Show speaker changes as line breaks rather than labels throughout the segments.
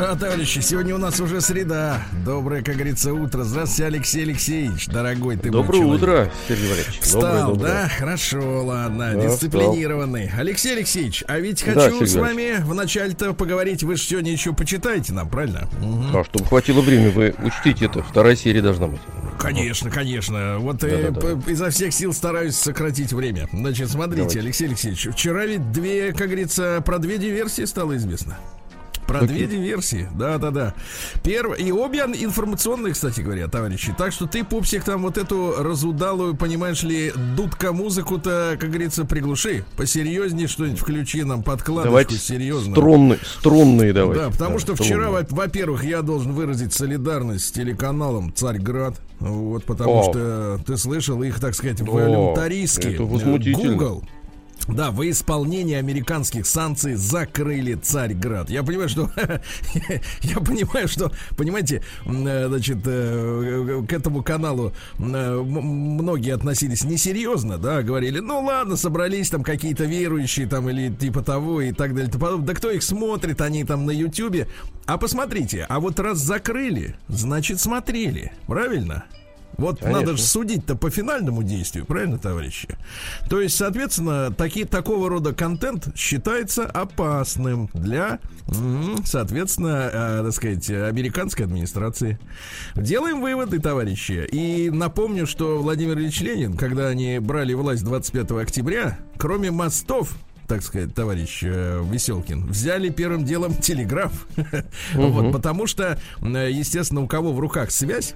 А, товарищи, сегодня у нас уже среда. Доброе, как говорится, утро. Здравствуйте, Алексей Алексеевич, дорогой ты мой
Доброе
человек.
утро, Сергей Валерьевич.
Встал,
Доброе, доброе.
да? Хорошо, ладно,
Да,
дисциплинированный. Алексей Алексеевич, а ведь
Да,
хочу
Сергей
с вами вначале-то поговорить. Вы же сегодня еще почитаете нам, правильно? Мгм.
А чтобы хватило времени, вы учтите это. Вторая серия должна быть.
Конечно, конечно. Вот э,
Да-да-да.
п- изо всех сил стараюсь сократить время. Значит, смотрите,
Давайте.
Алексей Алексеевич, вчера ведь две, как говорится, про две диверсии стало известно. Про
Какие?
две диверсии, да-да-да. Первое, и обе информационные, кстати говоря, товарищи. Так что ты, пупсик, там вот эту разудалую, понимаешь ли, дудка музыку-то, как говорится, приглуши. Посерьезнее что-нибудь включи нам, подкладочку
Давайте
серьезно.
струнные, струнные давайте.
Да, потому что вчера,
струнные.
во- во-первых, я должен выразить солидарность с телеканалом Царьград. Вот, потому
О.
что ты слышал их, так сказать, волюнтаристски.
возмутительно.
Google. Да, во исполнение американских санкций закрыли Царьград. Я понимаю, что я понимаю, что, понимаете, э, значит, э, к этому каналу э, многие относились несерьезно, да, говорили, ну ладно, собрались там какие-то верующие там или типа того и так далее. Да кто их смотрит, они там на Ютубе. А посмотрите, а вот раз закрыли, значит смотрели, правильно? Вот
Конечно.
надо же судить-то по финальному действию, правильно, товарищи? То есть, соответственно, таки, такого рода контент считается опасным для, соответственно, э, так сказать, американской администрации. Делаем выводы, товарищи. И напомню, что Владимир Ильич Ленин, когда они брали власть 25 октября, кроме мостов, так сказать, товарищ э, Веселкин, взяли первым делом телеграф. Вот, потому что, э, естественно, у кого в руках связь,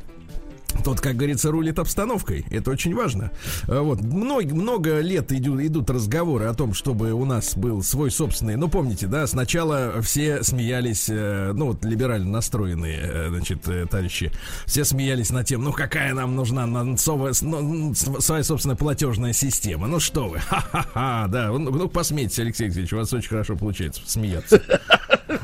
тот, как говорится, рулит обстановкой. Это очень важно. А Вот. Много, много лет идут, идут разговоры о том, чтобы у нас был свой собственный. Ну, помните, да, сначала все смеялись, э, ну, вот либерально настроенные, э, значит, э, товарищи, все смеялись над тем, ну, какая нам нужна на- сова- с- ну, своя собственная платежная система. Ну, что вы, ха-ха-ха, да. Ну, ну, посмейтесь, Алексей Алексеевич, у вас очень хорошо получается смеяться.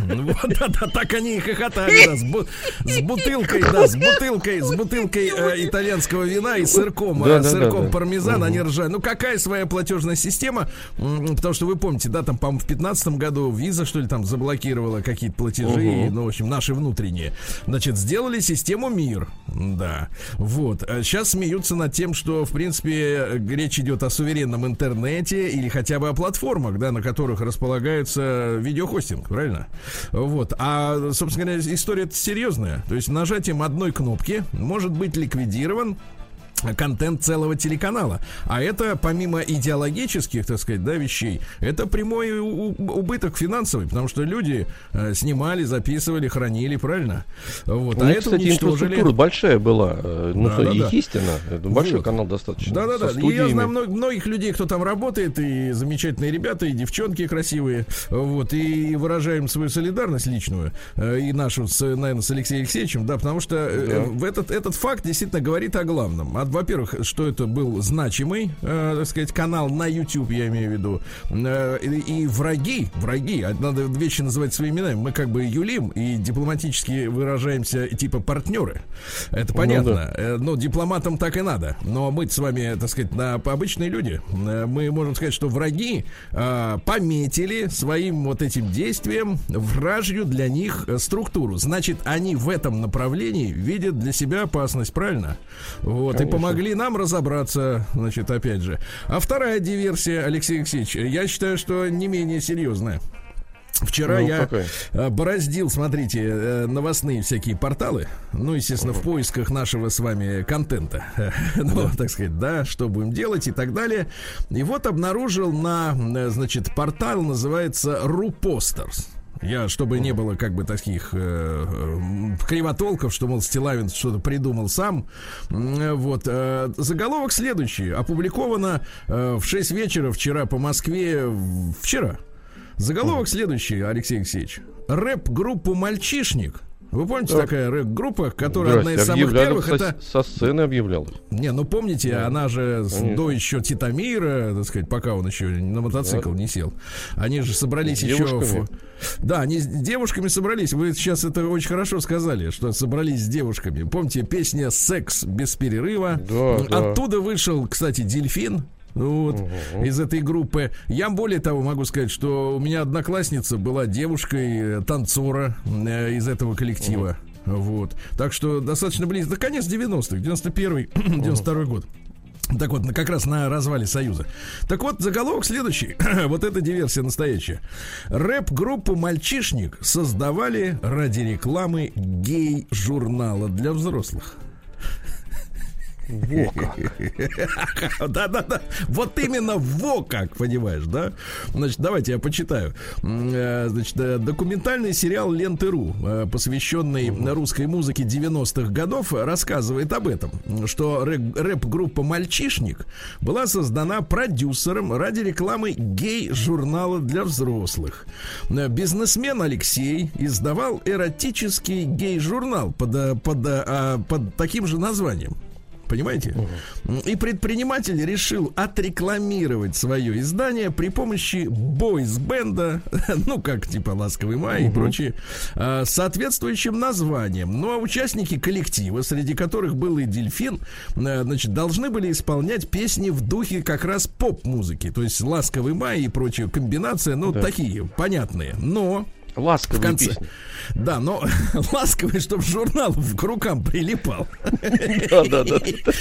Ну, Вот, да, да, так они и хохотали, да, с, бу- с бутылкой, да, с бутылкой, с бутылкой э, итальянского вина и сырком,
Да,
э,
да,
сырком
да, да.
пармезан, они ржали. Ну, какая своя платежная система? Потому что вы помните, да, там, по-моему, в 15 году виза, что ли, там заблокировала какие-то платежи, ну, в общем, наши внутренние. Значит, сделали систему МИР, да. Вот. Сейчас смеются над тем, что, в принципе, э, речь идет о суверенном интернете или хотя бы о платформах, да, на которых располагается видеохостинг, правильно? Вот. А, собственно говоря, история серьезная. То есть нажатием одной кнопки может быть ликвидирован контент целого телеканала. А это, помимо идеологических, так сказать, да, вещей, это прямой убыток финансовый, потому что люди э, снимали, записывали, хранили, правильно? Вот.
У
а
них,
это
кстати,
уничтожили.
инфраструктура большая была. э, Ну,
Да,
что,
да,
и
да.
есть она. Большой
Вот.
канал достаточно.
Да, да, да.
со
И я знаю мног- многих людей, кто там работает, и замечательные ребята, и девчонки красивые. Вот, и выражаем свою солидарность личную, э, и нашу, с, наверное, с Алексеем Алексеевичем, да, потому что э,
Да.
в этот, этот факт действительно говорит о главном. А, во-первых, что это был значимый, э, так сказать, канал на YouTube, я имею в виду. Э, и, и враги, враги, а надо вещи называть своими именами. Мы как бы юлим и дипломатически выражаемся типа партнеры. Это понятно.
да.
Э, Ну, дипломатам так и надо. Но мы с вами, так сказать, на, обычные люди. Э, Мы можем сказать, что враги э, пометили своим вот этим действием вражью для них э, структуру. Значит, они в этом направлении видят для себя опасность, правильно? Вот, и
Конечно.
Помогли нам разобраться, значит, опять же. А вторая диверсия, Алексей Алексеевич, я считаю, что не менее серьезная. Вчера
Ну,
я
какая?
э, бороздил, смотрите, э, новостные всякие порталы. Ну, естественно, в поисках нашего с вами контента. Ну, так сказать, да, что будем делать и так далее. И вот обнаружил на, э, значит, портал называется Рупостерс. Я, чтобы не было как бы таких э, э, кривотолков, что, мол, Стилавин что-то придумал сам. М, Вот. э, заголовок следующий. Опубликовано э, в 6 вечера вчера по Москве. Вчера. Заголовок следующий, Алексей Алексеевич. Рэп-группу «Мальчишник» Вы помните
Да.
такая рэп-группа, которая одна из
Здрасте,
самых
объявляли,
первых,
со,
это...
со сцены объявлял.
Не, ну помните, она же
конечно.
до еще Титамира, так сказать, пока он еще на мотоцикл не сел. Они же собрались
С
еще...
девушками?
в- Да, они с девушками собрались. Вы сейчас это очень хорошо сказали, что собрались с девушками. Помните, песня «Секс без перерыва».
Да, да.
Оттуда вышел, кстати, «Дельфин». Вот, из этой группы. Я более того могу сказать, что у меня одноклассница была девушкой э, танцора э, из этого коллектива. Вот. Так что достаточно близко. Да конец 90-х, 91-й, 92 год. Так вот, как раз на развале Союза. Так вот, заголовок следующий. вот эта диверсия настоящая. Рэп-группу «Мальчишник» создавали ради рекламы гей-журнала для взрослых.
Во как.
Да-да-да. Вот именно во как, понимаешь, да? Значит, давайте я почитаю. Э, Значит, э, документальный сериал Ленты.ру, э, посвященный русской музыке 90-х годов, рассказывает об этом, что рэ- рэп-группа «Мальчишник» была создана продюсером ради рекламы гей-журнала для взрослых. Бизнесмен Алексей издавал эротический гей-журнал под, под, э, а, под таким же названием. Понимаете? И предприниматель решил отрекламировать свое издание при помощи бойс-бенда, ну, как типа «Ласковый май» и прочее, а, соответствующим названием. Ну, а участники коллектива, среди которых был и «Дельфин», а, значит, должны были исполнять песни в духе как раз поп-музыки. То есть «Ласковый май» и прочая комбинация, ну,
Да.
такие, понятные. Но в
Ласковые
конце...
песни.
Да, но ласковый, чтобы журнал к рукам прилипал.
Да, да, да.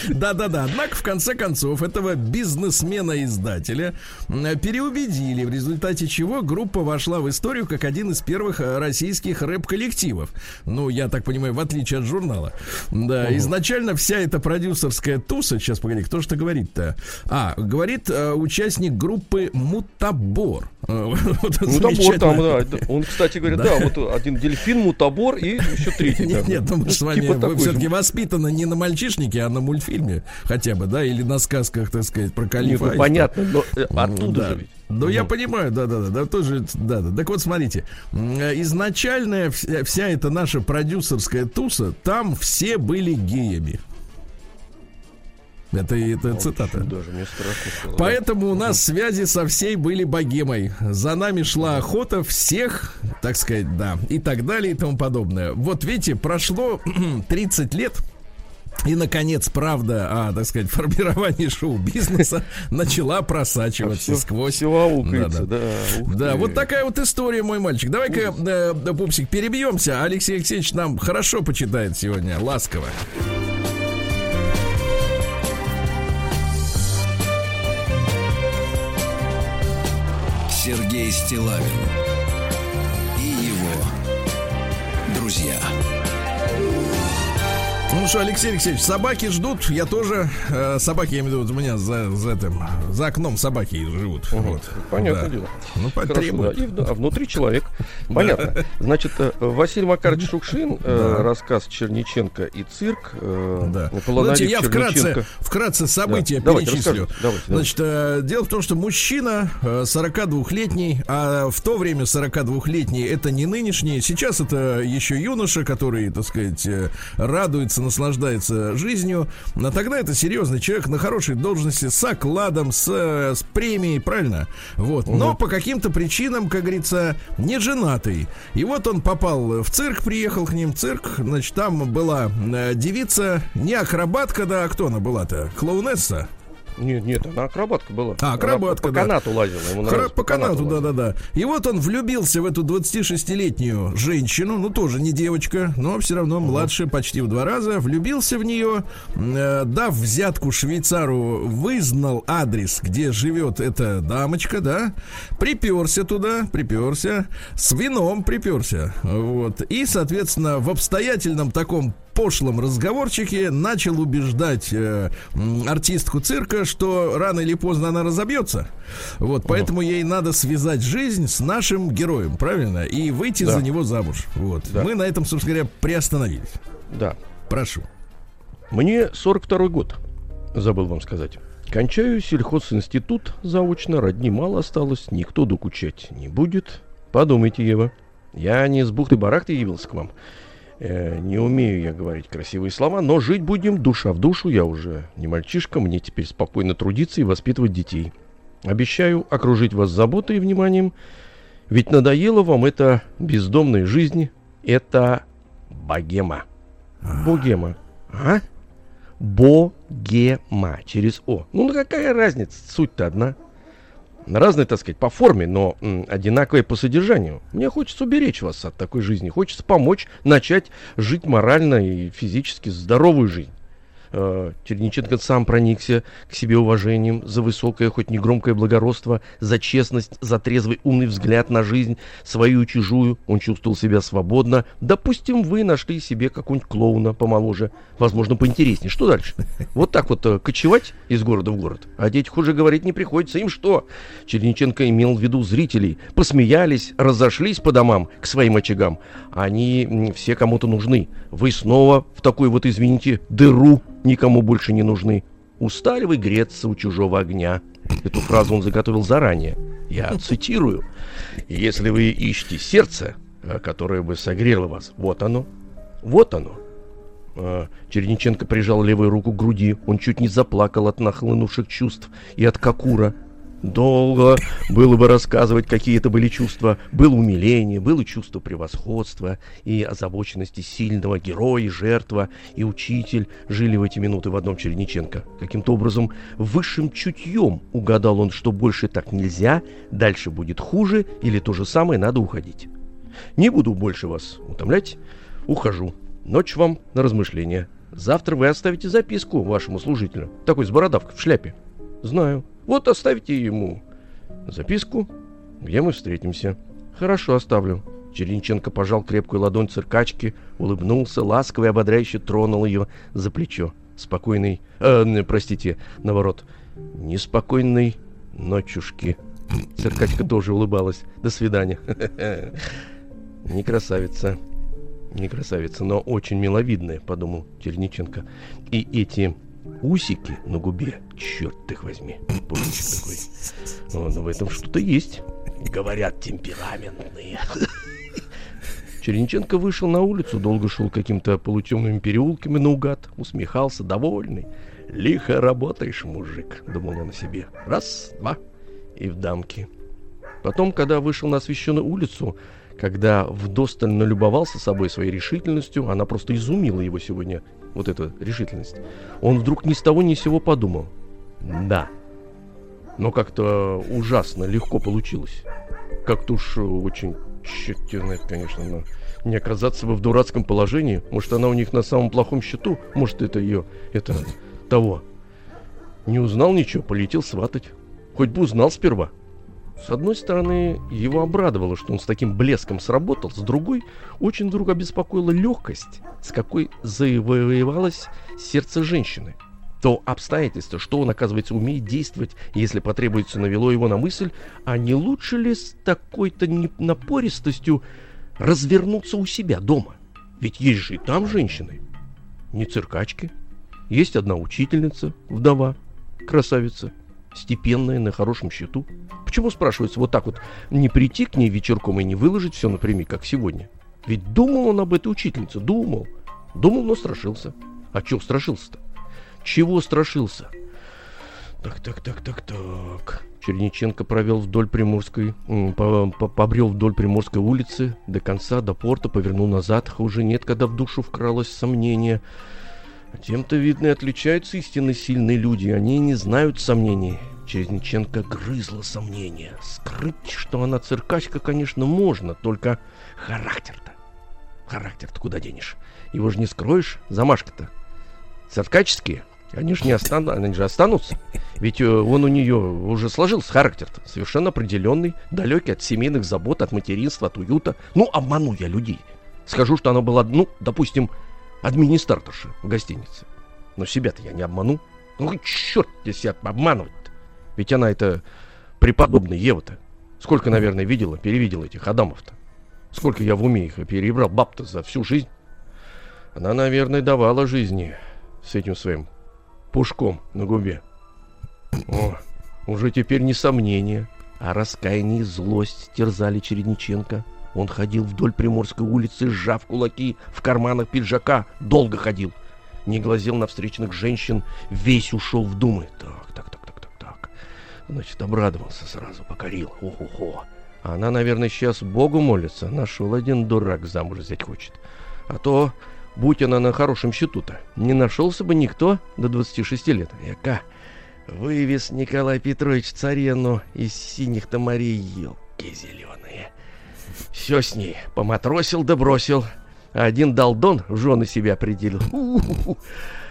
Да-да-да. Однако, в конце концов, этого бизнесмена-издателя переубедили, в результате чего группа вошла в историю как один из первых э, российских рэп-коллективов. Ну, я так понимаю, в отличие от журнала. Да, изначально вся эта продюсерская туса, сейчас погоди, кто это говорит-то? А, говорит э, участник группы Мутабор. Э,
Мутабор там, да. Он, кстати, говорит, да, вот один дельфин, мутабор и еще третий.
Нет, нет, ну мы с вами все-таки воспитаны не на мальчишнике, а на мультфильме хотя бы, да, или на сказках, так сказать, про калифа.
ну,
Аиста.
понятно, но э, оттуда
да.
же ведь.
Ну, я понимаю, да, да, да, да, тоже, да, да. Так вот, смотрите, э, изначальная вся, вся эта наша продюсерская туса, там все были геями. Это, это цитата.
Даже мне страшно.
Поэтому у нас связи со всей были богемой. За нами шла охота всех, так сказать, да, и так далее и тому подобное. Вот видите, прошло 30 лет. И, наконец, правда о, так сказать, формировании шоу-бизнеса начала просачиваться
Всё-
сквозь.
всё аукается,
Да,
да.
Да, вот такая вот история, мой мальчик. Давай-ка, э, пупсик, перебьемся. Алексей Алексеевич нам хорошо почитает сегодня, ласково.
Сергей Стилавин и его друзья.
Ну что, Алексей Алексеевич, собаки ждут, я тоже. э, собаки, я имею в виду, у меня за, за, этим, за окном собаки живут. Вот.
Понятное
Да.
дело.
Ну,
Хорошо,
потребуют.
да. И, да, а внутри человек. Понятно. Значит, э, Василий Макарович Шукшин, э,
Да.
рассказ Черниченко и цирк. э,
Да. Знаете, я вкратце, вкратце события
Да. Давайте,
перечислю.
расскажите. Давайте,
Значит, э, дело в том, что мужчина э, 42-летний, а в то время 42-летний это не нынешний. Сейчас это еще юноша, который, так сказать, э, радуется, наслаждается жизнью. А тогда это серьезный человек на хорошей должности, с окладом, с, э, с премией, правильно? Вот. Но по каким-то причинам, как говорится, не женатый. И вот он попал в цирк, приехал к ним в цирк. Значит, там была э, девица, не акробатка, да, а кто она была-то? Клоунесса?
Нет, нет, она акробатка была.
А, акробатка,
Она
да.
по канату лазила. Ему
Хра- по канату, да-да-да. И вот он влюбился в эту 26-летнюю женщину, ну тоже не девочка, но все равно младше почти в два раза. Влюбился в нее, э, дав взятку швейцару, вызнал адрес, где живет эта дамочка, да, приперся туда, приперся, с вином приперся, вот. И, соответственно, в обстоятельном таком пошлом разговорчике начал убеждать э, артистку цирка, что рано или поздно она разобьется. Вот, поэтому ей надо связать жизнь с нашим героем, правильно? И выйти
Да.
за него замуж. Вот.
Да.
Мы на этом, собственно говоря, приостановились.
Да.
Прошу.
Мне 42 год, забыл вам сказать. Кончаю сельхозинститут заочно, родни мало осталось, никто докучать не будет. Подумайте, Ева, я не с бухты-барахты явился к вам. Э, не умею я говорить красивые слова, но жить будем душа в душу. Я уже не мальчишка, мне теперь спокойно трудиться и воспитывать детей. Обещаю окружить вас заботой и вниманием, ведь надоело вам эта бездомная жизнь, это богема. Богема. А? Богема. Через О. Ну, какая разница? Суть-то одна. Разные, так сказать, по форме, но м, одинаковые по содержанию. Мне хочется уберечь вас от такой жизни. Хочется помочь начать жить морально и физически здоровую жизнь. Э, Черниченко сам проникся к себе уважением за высокое, хоть не громкое благородство, за честность, за трезвый умный взгляд на жизнь, свою чужую. Он чувствовал себя свободно. Допустим, вы нашли себе какого-нибудь клоуна помоложе, возможно, поинтереснее. Что дальше? Вот так вот э, кочевать из города в город. О детях уже говорить не приходится. Им что? Черниченко имел в виду зрителей. Посмеялись, разошлись по домам к своим очагам. Они все кому-то нужны. Вы снова в такой вот, извините, дыру никому больше не нужны. Устали вы греться у чужого огня. Эту фразу он заготовил заранее. Я цитирую. Если вы ищете сердце, э, которое бы согрело вас, вот оно, вот оно. А, Черниченко прижал левую руку к груди. Он чуть не заплакал от нахлынувших чувств и от Кокура. Долго было бы рассказывать, какие это были чувства. Было умиление, было чувство превосходства и озабоченности сильного героя жертва, и учитель жили в эти минуты в одном Черниченко. Каким-то образом высшим чутьем угадал он, что больше так нельзя, дальше будет хуже или то же самое надо уходить. Не буду больше вас утомлять, ухожу. Ночь вам на размышления. Завтра вы оставите записку вашему служителю, такой с бородавкой в шляпе. Знаю. Вот оставьте ему записку, где мы встретимся. Хорошо, оставлю. Черенченко пожал крепкую ладонь циркачки, улыбнулся, ласково и ободряюще тронул ее за плечо. Спокойный, э, простите, наоборот, неспокойной ночушки. Циркачка тоже улыбалась. До свидания. Не красавица. Не красавица, но очень миловидная, подумал Черниченко. И эти усики на губе. Черт их возьми. Пушечек такой. О, ну в этом что-то есть. Говорят, темпераментные. Черниченко вышел на улицу, долго шел каким-то полутемными переулками наугад, усмехался, довольный. «Лихо работаешь, мужик», — думал он о себе. «Раз, два, и в дамки». Потом, когда вышел на освещенную улицу, когда вдосталь налюбовался собой своей решительностью, она просто изумила его сегодня вот эта решительность, он вдруг ни с того ни с сего подумал. Да. Но как-то ужасно легко получилось. Как-то уж очень черт знает, конечно, но не оказаться бы в дурацком положении. Может, она у них на самом плохом счету, может, это ее, это того. Не узнал ничего, полетел сватать. Хоть бы узнал сперва. С одной стороны, его обрадовало, что он с таким блеском сработал, с другой, очень вдруг обеспокоила легкость, с какой завоевалось сердце женщины. То обстоятельство, что он, оказывается, умеет действовать, если потребуется, навело его на мысль, а не лучше ли с такой-то напористостью развернуться у себя дома? Ведь есть же и там женщины. Не циркачки. Есть одна учительница, вдова, красавица – степенная, на хорошем счету. Почему, спрашивается, вот так вот не прийти к ней вечерком и не выложить все напрямик, как сегодня? Ведь думал он об этой учительнице, думал. Думал, но страшился. А чего страшился-то? Чего страшился? Так, так, так, так, так. Черниченко провел вдоль Приморской, по, по, побрел вдоль Приморской улицы до конца, до порта, повернул назад. Уже нет, когда в душу вкралось сомнение. Тем-то, видно, и отличаются истинно сильные люди. Они не знают сомнений. Черниченко грызла сомнения. Скрыть, что она циркачка, конечно, можно, только характер-то. Характер-то куда денешь? Его же не скроешь, замашка-то. Циркаческие, они же не останутся, они же останутся. Ведь э, он у нее уже сложился характер-то, совершенно определенный, далекий от семейных забот, от материнства, от уюта. Ну, обману я людей. Скажу, что она была, ну, допустим, администраторша в гостинице. Но себя-то я не обману. Ну, черт тебе себя обманывать-то. Ведь она это преподобная Ева-то. Сколько, наверное, видела, перевидела этих Адамов-то. Сколько я в уме их перебрал баб-то за всю жизнь. Она, наверное, давала жизни с этим своим пушком на губе. О, уже теперь не сомнения, а раскаяние и злость терзали Чередниченко. Он ходил вдоль Приморской улицы, сжав кулаки в карманах пиджака. Долго ходил. Не глазел на встречных женщин, весь ушел в думы. Так, так, так, так, так, так. Значит, обрадовался сразу, покорил. Ох-охо. Она, наверное, сейчас Богу молится. Нашел один дурак замуж взять хочет. А то, будь она на хорошем счету-то, не нашелся бы никто до 26 лет. Яка вывез Николай Петрович царевну из синих-то морей елки зеленые. Все с ней поматросил да бросил. Один долдон в жены себя определил. У-у-у.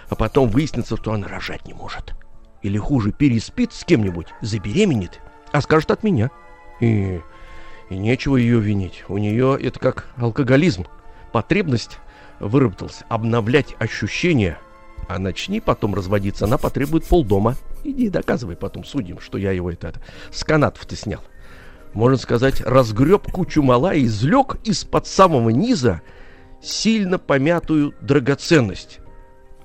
А потом выяснится, что она рожать не может. Или хуже, переспит с кем-нибудь, забеременеет, а скажет от меня. И, и нечего ее винить. У нее это как алкоголизм. Потребность выработалась обновлять ощущения. А начни потом разводиться, она потребует полдома. Иди доказывай потом судьям, что я его это, это с канатов-то снял. Можно сказать, разгреб кучу мала и извлек из-под самого низа сильно помятую драгоценность.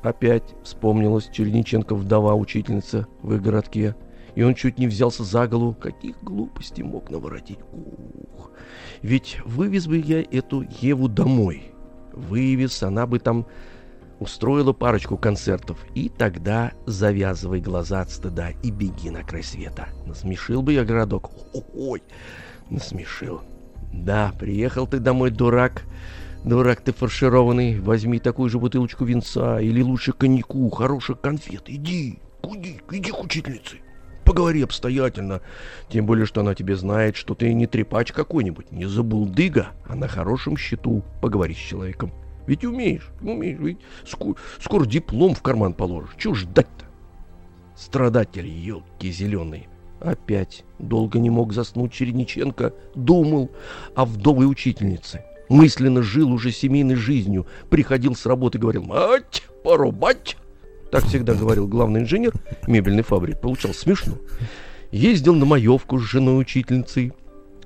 Опять вспомнилась Черниченко вдова учительница в их городке. И он чуть не взялся за голову, каких глупостей мог наворотить. Ух, ведь вывез бы я эту Еву домой. Вывез, она бы там устроила парочку концертов. И тогда завязывай глаза от стыда и беги на край света. Насмешил бы я городок. Ой, насмешил. Да, приехал ты домой, дурак. Дурак ты фаршированный. Возьми такую же бутылочку винца или лучше коньяку, хороших конфет. Иди, иди, иди к учительнице. Поговори обстоятельно. Тем более, что она тебе знает, что ты не трепач какой-нибудь, не забулдыга, а на хорошем счету поговори с человеком. Ведь умеешь, умеешь, ведь скоро, скоро диплом в карман положишь. Чего ждать-то? Страдатель, елки зеленые. Опять долго не мог заснуть Чередниченко, думал о вдовой учительнице. Мысленно жил уже семейной жизнью, приходил с работы говорил «Мать, порубать!» Так всегда говорил главный инженер мебельной фабрики. Получал смешно. Ездил на маевку с женой-учительницей,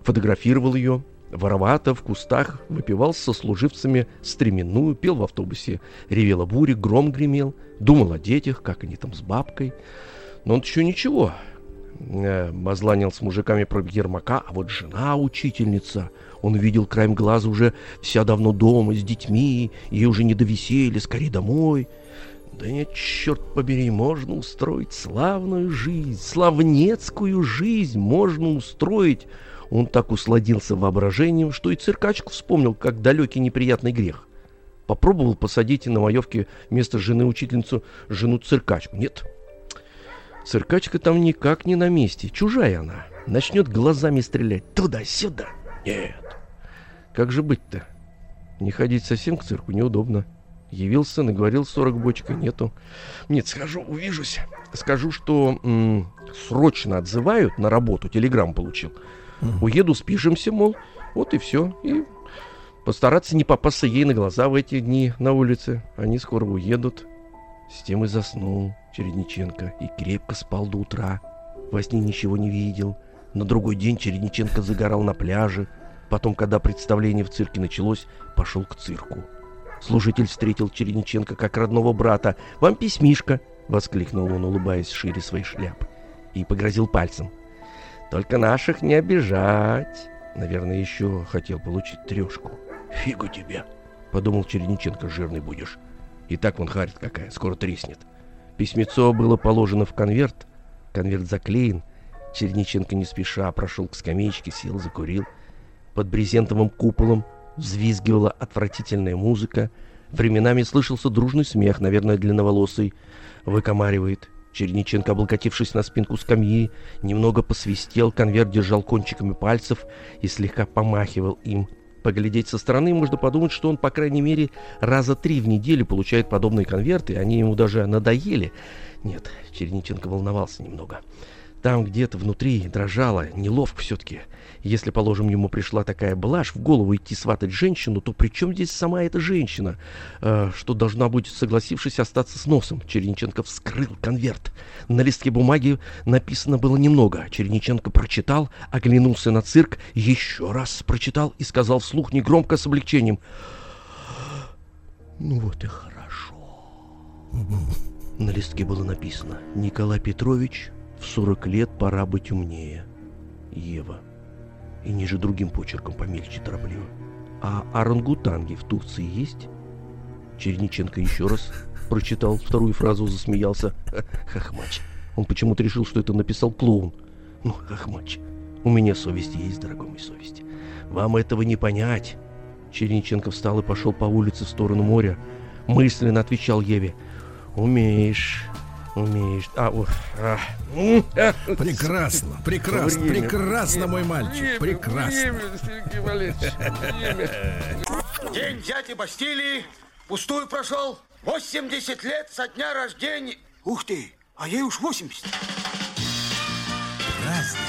фотографировал ее, воровато в кустах выпивал со служивцами стременную, пел в автобусе, ревела буря, гром гремел, думал о детях, как они там с бабкой. Но он еще ничего, э, мазланил с мужиками про Ермака, а вот жена учительница, он видел краем глаза уже вся давно дома с детьми, ей уже не до веселья, скорее домой. Да нет, черт побери, можно устроить славную жизнь, славнецкую жизнь можно устроить. Он так усладился воображением, что и циркачку вспомнил, как далекий неприятный грех. Попробовал посадить на маевке вместо жены учительницу жену циркачку. Нет, циркачка там никак не на месте, чужая она. Начнет глазами стрелять туда-сюда. Нет, как же быть-то? Не ходить совсем к цирку неудобно. Явился, наговорил 40 бочек, и нету. Нет, схожу, увижусь. Скажу, что м- срочно отзывают на работу, телеграмм получил. Уеду, спишемся, мол, вот и все. И постараться не попасться ей на глаза в эти дни на улице. Они скоро уедут. С тем и заснул Чередниченко и крепко спал до утра. Во сне ничего не видел. На другой день Чередниченко загорал на пляже. Потом, когда представление в цирке началось, пошел к цирку. Служитель встретил Чередниченко как родного брата. «Вам письмишко!» — воскликнул он, улыбаясь шире своей шляпы. И погрозил пальцем. «Только наших не обижать!» Наверное, еще хотел получить трешку. «Фигу тебе!» — подумал Чередниченко, жирный будешь. И так вон харит какая, скоро треснет. Письмецо было положено в конверт. Конверт заклеен. Черниченко не спеша прошел к скамеечке, сел, закурил. Под брезентовым куполом взвизгивала отвратительная музыка. Временами слышался дружный смех, наверное, длинноволосый. Выкомаривает. Черниченко, облокотившись на спинку скамьи, немного посвистел, конверт держал кончиками пальцев и слегка помахивал им. Поглядеть со стороны можно подумать, что он, по крайней мере, раза три в неделю получает подобные конверты, они ему даже надоели. Нет, Черниченко волновался немного. Там где-то внутри дрожало, неловко все-таки. Если, положим, ему пришла такая блажь в голову идти сватать женщину, то при чем здесь сама эта женщина, э, что должна будет, согласившись, остаться с носом? Черниченко вскрыл конверт. На листке бумаги написано было немного. Черниченко прочитал, оглянулся на цирк, еще раз прочитал и сказал вслух негромко с облегчением. «Ну вот и хорошо». На листке было написано «Николай Петрович, в 40 лет пора быть умнее. Ева». И ниже другим почерком помельче торопливо. А орангутанги в Турции есть? Черниченко еще раз прочитал вторую фразу, засмеялся. Хохмач. Он почему-то решил, что это написал клоун. Ну, хохмач, у меня совесть есть, дорогой мой совесть. Вам этого не понять. Черниченко встал и пошел по улице в сторону моря. Мысленно отвечал Еве. Умеешь, умеешь. А, о, а.
Прекрасно, прекрасно, время, прекрасно, время, мой мальчик, время, прекрасно. Время,
День дяди Бастилии пустую прошел. 80 лет со дня рождения. Ух ты, а ей уж 80.
Разный,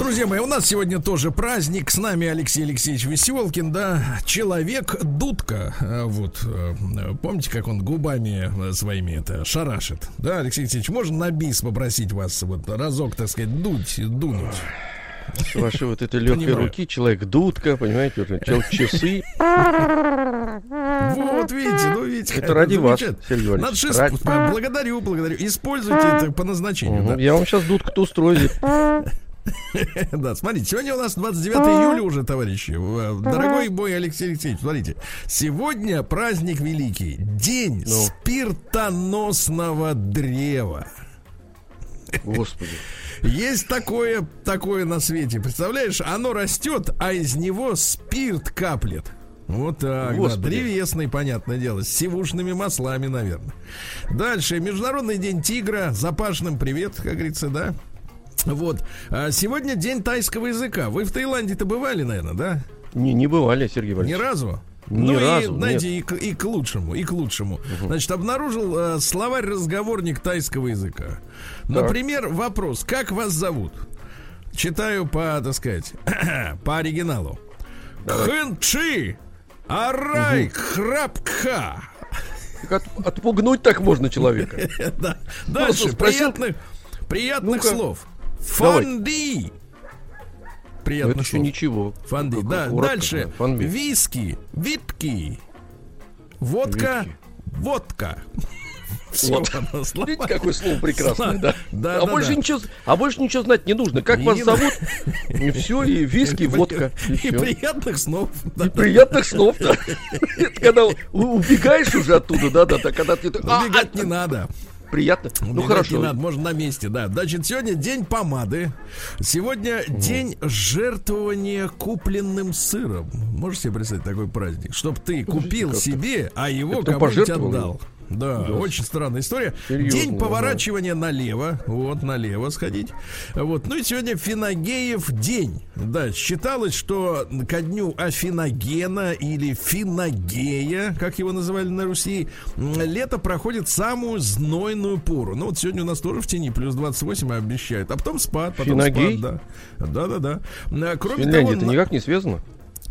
Друзья мои, у нас сегодня тоже праздник. С нами Алексей Алексеевич Веселкин, да, человек Дудка. А, вот, э, помните, как он губами своими это шарашит? Да, Алексей Алексеевич, можно на бис попросить вас вот разок, так сказать, дуть, дунуть?
С вашей вот этой легкой руки человек дудка, понимаете, уже человек часы.
Вот, видите, ну видите.
Это ради вас,
Сергей Надо ради... Благодарю, благодарю. Используйте это по назначению.
Угу. Да. Я вам сейчас дудку-то устрою.
Да, смотрите, сегодня у нас 29 июля уже, товарищи. Дорогой мой Алексей Алексеевич, смотрите. Сегодня праздник великий. День ну. спиртоносного древа.
Господи.
Есть такое, такое на свете. Представляешь, оно растет, а из него спирт каплет. Вот так, Господи. да, древесный, понятное дело, с сивушными маслами, наверное. Дальше, Международный день тигра, запашным привет, как говорится, да. Вот. А сегодня день тайского языка. Вы в Таиланде-то бывали, наверное, да?
Не, не бывали, Сергей
Валерьевич. Ни разу?
Ни ну разу,
и, знаете, и, и к лучшему, и к лучшему. Угу. Значит, обнаружил э, словарь-разговорник тайского языка. Например, так. вопрос: как вас зовут? Читаю по, так сказать, по оригиналу. Хэнчи, Арай, угу. Храпка.
От, отпугнуть так можно человека.
Да. Дальше приятных, приятных слов. Фонди.
Приятно. Это еще ничего.
Фонди. Да, дальше. Виски, витки. Водка, водка.
Вот. Видите, какое слово прекрасное, да? да а, да, больше да. Ничего, а больше ничего знать не нужно. Как не вас зовут? И все, и виски, и водка.
И, и приятных снов.
Да. И приятных снов, да. Это когда убегаешь уже оттуда, да, да, да, когда ты...
Убегать не надо
приятно. Ну хорошо. Не
надо, можно на месте, да. Значит, сегодня день помады. Сегодня mm. день жертвования купленным сыром. Можете себе представить такой праздник? Чтоб ты купил себе, а его кому-нибудь отдал. Да, да, очень странная история. Серьезно, День поворачивания да. налево. Вот, налево сходить. Вот. Ну и сегодня Финогеев день. Да, считалось, что ко дню Афиногена или Финогея, как его называли на Руси, лето проходит самую знойную пору. Ну вот сегодня у нас тоже в тени плюс 28 обещают. А потом спад, потом
Финогей?
спад, да. Да, да, да.
Кроме Финляндия того, это никак не связано?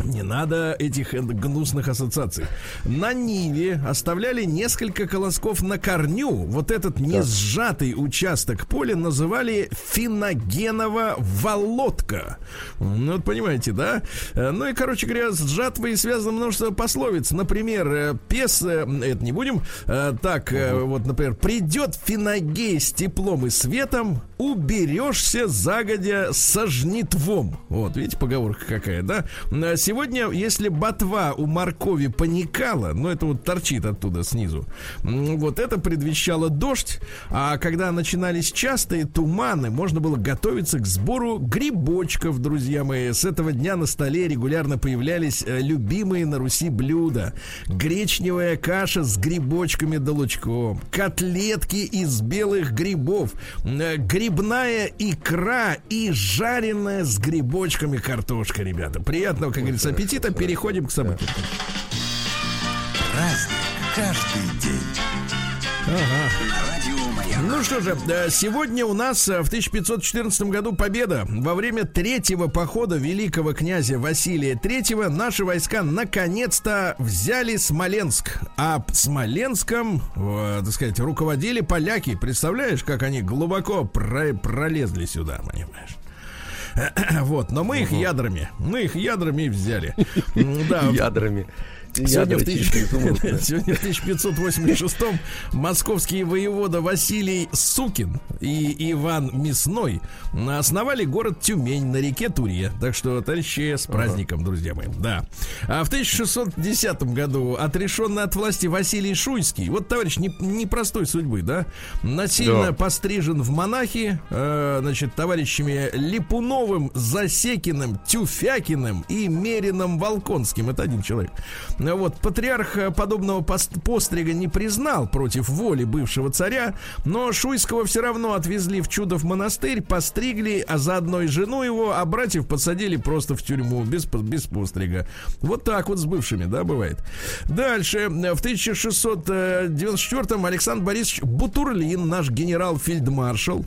Не надо этих гнусных ассоциаций. На Ниве оставляли несколько колосков на корню. Вот этот не сжатый участок поля называли финогенова володка. Ну, вот понимаете, да? Э, ну и, короче говоря, с жатвой связано множество пословиц. Например, э, пес, э, это не будем, так, вот, например, придет финогей с теплом и светом, уберешься загодя со жнитвом. Вот, видите, поговорка какая, да? Сегодня, если ботва у моркови паникала, ну это вот торчит оттуда снизу, вот это предвещало дождь, а когда начинались частые туманы, можно было готовиться к сбору грибочков, друзья мои. С этого дня на столе регулярно появлялись э, любимые на Руси блюда. Гречневая каша с грибочками да лучком, котлетки из белых грибов, э, грибная икра и жареная с грибочками картошка, ребята. Приятного, как говорится, с аппетитом переходим к событиям.
Праздник каждый день.
Ага. Ну что же, э, сегодня у нас э, в 1514 году победа. Во время третьего похода великого князя Василия III наши войска наконец-то взяли Смоленск. А Смоленском, э, так сказать, руководили поляки. Представляешь, как они глубоко про пролезли сюда, понимаешь? Вот, но мы их ядрами, мы их ядрами взяли.
Ядрами.
Сегодня в, тысяч-. Сегодня в 1586-м московские воевода Василий Сукин и Иван Мясной основали город Тюмень на реке Туре. Так что, товарищи, с праздником, друзья мои. Да. А в 1610 году отрешенный от власти Василий Шуйский, вот товарищ не- непростой судьбы, да, насильно
Да.
пострижен в монахи, э, значит, товарищами Липуновым, Засекиным, Тюфякиным и Мерином Волконским. Это один человек. Вот, патриарх э, подобного пост- пострига не признал против воли бывшего царя, но Шуйского все равно отвезли в Чудов монастырь, постригли, а заодно и жену его, а братьев посадили просто в тюрьму, без, без пострига. Вот так вот с бывшими, да, бывает. Дальше, э, в 1694-м Александр Борисович Бутурлин, наш генерал-фельдмаршал,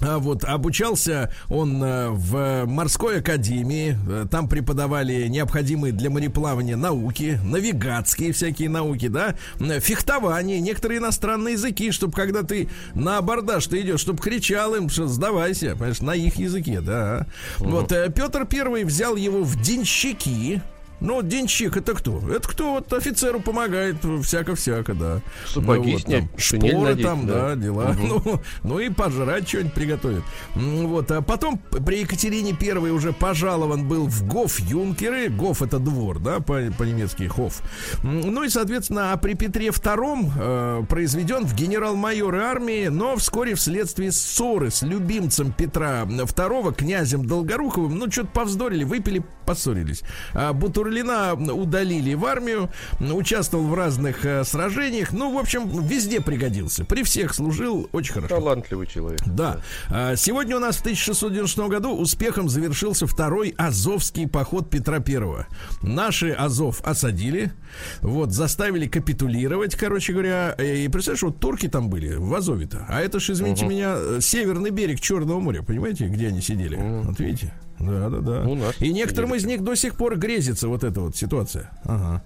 вот обучался он э, в морской академии. Э, Там преподавали необходимые для мореплавания науки, навигатские всякие науки, да, фехтование, некоторые иностранные языки, чтобы когда ты на абордаж ты идешь, чтобы кричал им, что сдавайся, понимаешь, на их языке, да. Вот э, Петр Первый взял его в денщики. Ну, денщик это кто? Это кто вот офицеру помогает, всяко-всяко, да.
Сапоги
Ну, вот,
снять,
там шпоры
надеть,
там,
да.
да, дела. Ну, ну и пожрать что-нибудь приготовит. М, Вот, а потом при Екатерине Первой уже пожалован был в Гоф Юнкеры. Гоф это двор, да, по- по-немецки Хоф. Ну и, соответственно, а при Петре Втором э, произведен в генерал-майоры армии, но вскоре вследствие ссоры с любимцем Петра Второго, князем Долгоруховым, ну, что-то повздорили, выпили, поссорились. А Бутурлина удалили в армию, участвовал в разных э, сражениях. Ну, в общем, везде пригодился. При всех служил очень хорошо.
Талантливый человек.
Да. А, Сегодня у нас в 1696 году успехом завершился второй Азовский поход Петра Первого. Наши Азов осадили, вот, заставили капитулировать, короче говоря. И представляешь, вот турки там были, в Азове-то. А это ж, извините меня, э, северный берег Черного моря, понимаете, где они сидели? Вот видите? Да, да, да.
У нас
И некоторым из них до сих пор грезится вот эта вот ситуация. Ага.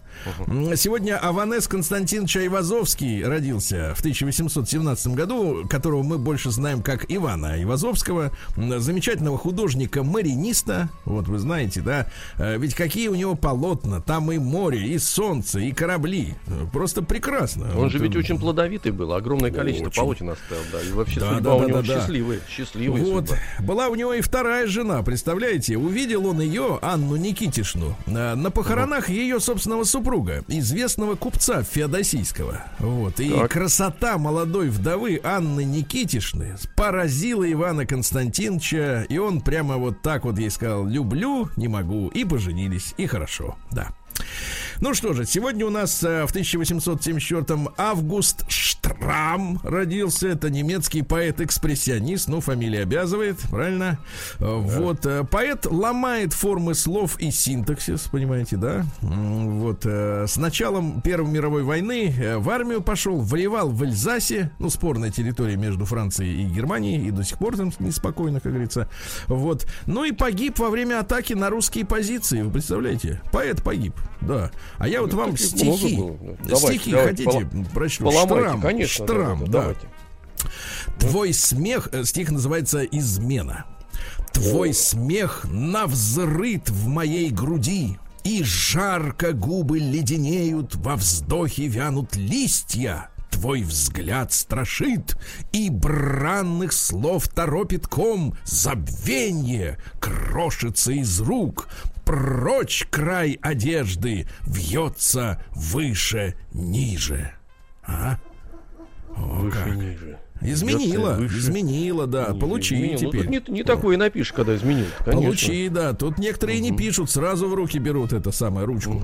М, Сегодня Аванес Константинович Айвазовский родился в 1817 году, которого мы больше знаем как Ивана Айвазовского, м, замечательного художника-мариниста. Вот вы знаете, да? Э, Ведь какие у него полотна? Там и море, и солнце, и корабли. Э, Просто прекрасно.
Он
Вот,
же ведь
э,
очень плодовитый был, огромное количество
Очень.
полотен оставил, да. И вообще
Да,
судьба
да,
у
да,
него
да, да.
счастливая, счастливая
Вот.
судьба.
Была у него и вторая жена, представляете? Увидел он ее, Анну Никитишну, э, на похоронах ее собственного супруга, известного купца Феодосийского. Вот. И
Так.
красота молодой вдовы Анны Никитишны поразила Ивана Константиновича, и он прямо вот так вот ей сказал «люблю, не могу», и поженились, и хорошо, да. Ну что же, сегодня у нас э, в 1874-м Август Штрам родился. Это немецкий поэт-экспрессионист. Ну, фамилия обязывает, правильно? Э, Вот. э, Поэт ломает формы слов и синтаксис, понимаете, да? Вот. С началом Первой мировой войны в армию пошел, воевал в Эльзасе, ну, спорная территория между Францией и Германией, и до сих пор там неспокойно, как говорится. Вот. Ну и погиб во время атаки на русские позиции. Вы представляете? Поэт погиб, да. А я вот
Ну,
вам стихи,
было. Давайте,
стихи
давайте,
хотите
поло-
прочту? Штрам,
конечно.
Штрам,
да,
да.
давайте.
Твой смех, э, стих называется «Измена». Твой смех навзрыт в моей груди, И жарко губы леденеют, во вздохе вянут листья. Твой взгляд страшит, и бранных слов торопит ком, забвенье крошится из рук, прочь край одежды вьется выше, ниже. А? О,
Выше,
как.
ниже.
Изменила,
Выше,
изменила, да.
ниже.
Получи
Изменил. Ну,
теперь.
тут не, не такое напишешь, когда изменил, конечно.
Получи, да. Тут некоторые не пишут, сразу в руки берут это самое ручку.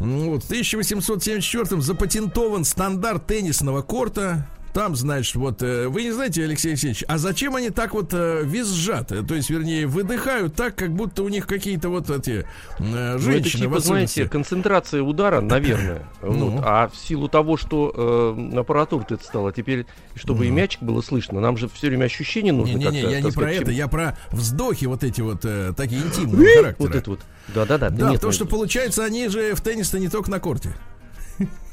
Ну, Вот, в 1874-м запатентован стандарт теннисного корта. Там, значит, вот, э, вы не знаете, Алексей Алексеевич, а зачем они так вот э, визжат? То есть, вернее, выдыхают так, как будто у них какие-то вот эти э,
Ну, это
женщины
типа, знаете, концентрация удара, наверное.
Ну.
Вот. А в силу того, что э, аппаратура-то это стала, теперь, чтобы и мячик было слышно, нам же все время ощущение нужно
Не-не-не,
как-то,
я не
так
про
сказать,
это,
чем-
я про вздохи вот эти вот, э, такие интимного характера.
Вот это вот. Да-да-да.
Да,
нет,
потому
ну,
что получается, они же в теннис-то не только на корте.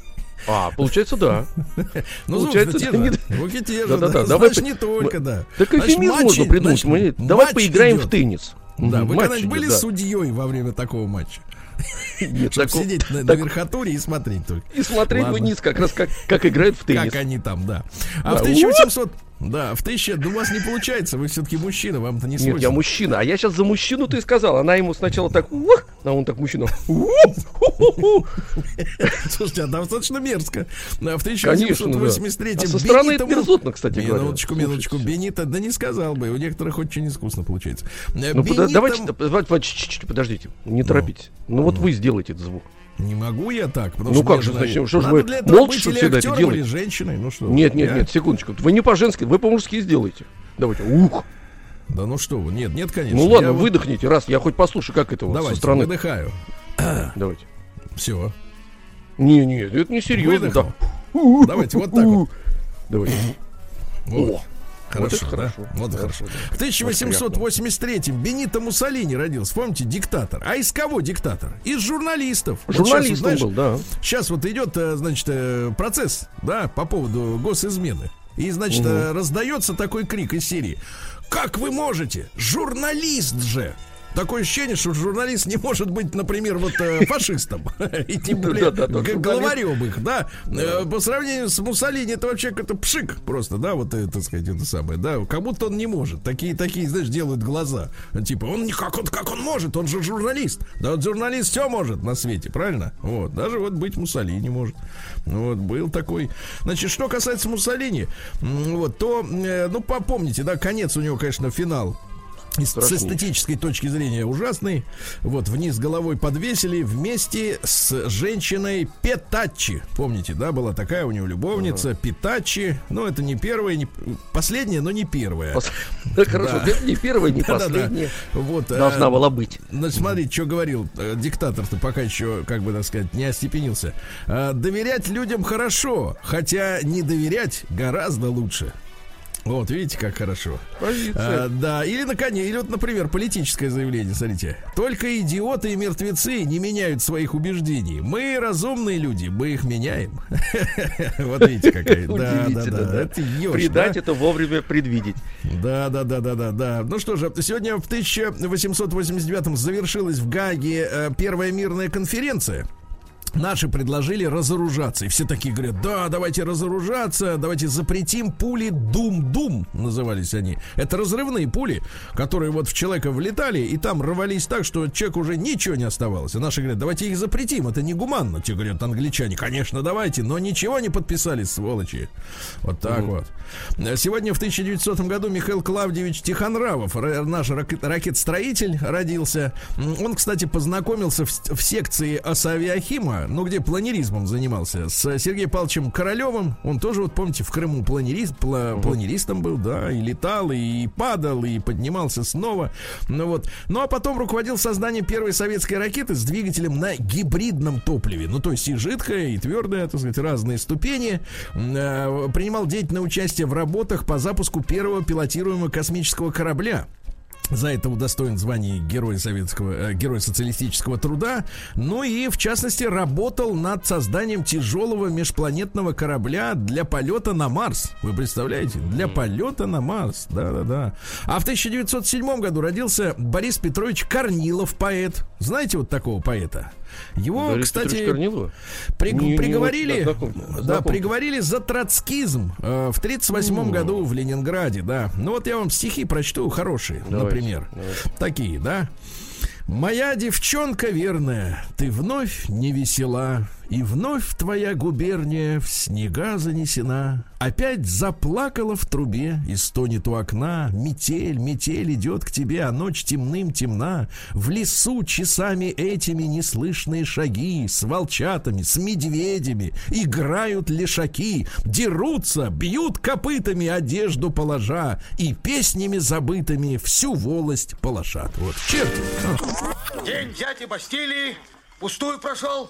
А, получается, да.
Ну,
Получается,
те
да,
же, звуки те же,
Да-да-да,
да,
давай
не только, да.
Так эфемизм можно придумать. Давай поиграем в теннис.
Да, вы когда-нибудь были судьей во время такого матча?
Нет,
Чтобы
такого-
сидеть на, на
так-
верхотуре и смотреть только.
И смотреть
Ладно.
вниз, как раз как, как играют в теннис.
Как они там, да. А
Да.
в 1800... Да, в 1000... Да у вас не получается, вы все-таки мужчина, вам-то не
Нет, я
свойственно.
мужчина. А я сейчас за мужчину ты сказал. Она ему сначала так, ух, а он так мужчина.
Слушайте, а достаточно мерзко. В
Конечно, да.
1883
А со стороны это мерзотно, кстати говоря.
Минуточку, минуточку. Бенита, да не сказал бы. У некоторых очень искусно получается.
Ну, давайте, подождите, не торопитесь. Ну, вот вы сделайте этот звук.
Не могу я так, потому
Ну
что
как
мне
же, значит, что ж
надо
вы
для этого
молча
быть
всегда это
актером, или
делаете?
женщиной. Ну что?
Нет,
вы,
нет,
я-
нет, секундочку. Вы не по-женски, вы по-мужски сделайте. Давайте. Ух.
Да ну что вы, нет, нет, конечно.
Ну ладно,
Я вот-
выдохните раз, я хоть послушаю, как это вот со
Давайте,
стороны.
выдыхаю.
Давайте.
Все.
Не, не, это не серьезно. Да.
Давайте, вот так вот.
Давайте.
Вот.
О,
Хорошо,
это
да?
хорошо.
Вот и
Хорошо, да.
В 1883-м Бенито Муссолини родился. Помните, диктатор. А из кого диктатор? Из журналистов. Вот
Журналист
знаешь,
был, да.
Сейчас вот идет, э, значит, э, процесс, да, по поводу госизмены. И, значит, э, раздается такой крик из серии. Как вы можете? Журналист же! Такое ощущение, что журналист не может быть, например, вот э, фашистом. И тем более главарем их, да. Э, По сравнению с Муссолини, это вообще как-то пшик просто, да, вот это, так сказать, это самое, да. Как будто он не может. Такие, такие, знаешь, делают глаза. Типа, он как он, как он может, он же журналист. Да вот журналист все может на свете, правильно? Вот, даже вот быть Муссолини может. Вот, был такой. Значит, что касается Муссолини, вот, то, э, ну, попомните, да, конец у него, конечно, финал. И с эстетической точки зрения ужасный. Вот вниз головой подвесили вместе с женщиной Петачи. Помните, да, была такая у него любовница Петачи. Ну, это не первая, не последняя, но не первая.
Пос- Да, Хорошо,
Да.
не первая, не последняя.
Вот, э,
Должна была быть.
Значит, смотрите, что говорил э, диктатор-то пока еще, как бы так сказать, не остепенился. Э, доверять людям хорошо, хотя не доверять гораздо лучше. Вот, видите, как хорошо.
Позиция.
А, да, или на коне, или вот, например, политическое заявление, смотрите. Только идиоты и мертвецы не меняют своих убеждений. Мы разумные люди, мы их меняем. Вот видите, какая. Да, да, да.
Предать
да?
это вовремя предвидеть.
Да, да, да, да, да, да. Ну что же, сегодня в 1889 завершилась в Гаге э, первая мирная конференция. Наши предложили разоружаться. И все такие говорят, да, давайте разоружаться, давайте запретим пули Дум-Дум, назывались они. Это разрывные пули, которые вот в человека влетали, и там рвались так, что человек уже ничего не оставалось. А наши говорят, давайте их запретим, это негуманно. Те говорят, англичане, конечно, давайте, но ничего не подписали, сволочи. Вот так вот. Сегодня в 1900 году Михаил Клавдевич Тихонравов, ра- наш рак- ракетостроитель, родился. Он, кстати, познакомился в секции Асавиахима, ну, где планеризмом занимался, с Сергеем Павловичем Королевым. Он тоже, вот помните, в Крыму планерист, пла- планеристом был, да, и летал, и падал, и поднимался снова. Ну вот. Ну, а потом руководил созданием первой советской ракеты с двигателем на гибридном топливе. Ну, то есть и жидкое, и твердое, так сказать, разные ступени. Э, Принимал деятельное участие в работах по запуску первого пилотируемого космического корабля. За это удостоен звания Героя Советского, э, Героя Социалистического Труда. Ну и, в частности, работал над созданием тяжелого межпланетного корабля для полета на Марс. Вы представляете? Для полета на Марс. Да-да-да. А в 1907 году родился Борис Петрович Корнилов, поэт. Знаете вот такого поэта? Его,
Борис
кстати? При-
Не- не
приговорили,
да, знаком-
да,
знаком.
приговорили за троцкизм э, в 38 году в Ленинграде, да. Ну вот я вам стихи прочту хорошие,
Давайте,
например.
давайте.
Такие, да. Моя девчонка верная, ты вновь не весела, и вновь твоя губерния в снега занесена. Опять заплакала в трубе и стонет у окна. Метель, метель идет к тебе, а ночь темным темна. В лесу часами этими неслышные шаги с волчатами, с медведями играют лешаки, дерутся, бьют копытами одежду положа и песнями забытыми всю волость полошат. Вот, черт.
День дяди Бастилии пустую прошел.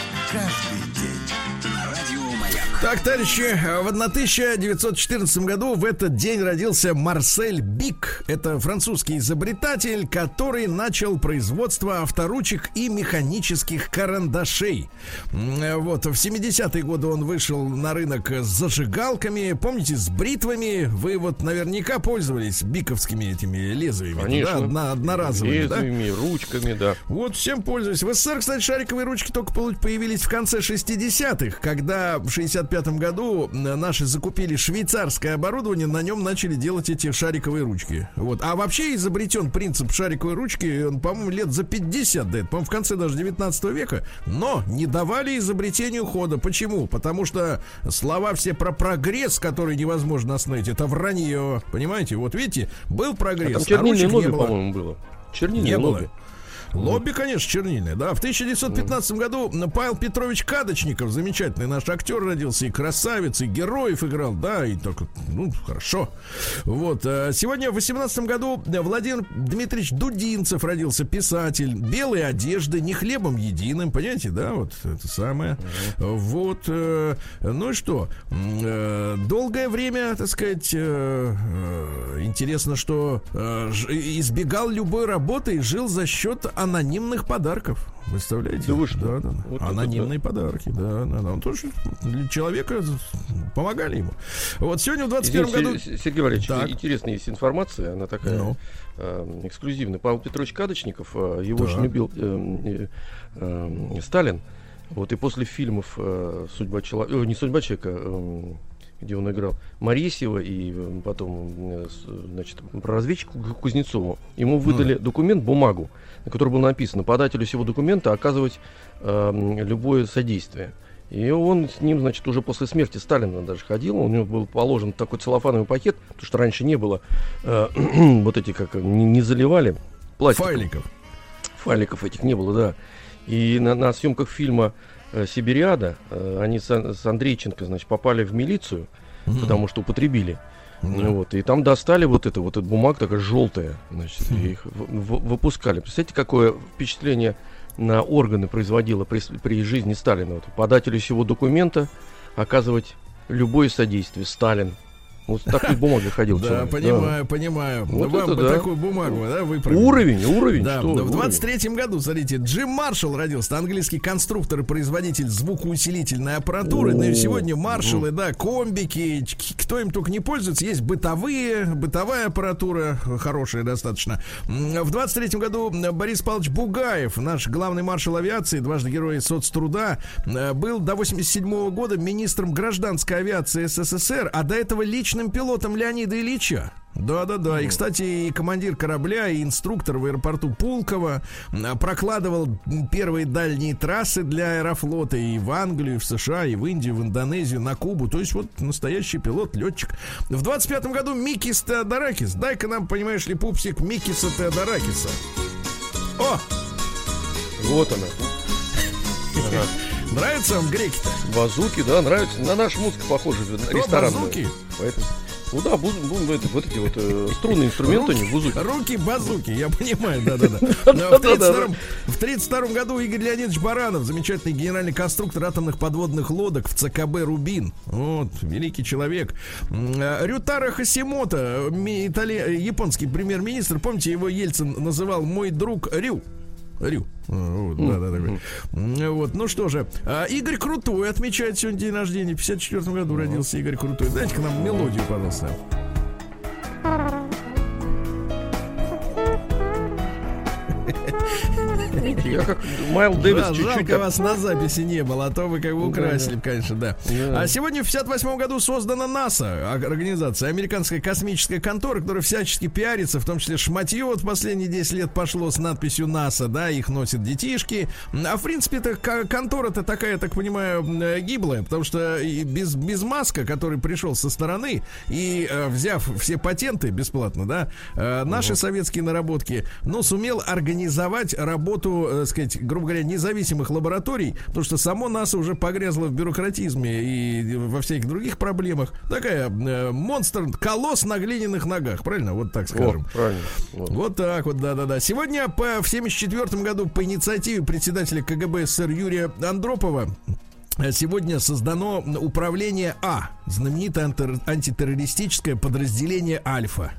Так, товарищи, в 1914 году в этот день родился Марсель Бик. Это французский изобретатель, который начал производство авторучек и механических карандашей. Вот, в 70-е годы он вышел на рынок с зажигалками, помните, с бритвами. Вы вот наверняка пользовались биковскими этими лезвиями.
Конечно.
Да, одно- одноразовыми, да?
Лезвиями, ручками, да.
Вот всем пользуюсь. В СССР, кстати, шариковые ручки только появились в конце 60-х, когда в 65-м году наши закупили швейцарское оборудование, на нем начали делать эти шариковые ручки. Вот. А вообще изобретен принцип шариковой ручки, он, по-моему, лет за 50 до этого, по-моему, в конце даже 19 века, но не давали изобретению хода. Почему? Потому что слова все про прогресс, который невозможно остановить, это вранье. Понимаете? Вот видите, был
А
прогресс,
там
а
чернильное
ручек не
лобби,
было.
по-моему, было. Чернильное
Не было.
Лобби.
Конечно, чернильное, да. В 1915 году Павел Петрович Кадочников, замечательный наш актер, родился, и красавец, и героев играл, да, и только, ну, хорошо. Вот. э, Сегодня в 18 году Владимир Дмитриевич Дудинцев родился, писатель. Белые одежды, не хлебом единым, понимаете, да, вот это самое. Вот. э, Ну и что? Э, Долгое время, так сказать, интересно, что избегал любой работы и жил за счет анонимных подарков. Представляете?
Да вы что?
Да, да.
Вот это
Анонимные подарки, да, да, да. Он тоже для человека помогали ему. Вот сегодня в 21
Извините,
году...
Се- Сергей Валерьевич,
Так.
интересная есть информация, она такая
Ну.
э, эксклюзивная. Павел Петрович Кадочников, э, его
Так.
очень любил э, э, э, Сталин. Вот и после фильмов э, «Судьба человека», не «Судьба человека», э, где он играл, Моресьева и э, потом, э, значит, про разведчика Ку- Кузнецова, ему выдали документ, бумагу, на которой было написано подателю всего документа оказывать э, любое содействие. И он с ним, значит, уже после смерти Сталина даже ходил. У него был положен такой целлофановый пакет, потому что раньше не было э, вот эти, как не, не заливали пластик.
Файликов.
Файликов этих не было, да. И на, на съемках фильма э, Сибириада э, они с, с Андрейченко, значит, попали в милицию, потому что употребили. Ну Вот, и там достали вот это, вот эта бумага такая желтая, значит, и их в- в- выпускали. Представляете, какое впечатление на органы производило при, при жизни Сталина. Вот, подателю всего документа оказывать любое содействие. Сталин. Вот такой бумагой ходил
Да,
человек.
понимаю, понимаю.
Вот
Вам бы
да.
такую бумагу, да,
Да.
выправили.
Уровень, уровень.
Да,
что
да,
вы,
в
уровень.
23-м году, смотрите, Джим Маршалл родился, английский конструктор и производитель звукоусилительной аппаратуры. Ну и сегодня маршалы, да, комбики, кто им только не пользуется. Есть бытовые, бытовая аппаратура, хорошая достаточно. В 23-м году Борис Павлович Бугаев, наш главный маршал авиации, дважды герой соцтруда, э, был до 87 года министром гражданской авиации СССР, а до этого личным пилотом Леонида Ильича. Да, да, да. И, кстати, и командир корабля, и инструктор в аэропорту Пулково прокладывал первые дальние трассы для аэрофлота и в Англию, и в США, и в Индию, в Индонезию, на Кубу. То есть вот настоящий пилот, летчик. В 25-м году Микис Теодоракис. Дай-ка нам, понимаешь ли, пупсик Микиса Теодоракиса. О,
Вот она.
нравится вам греки-то?
Базуки, да, нравится. На нашу музыку похоже, ресторан.
базуки?
Поэтому. Ну да, буз- бу- это, вот эти вот э, струнные инструменты, они бузуки.
Руки-базуки, я понимаю, да-да-да. В 32-м в 32-м году Игорь Леонидович Баранов, замечательный генеральный конструктор атомных подводных лодок в ЦКБ «Рубин». Вот, великий человек. Э, Рютара Хасимото, японский премьер-министр, помните, его Ельцин называл «мой друг Рю». Рю. А, Вот, да, да, такой. Вот, ну что же. а, Игорь Крутой отмечает сегодня день рождения. В 54 году родился Игорь Крутой. Дайте-ка нам мелодию, пожалуйста.
Я как Майл Дэвис
Да,
чуть-чуть
жалко
так-
вас на записи не было, а то вы как бы украсили, конечно, да.
Да.
А сегодня в 58 году создана НАСА, а- организация, американская космическая контора, которая всячески пиарится, в том числе шматье вот последние 10 лет пошло с надписью НАСА, да, их носят детишки. А в принципе, это контора-то такая, я так понимаю, э, гиблая, потому что без, без Маска, который пришел со стороны и э, взяв все патенты бесплатно, да, э, наши советские наработки, ну, сумел организовать работу, э, сказать, грубо говоря, независимых лабораторий, потому что само НАСА уже погрязло в бюрократизме и во всяких других проблемах. Такая э, монстр, колосс на глиняных ногах, правильно? Вот так скажем.
правильно. Вот.
Вот так вот, да-да-да. Сегодня по, в 74 году по инициативе председателя КГБ СССР Юрия Андропова Сегодня создано управление А, знаменитое анти- антитеррористическое подразделение Альфа.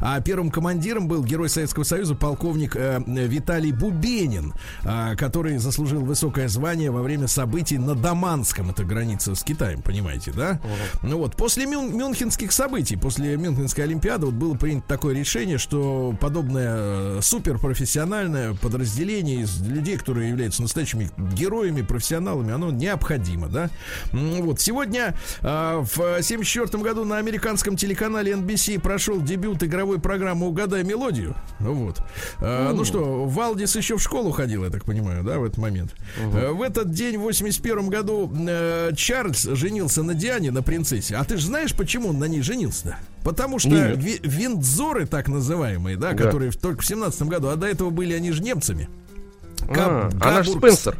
А первым командиром был герой Советского Союза полковник э, Виталий Бубенин, э, который заслужил высокое звание во время событий на Даманском, это граница с Китаем, понимаете, да? Ну вот, после мюн- мюнхенских событий, после Мюнхенской Олимпиады, вот было принято такое решение, что подобное э, суперпрофессиональное подразделение из людей, которые являются настоящими героями, профессионалами, оно необходимо, да? М, Вот, сегодня э, в 74 году на американском телеканале NBC прошел дебют игровой программы «Угадай мелодию». Вот. А, ну что, Валдис еще в школу ходил, я так понимаю, да, в этот момент. А, в этот день, в 81 году, э, Чарльз женился на Диане, на принцессе. А ты же знаешь, почему он на ней женился-то? Потому что ви- виндзоры, так называемые, да,
Да.
которые в- только в 17 году, а до этого были они же немцами.
А, она же. Спенсер.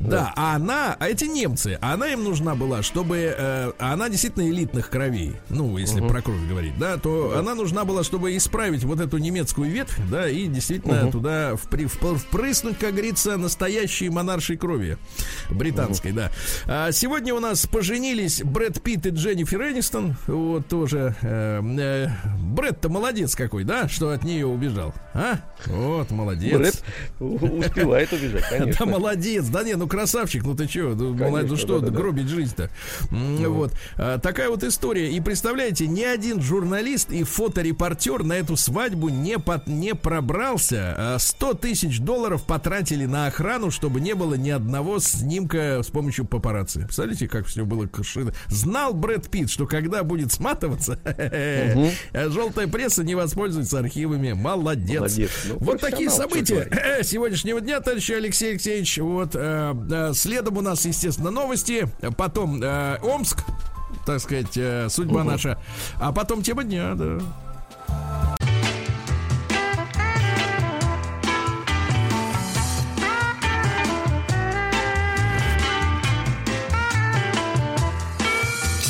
Да, а она, а эти немцы, она им нужна была, чтобы, э, она действительно элитных кровей, ну, если про кровь говорить, да, то она нужна была, чтобы исправить вот эту немецкую ветвь, да, и действительно туда впри- вп- впрыснуть, как говорится, настоящей монаршей крови британской, да. А сегодня у нас поженились Брэд Питт и Дженнифер Энистон, вот тоже. э, э, Брэд-то молодец какой, да, что от нее убежал, а? Вот, молодец.
Брэд успевает убежать,
Да
конечно.
молодец, да не, ну красавчик, ну ты чё, ну, молодец, ну что,
да-да-да.
гробить жизнь-то. М, Вот. А, такая вот история. И представляете, ни один журналист и фоторепортер на эту свадьбу не, под, не пробрался. А 100 тысяч долларов потратили на охрану, чтобы не было ни одного снимка с помощью папарацци. Представляете, как все было крышено. Знал Брэд Питт, что когда будет сматываться, желтая пресса не воспользуется архивами. Молодец.
Молодец. Ну,
Вот такие события
говорить.
сегодняшнего дня, товарищ Алексей Алексеевич. Вот э, э, следом у нас, естественно, новости, потом э, Омск, так сказать, э, судьба наша, а потом тема дня, да.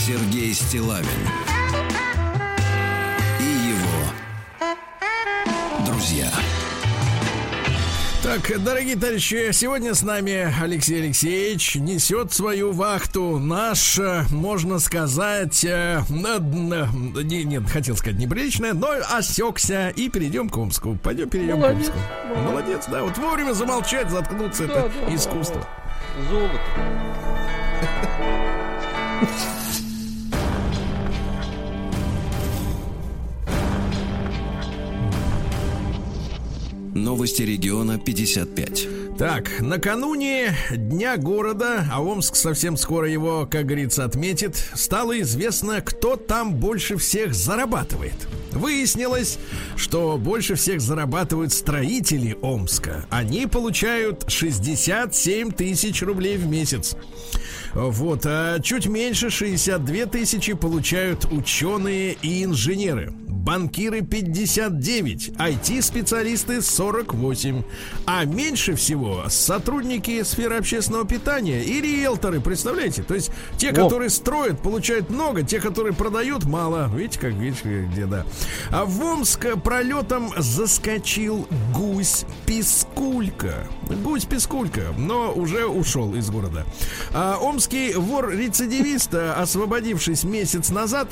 Сергей Стилавин и его друзья.
Так, дорогие товарищи, сегодня с нами Алексей Алексеевич несет свою вахту. Наш, э, можно сказать, э, на- не, нет, хотел сказать неприличное, но осекся и перейдем к Омску. Пойдем перейдем
Молодец,
к Омску. Молодец, да. Вот вовремя замолчать, заткнуться, это
да, да,
искусство.
Золото.
Новости региона 55.
Так, накануне Дня города, а Омск совсем скоро его, как говорится, отметит, стало известно, кто там больше всех зарабатывает. Выяснилось, что больше всех зарабатывают строители Омска. Они получают 67 тысяч рублей в месяц. Вот, а чуть меньше 62 тысячи получают ученые и инженеры. Банкиры 59, IT-специалисты 48, а меньше всего сотрудники сферы общественного питания и риэлторы, представляете? То есть те, которые строят, получают много, те, которые продают, мало. Видите, как видите, где да. А в Омск пролетом заскочил гусь Пискулька. Гусь Пискулька, но уже ушел из города. А омский вор-рецидивист, а, освободившись месяц назад,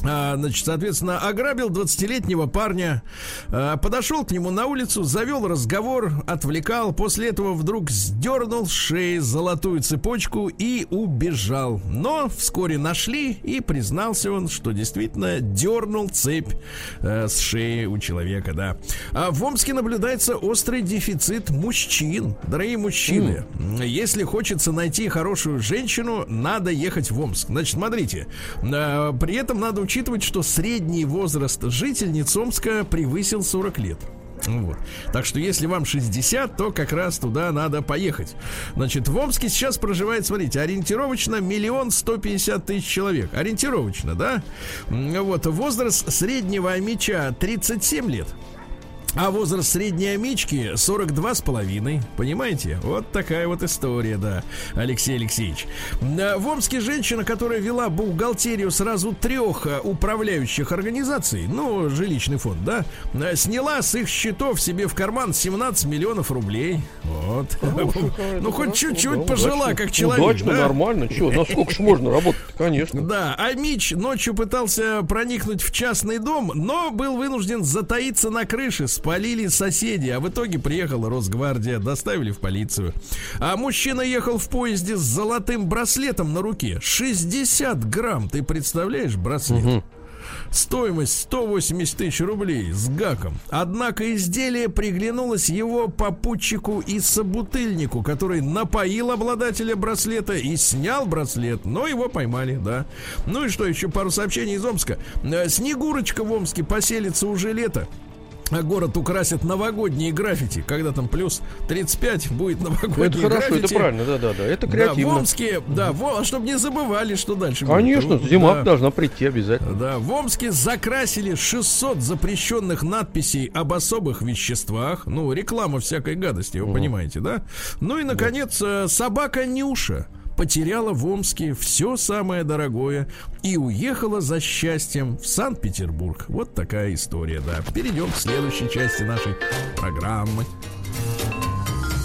Значит, соответственно, ограбил 20-летнего парня, а, подошел к нему на улицу, завел разговор, отвлекал, после этого вдруг сдернул с шеи золотую цепочку и убежал. Но вскоре нашли, и признался он, что действительно дернул цепь э, с шеи у человека, да. А в Омске наблюдается острый дефицит мужчин. Дорогие мужчины, если хочется найти хорошую женщину, надо ехать в Омск. Значит, смотрите, э, при этом надо учитывать, что средний возраст жительниц Омска превысил 40 лет. Вот. Так что если вам 60, то как раз туда надо поехать. Значит, в Омске сейчас проживает, смотрите, ориентировочно миллион сто пятьдесят тысяч человек. Ориентировочно, да? Вот. Возраст среднего меча 37 лет. А возраст средней амички 42 с половиной. Понимаете? Вот такая вот история, да, Алексей Алексеевич. А, В Омске женщина, которая вела бухгалтерию сразу трех а, управляющих организаций, ну, жилищный фонд, да, а, сняла с их счетов себе в карман 17 миллионов рублей. Вот. Ну, хоть чуть-чуть пожила, как человек.
Удачно,
да?
нормально. Че, насколько ж можно работать конечно.
Да, а Мич ночью пытался проникнуть в частный дом, но был вынужден затаиться на крыше. Спалили соседи, а в итоге приехала Росгвардия, доставили в полицию. А мужчина ехал в поезде с золотым браслетом на руке. 60 грамм, ты представляешь, браслет? Стоимость 180 тысяч рублей с гаком. Однако изделие приглянулось его попутчику и собутыльнику, который напоил обладателя браслета и снял браслет, но его поймали, да. Ну и что, еще пару сообщений из Омска. Э, Снегурочка в Омске поселится уже лето. А город украсит новогодние граффити. Когда там плюс 35 будет новогодние
Это хорошо,
граффити.
это правильно, да, да, да. Это
Да, в
креативно.
Омске, да, во, чтобы не забывали, что дальше будет.
Конечно,
Ну,
зима
да.
должна прийти обязательно.
Да, в Омске закрасили 600 запрещенных надписей об особых веществах. Ну, реклама всякой гадости, вы понимаете, да? Ну и, наконец, э, собака Нюша потеряла в Омске все самое дорогое и уехала за счастьем в Санкт-Петербург. Вот такая история, да. Перейдем к следующей части нашей программы.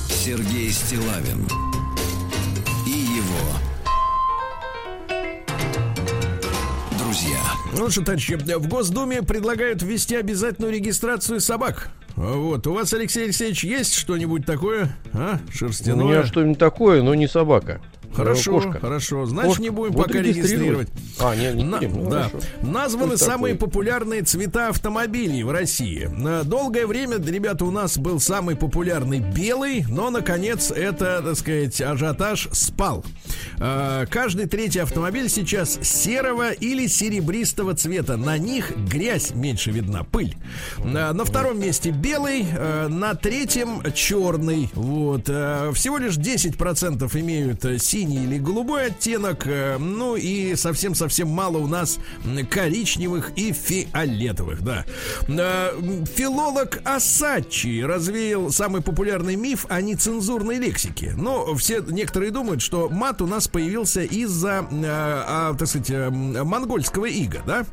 Сергей Стилавин и его друзья.
Ну что, товарищи, в Госдуме предлагают ввести обязательную регистрацию собак. Вот, у вас, Алексей Алексеевич, есть что-нибудь такое? А,
У
шерстяное?
меня что-нибудь такое, но не собака.
Хорошо,
Кошка.
хорошо. Значит,
Кошка.
не будем
Вот
пока
регистрировать. А, не, не
На-
будем, ну,
да.
хорошо.
Названы
Пусть
самые
такой.
популярные цвета автомобилей в России. На долгое время, ребята, у нас был самый популярный белый, но, наконец, это, так сказать, ажиотаж спал. А, Каждый третий автомобиль сейчас серого или серебристого цвета. На них грязь меньше видна, пыль. А, На втором месте белый, а, на третьем черный. Вот. Всего лишь 10% имеют э, синий или голубой оттенок. э, Ну и совсем-совсем мало у нас коричневых и фиолетовых, да. М, Филолог Асачи развеял самый популярный миф о нецензурной лексике. Но все некоторые думают, что мат у нас появился из-за, э, а, так сказать, э, м, монгольского ига, да?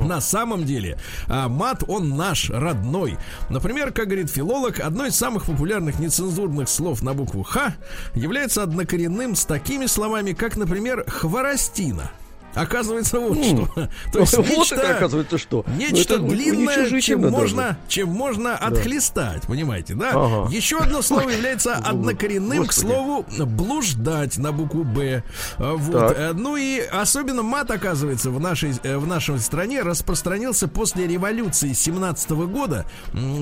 На самом деле, а, мат, он наш, родной. Например, как говорит филолог, одно из самых популярных нецензурных слов на букву «Х» является однокоренным с такими словами, как, например, «хворостина». Оказывается, вот что. То есть
вот
нечто,
это оказывается что. Ну,
нечто длинное, чем можно, чем можно отхлестать, понимаете, да?
Ага.
Еще одно слово является однокоренным к слову блуждать на букву Б. А, Вот.
Так.
Э, Ну и особенно мат, оказывается, в нашей, э, в нашей стране распространился после революции 17 года,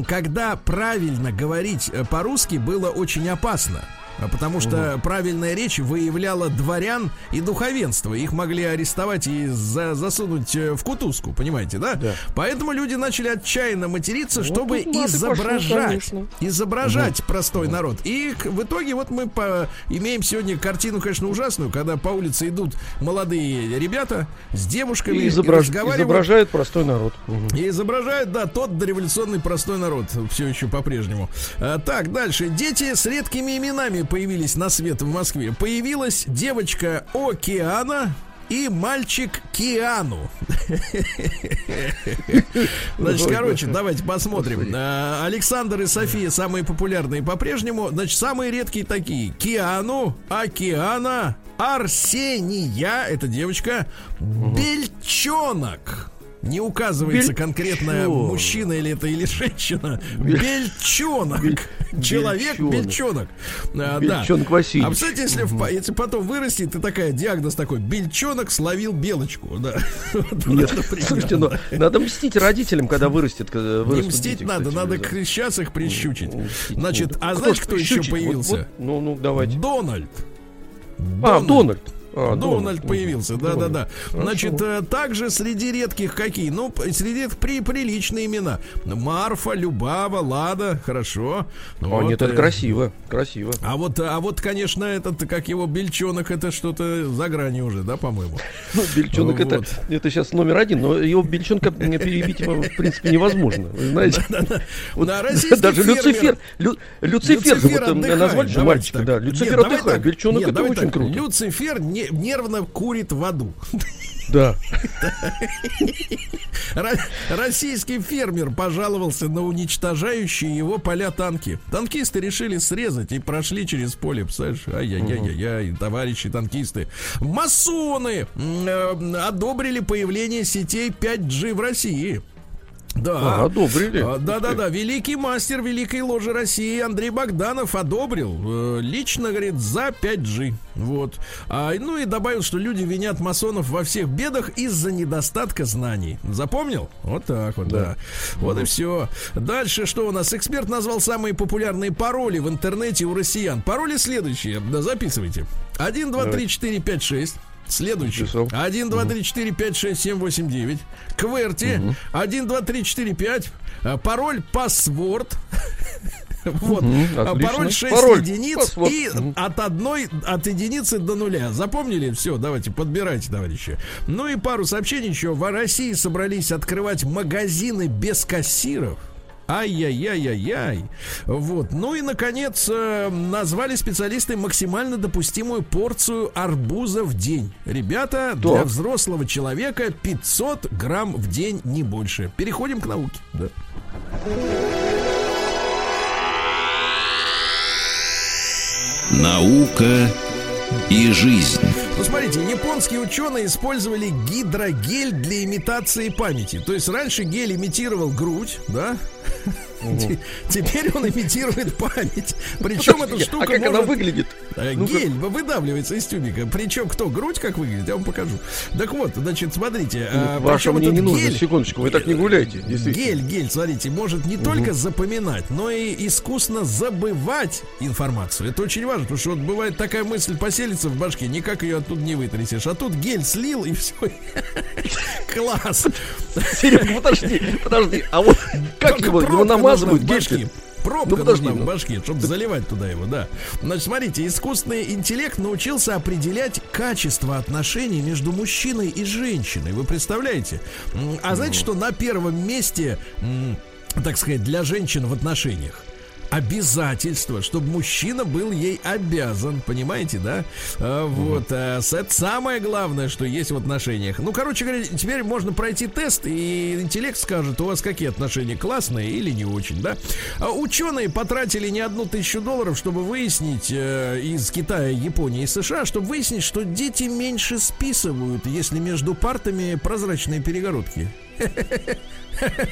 когда правильно говорить э, по-русски было очень опасно. А Потому что правильная речь выявляла дворян и духовенство. Их могли арестовать и за- засунуть э, в кутузку, понимаете, да?
Да.
Поэтому люди начали отчаянно материться,
Вот
чтобы
и пошел,
изображать,
конечно.
изображать простой народ. И в итоге вот мы по- имеем сегодня картину, конечно, ужасную, когда по улице идут молодые ребята с девушками
И
и
изображ-
разговаривают.
изображает простой народ. Мгм.
И изображают, да, тот дореволюционный простой народ все еще по-прежнему. А, так, дальше. Дети с редкими именами появились на свет в Москве. Появилась девочка Океана и мальчик Киану. Значит, короче, давайте посмотрим. А, Александр и София самые популярные по-прежнему. Значит, самые редкие такие. Киану, Океана, Арсения, это девочка, Бельчонок. Не указывается конкретно
Бельчонок.
мужчина или это или женщина. Бельчонок. Человек
Бельчонок.
Бельчонок. А, да.
Бельчонок Васильевич.
А представьте, если, в- если потом вырастет, и такая диагноз такой, Бельчонок словил белочку, да.
Нет, слушайте, ну, надо мстить родителям, когда вырастет. когда
Не мстить
дети,
надо,
кстати,
надо
да.
кричаться их прищучить.
Мстить.
Значит,
Ну,
а
ж
знаете, кто еще
прищучить? Вот-
появился?
вот, ну, ну, давайте.
Дональд.
А, Дональд.
А, Дональд, появился, да-да-да. Значит, э, также среди редких какие? Ну, среди при приличные имена. Марфа, Любава, Лада, хорошо.
А, вот. нет, это э, красиво, красиво.
А вот, а вот, конечно, этот, как его, Бельчонок, это что-то за гранью уже, да, по-моему?
Ну, Бельчонок вот. это, это сейчас номер один, но его Бельчонка перебить, в принципе, невозможно. Вы знаете? Даже Люцифер, Люцифер же вот назвали же мальчика, да. Люцифер отдыхает, Бельчонок это очень круто.
Люцифер нервно курит в аду.
Да.
Российский фермер пожаловался на уничтожающие его поля танки. Танкисты решили срезать и прошли через поле. Представляешь? Ай-яй-яй-яй, товарищи танкисты. Масоны э, одобрили появление сетей 5G в России. Да.
Одобрили.
А, да, да, да. Великий мастер Великой Ложи России Андрей Богданов одобрил. Э, лично, говорит, за 5G. Вот. А, ну и добавил, что люди винят масонов во всех бедах из-за недостатка знаний. Запомнил? Вот так вот, да. да. Вот и все. Дальше что у нас? Эксперт назвал самые популярные пароли в интернете у россиян. Пароли следующие. Да, записывайте. 1, 2, 3, 4, 5, 6. Следующий. 1, 2, 3, 4, 5, 6, 7, 8, 9. Кверти. 1, 2, 3, 4, 5. Пароль паспорт. Вот. Угу, Пароль 6 Пароль. единиц Паспорт. и угу. от одной, от единицы до нуля. Запомнили? Все, давайте, подбирайте, товарищи. Ну и пару сообщений еще. В России собрались открывать магазины без кассиров. Ай-яй-яй-яй-яй. Вот. Ну и, наконец, э, назвали специалисты максимально допустимую порцию арбуза в день. Ребята, да. для взрослого человека 500 грамм в день, не больше. Переходим к науке. Да.
Наука и жизнь.
Ну, смотрите, японские ученые использовали гидрогель для имитации памяти. То есть раньше гель имитировал грудь, да? Теперь он имитирует память. Причем эта штука
а как может... она выглядит?
Гель выдавливается из тюбика. Причем кто грудь как выглядит, я вам покажу. Так вот, значит, смотрите.
Ну, Ваше мне не нужно, секундочку, вы так не гуляйте.
Гель, гель, смотрите, может не только запоминать, но и искусно забывать информацию. Это очень важно, потому что вот бывает такая мысль поселится в башке, никак ее оттуда не вытрясешь. А тут гель слил и все. Класс.
Серега, подожди, подожди. А вот как его, его намазывают гель
Пробка ну, подожди, нужна в башке, чтобы заливать туда его, да. Значит, смотрите, искусственный интеллект научился определять качество отношений между мужчиной и женщиной. Вы представляете? А знаете, что на первом месте, так сказать, для женщин в отношениях обязательство, чтобы мужчина был ей обязан, понимаете, да? А, вот, а, это самое главное, что есть в отношениях. Ну, короче говоря, теперь можно пройти тест, и интеллект скажет, у вас какие отношения, классные или не очень, да? А ученые потратили не одну тысячу долларов, чтобы выяснить э, из Китая, Японии и США, чтобы выяснить, что дети меньше списывают, если между партами прозрачные перегородки.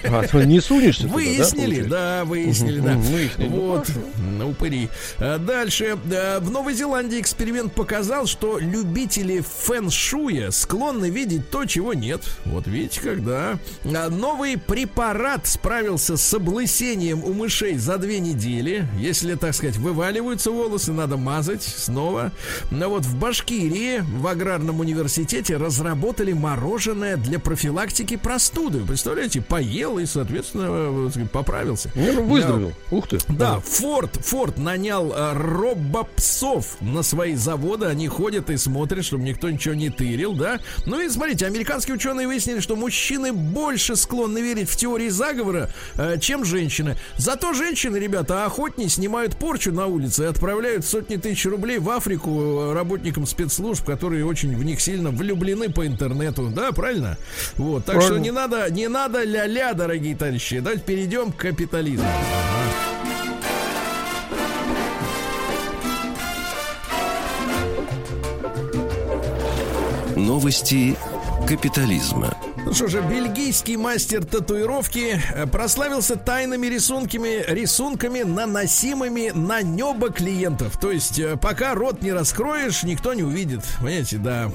А, не сунешься
Выяснили, туда, да, выяснили, да. Выяснили, вот, ну, упыри. А дальше. В Новой Зеландии эксперимент показал, что любители фэн-шуя склонны видеть то, чего нет. Вот видите, когда. А новый препарат справился с облысением у мышей за две недели. Если, так сказать, вываливаются волосы, надо мазать снова. Но вот в Башкирии в аграрном университете разработали мороженое для профилактики простуды. Представляете, поел и, соответственно, поправился.
Не, ну, выздоровел.
Да. Ух ты. Да, Форд, Форд нанял э, робопсов на свои заводы. Они ходят и смотрят, чтобы никто ничего не тырил, да. Ну и смотрите, американские ученые выяснили, что мужчины больше склонны верить в теории заговора, э, чем женщины. Зато женщины, ребята, охотнее снимают порчу на улице и отправляют сотни тысяч рублей в Африку э, работникам спецслужб, которые очень в них сильно влюблены по интернету. Да, правильно? Вот, так правильно. что не надо, не надо ля ля-ля, дорогие товарищи. Давайте перейдем к капитализму.
Новости капитализма.
Ну что же, бельгийский мастер татуировки э, прославился тайными рисунками, рисунками, наносимыми на небо клиентов. То есть, э, пока рот не раскроешь, никто не увидит. Понимаете, да.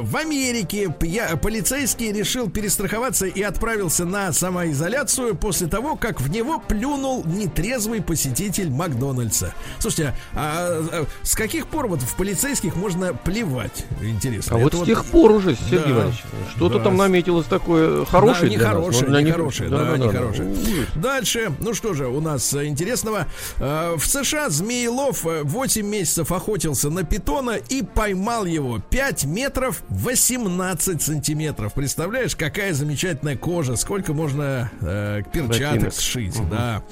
В Америке я, полицейский решил перестраховаться и отправился на самоизоляцию после того, как в него плюнул нетрезвый посетитель Макдональдса. Слушайте, а, а с каких пор вот в полицейских можно плевать? Интересно.
А вот с тех пор уже, Сергей да, Иванович, что-то да. там наметилось такое хорошее
да, нехорошее,
нас.
Нехорошее, да, да, да, нехорошее. Да. Дальше, ну что же, у нас интересного. Э, в США Змеелов 8 э, месяцев охотился на питона и поймал его 5 метров 18 сантиметров. Представляешь, какая замечательная кожа, сколько можно э, перчаток Ботинок. сшить, угу. да.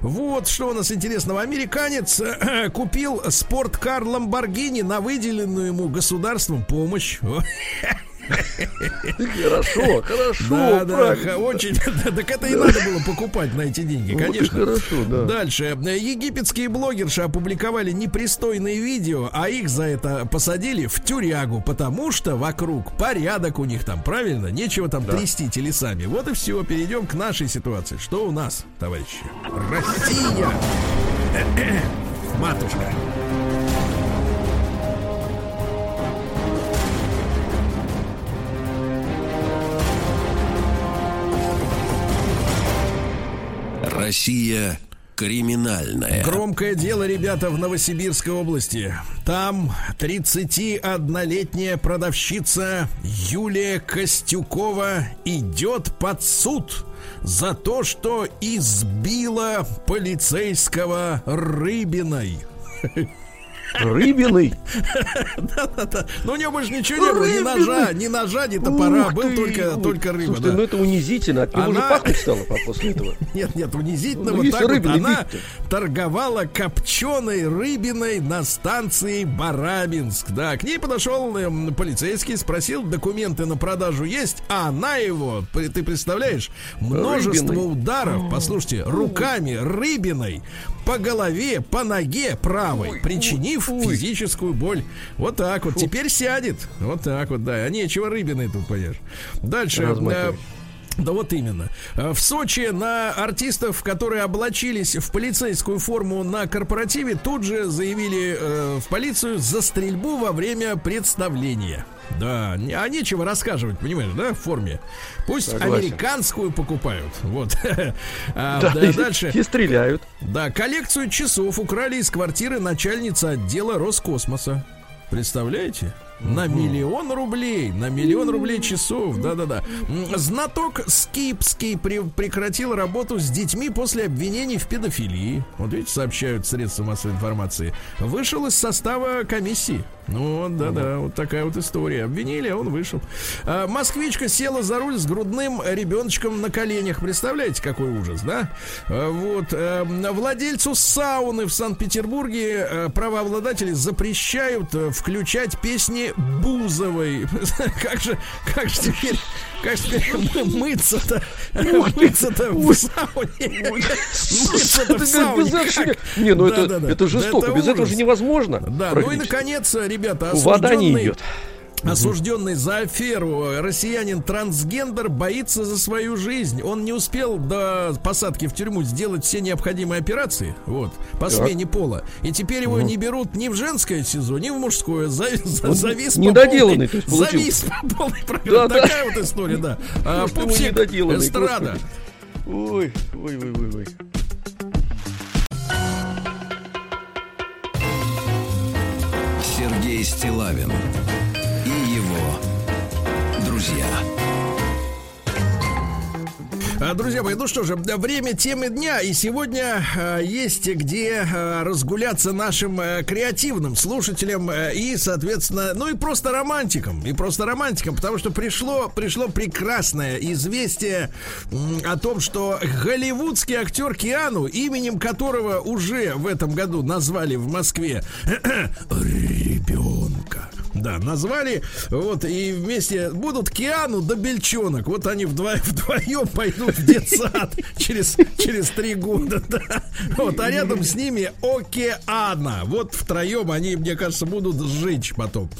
Вот что у нас интересного. Американец э, купил спорткар Ламборгини на выделенную ему государством помощь.
Хорошо, хорошо.
Да, да, очень. Так это и надо было покупать на эти деньги, конечно.
Хорошо, да.
Дальше. Египетские блогерши опубликовали непристойные видео, а их за это посадили в тюрягу, потому что вокруг порядок у них там, правильно? Нечего там трясти телесами. Вот и все. Перейдем к нашей ситуации. Что у нас, товарищи? Россия! Матушка.
Россия криминальная.
Громкое дело, ребята, в Новосибирской области. Там 31-летняя продавщица Юлия Костюкова идет под суд за то, что избила полицейского Рыбиной.
Рыбиный?
Да-да-да. Но у него больше ничего не было. Ни ножа, ни ножа, ни топора. Был только, только рыба.
Слушайте, ну это унизительно. От него не пахнуть стало после этого.
Нет, нет, унизительно. Ну, вот так вот она торговала копченой рыбиной на станции Барабинск. Да, к ней подошел эм, полицейский, спросил, документы на продажу есть, а она его, ты представляешь, множество ударов, послушайте, руками рыбиной по голове, по ноге правой, причинив физическую боль. Вот так вот. Теперь сядет. Вот так вот, да. А нечего рыбиной тут поешь. Дальше. Э, да вот именно. Э, в Сочи на артистов, которые облачились в полицейскую форму на корпоративе, тут же заявили э, в полицию за стрельбу во время представления. Да, а нечего рассказывать, понимаешь, да, в форме. Пусть Согласен. американскую покупают. Вот.
а, да, да, дальше. И стреляют.
Да, коллекцию часов украли из квартиры начальницы отдела Роскосмоса. Представляете? На миллион рублей, на миллион рублей часов, да-да-да. Знаток Скипский при, прекратил работу с детьми после обвинений в педофилии. Вот видите, сообщают средства массовой информации. Вышел из состава комиссии. Ну, да-да, вот такая вот история. Обвинили, а он вышел. А, москвичка села за руль с грудным ребеночком на коленях. Представляете, какой ужас, да? А, вот. А, владельцу сауны в Санкт-Петербурге а, правообладатели запрещают а, включать песни Бузовой. Как же, как же теперь, как же теперь мыться-то? Мыться-то в сауне.
Мыться-то в сауне. Не, ну это, это жестоко. Без этого же невозможно.
Да, ну и наконец, ребята,
Вода не идет.
Осужденный за аферу россиянин трансгендер боится за свою жизнь. Он не успел до посадки в тюрьму сделать все необходимые операции, вот, по так. смене пола. И теперь его угу. не берут ни в женское СИЗО, ни в мужское. За, за, завис
недоделанный,
по полной, завис по полной программе. Да, Такая да. вот история, да. А, пупсик эстрада.
Ой, ой, ой, ой, ой.
Сергей Стилавин друзья.
А, друзья мои, ну что же, время темы дня, и сегодня э, есть где э, разгуляться нашим э, креативным слушателям э, и, соответственно, ну и просто романтикам, и просто романтикам, потому что пришло, пришло прекрасное известие о том, что голливудский актер Киану, именем которого уже в этом году назвали в Москве ребенка, да, назвали. Вот, и вместе будут Киану да Бельчонок. Вот они вдво- вдвоем пойдут в детсад через, через три года. Да. Вот, а рядом с ними Океана. Вот втроем они, мне кажется, будут сжечь потом.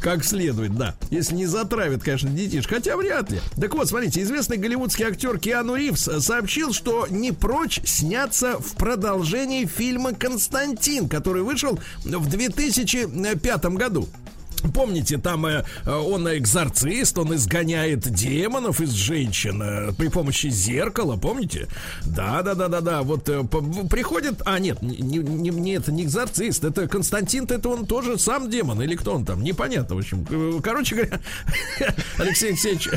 Как следует, да. Если не затравят, конечно, детишек. Хотя вряд ли. Так вот, смотрите, известный голливудский актер Киану Ривз сообщил, что не прочь сняться в продолжении фильма «Константин», который вышел в 2005 году. Помните, там э, он экзорцист, он изгоняет демонов из женщин э, при помощи зеркала, помните? Да, да, да, да, да. Вот э, по- приходит. А, нет, не, не, не это не экзорцист, это Константин, это он тоже сам демон, или кто он там? Непонятно, в общем. Э, Короче говоря, Алексей Алексеевич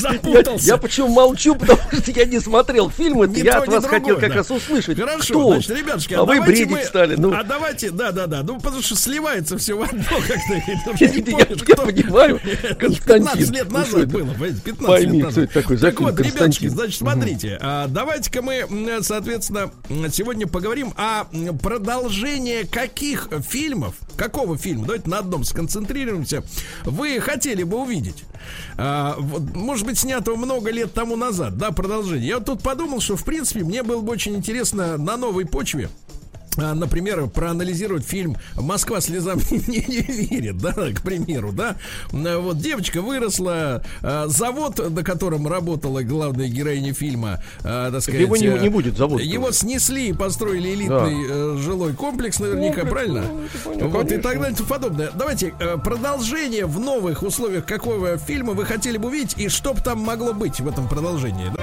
запутался.
я почему молчу, потому что я не смотрел фильм, это
Ни
я от вас
другое,
хотел как
да.
раз услышать.
Хорошо,
кто
значит, ребятушки,
а вы
давайте
бредить
мы-
стали. Ну,
А давайте, да, да, да. Ну, потому что сливается все в одно как-то. Не
я, я понимаю,
15
Константин.
лет
ну,
назад
что это?
было, понимаете, 15
Пойми,
лет назад.
это такой, за
Так вот,
Константин?
значит, смотрите, а, давайте-ка мы, соответственно, сегодня поговорим о продолжении каких фильмов, какого фильма, давайте на одном сконцентрируемся, вы хотели бы увидеть. А, может быть, снятого много лет тому назад, да, продолжение. Я вот тут подумал, что, в принципе, мне было бы очень интересно на новой почве Например, проанализировать фильм «Москва слезам не, не верит», да, к примеру, да. А, Вот девочка выросла, а, завод, на котором работала главная героиня фильма, а, так сказать,
его не-
э,
не будет завода
Его
уже.
снесли и построили элитный э, жилой комплекс, наверняка, правильно? вот и так далее и тому подобное. Давайте э, продолжение в новых условиях какого фильма вы хотели бы увидеть и что бы там могло быть в этом продолжении? да?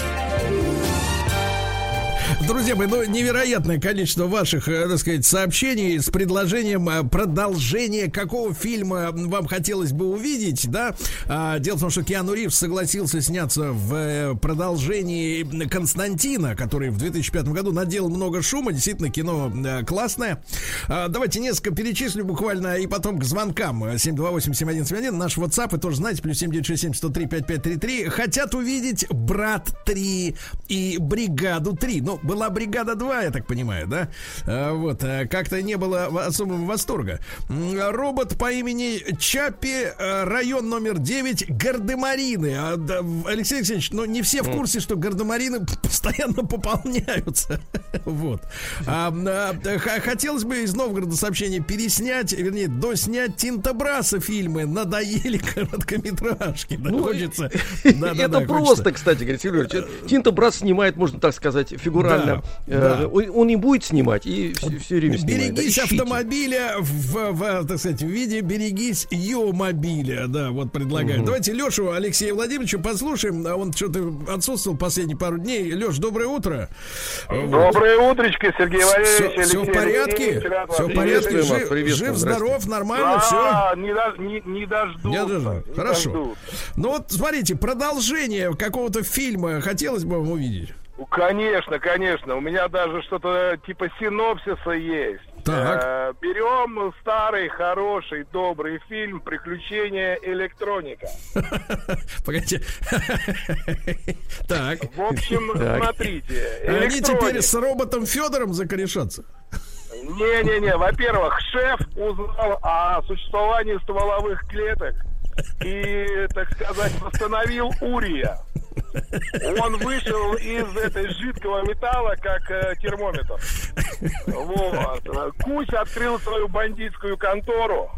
Друзья мои, ну, невероятное количество ваших, э, так сказать, сообщений с предложением э, продолжения какого фильма вам хотелось бы увидеть, да? А, дело в том, что Киану Ривз согласился сняться в э, продолжении Константина, который в 2005 году наделал много шума. Действительно, кино классное. А, давайте несколько перечислю буквально и потом к звонкам. Э, 728-7171. Наш WhatsApp, вы тоже знаете, плюс 7967 103 5533. Хотят увидеть «Брат 3» и «Бригаду 3». Ну, была «Бригада 2», я так понимаю, да? А, Вот, а, как-то не было особого восторга. Робот по имени Чапи, а, район номер 9, Гардемарины. А, Алексей Алексеевич, ну не все в курсе, что гардемарины постоянно пополняются. Вот. А, Хотелось бы из Новгорода сообщение переснять, вернее, доснять Тинтобраса фильмы. Надоели короткометражки. Да,
Ну,
хочется.
Это просто,
хочется.
кстати, Ильич. Тинто Брас снимает, можно так сказать, фигурально.
Да,
Э,
да.
Он он и будет снимать, и все, время снимает.
Берегись
Ищите.
автомобиля в, в, так сказать, в виде берегись ее мобиля. Да, вот предлагаю. Давайте Лешу Алексея Владимировича послушаем. А Он что-то отсутствовал последние пару дней. Леш, доброе утро.
Доброе утречко, Сергей Валерьевич.
Все, в
Алексей
порядке? Все в порядке? Жив, жив, здоров, нормально, все.
А, не, дож- не, не дождутся.
Не дожду.
не
Хорошо.
дождутся.
Ну вот, смотрите, продолжение какого-то фильма хотелось бы вам увидеть.
Ну, Конечно, конечно. У меня даже что-то типа синопсиса есть.
Так.
Э, берем старый, хороший, добрый фильм «Приключения электроника».
Погодите. Так.
В общем, смотрите.
Они теперь с роботом Федором закорешатся.
Не-не-не, во-первых, шеф узнал о существовании стволовых клеток и, так сказать, восстановил Урия. Он вышел из этой жидкого металла, как э, термометр. Вот. Кусь открыл свою бандитскую контору.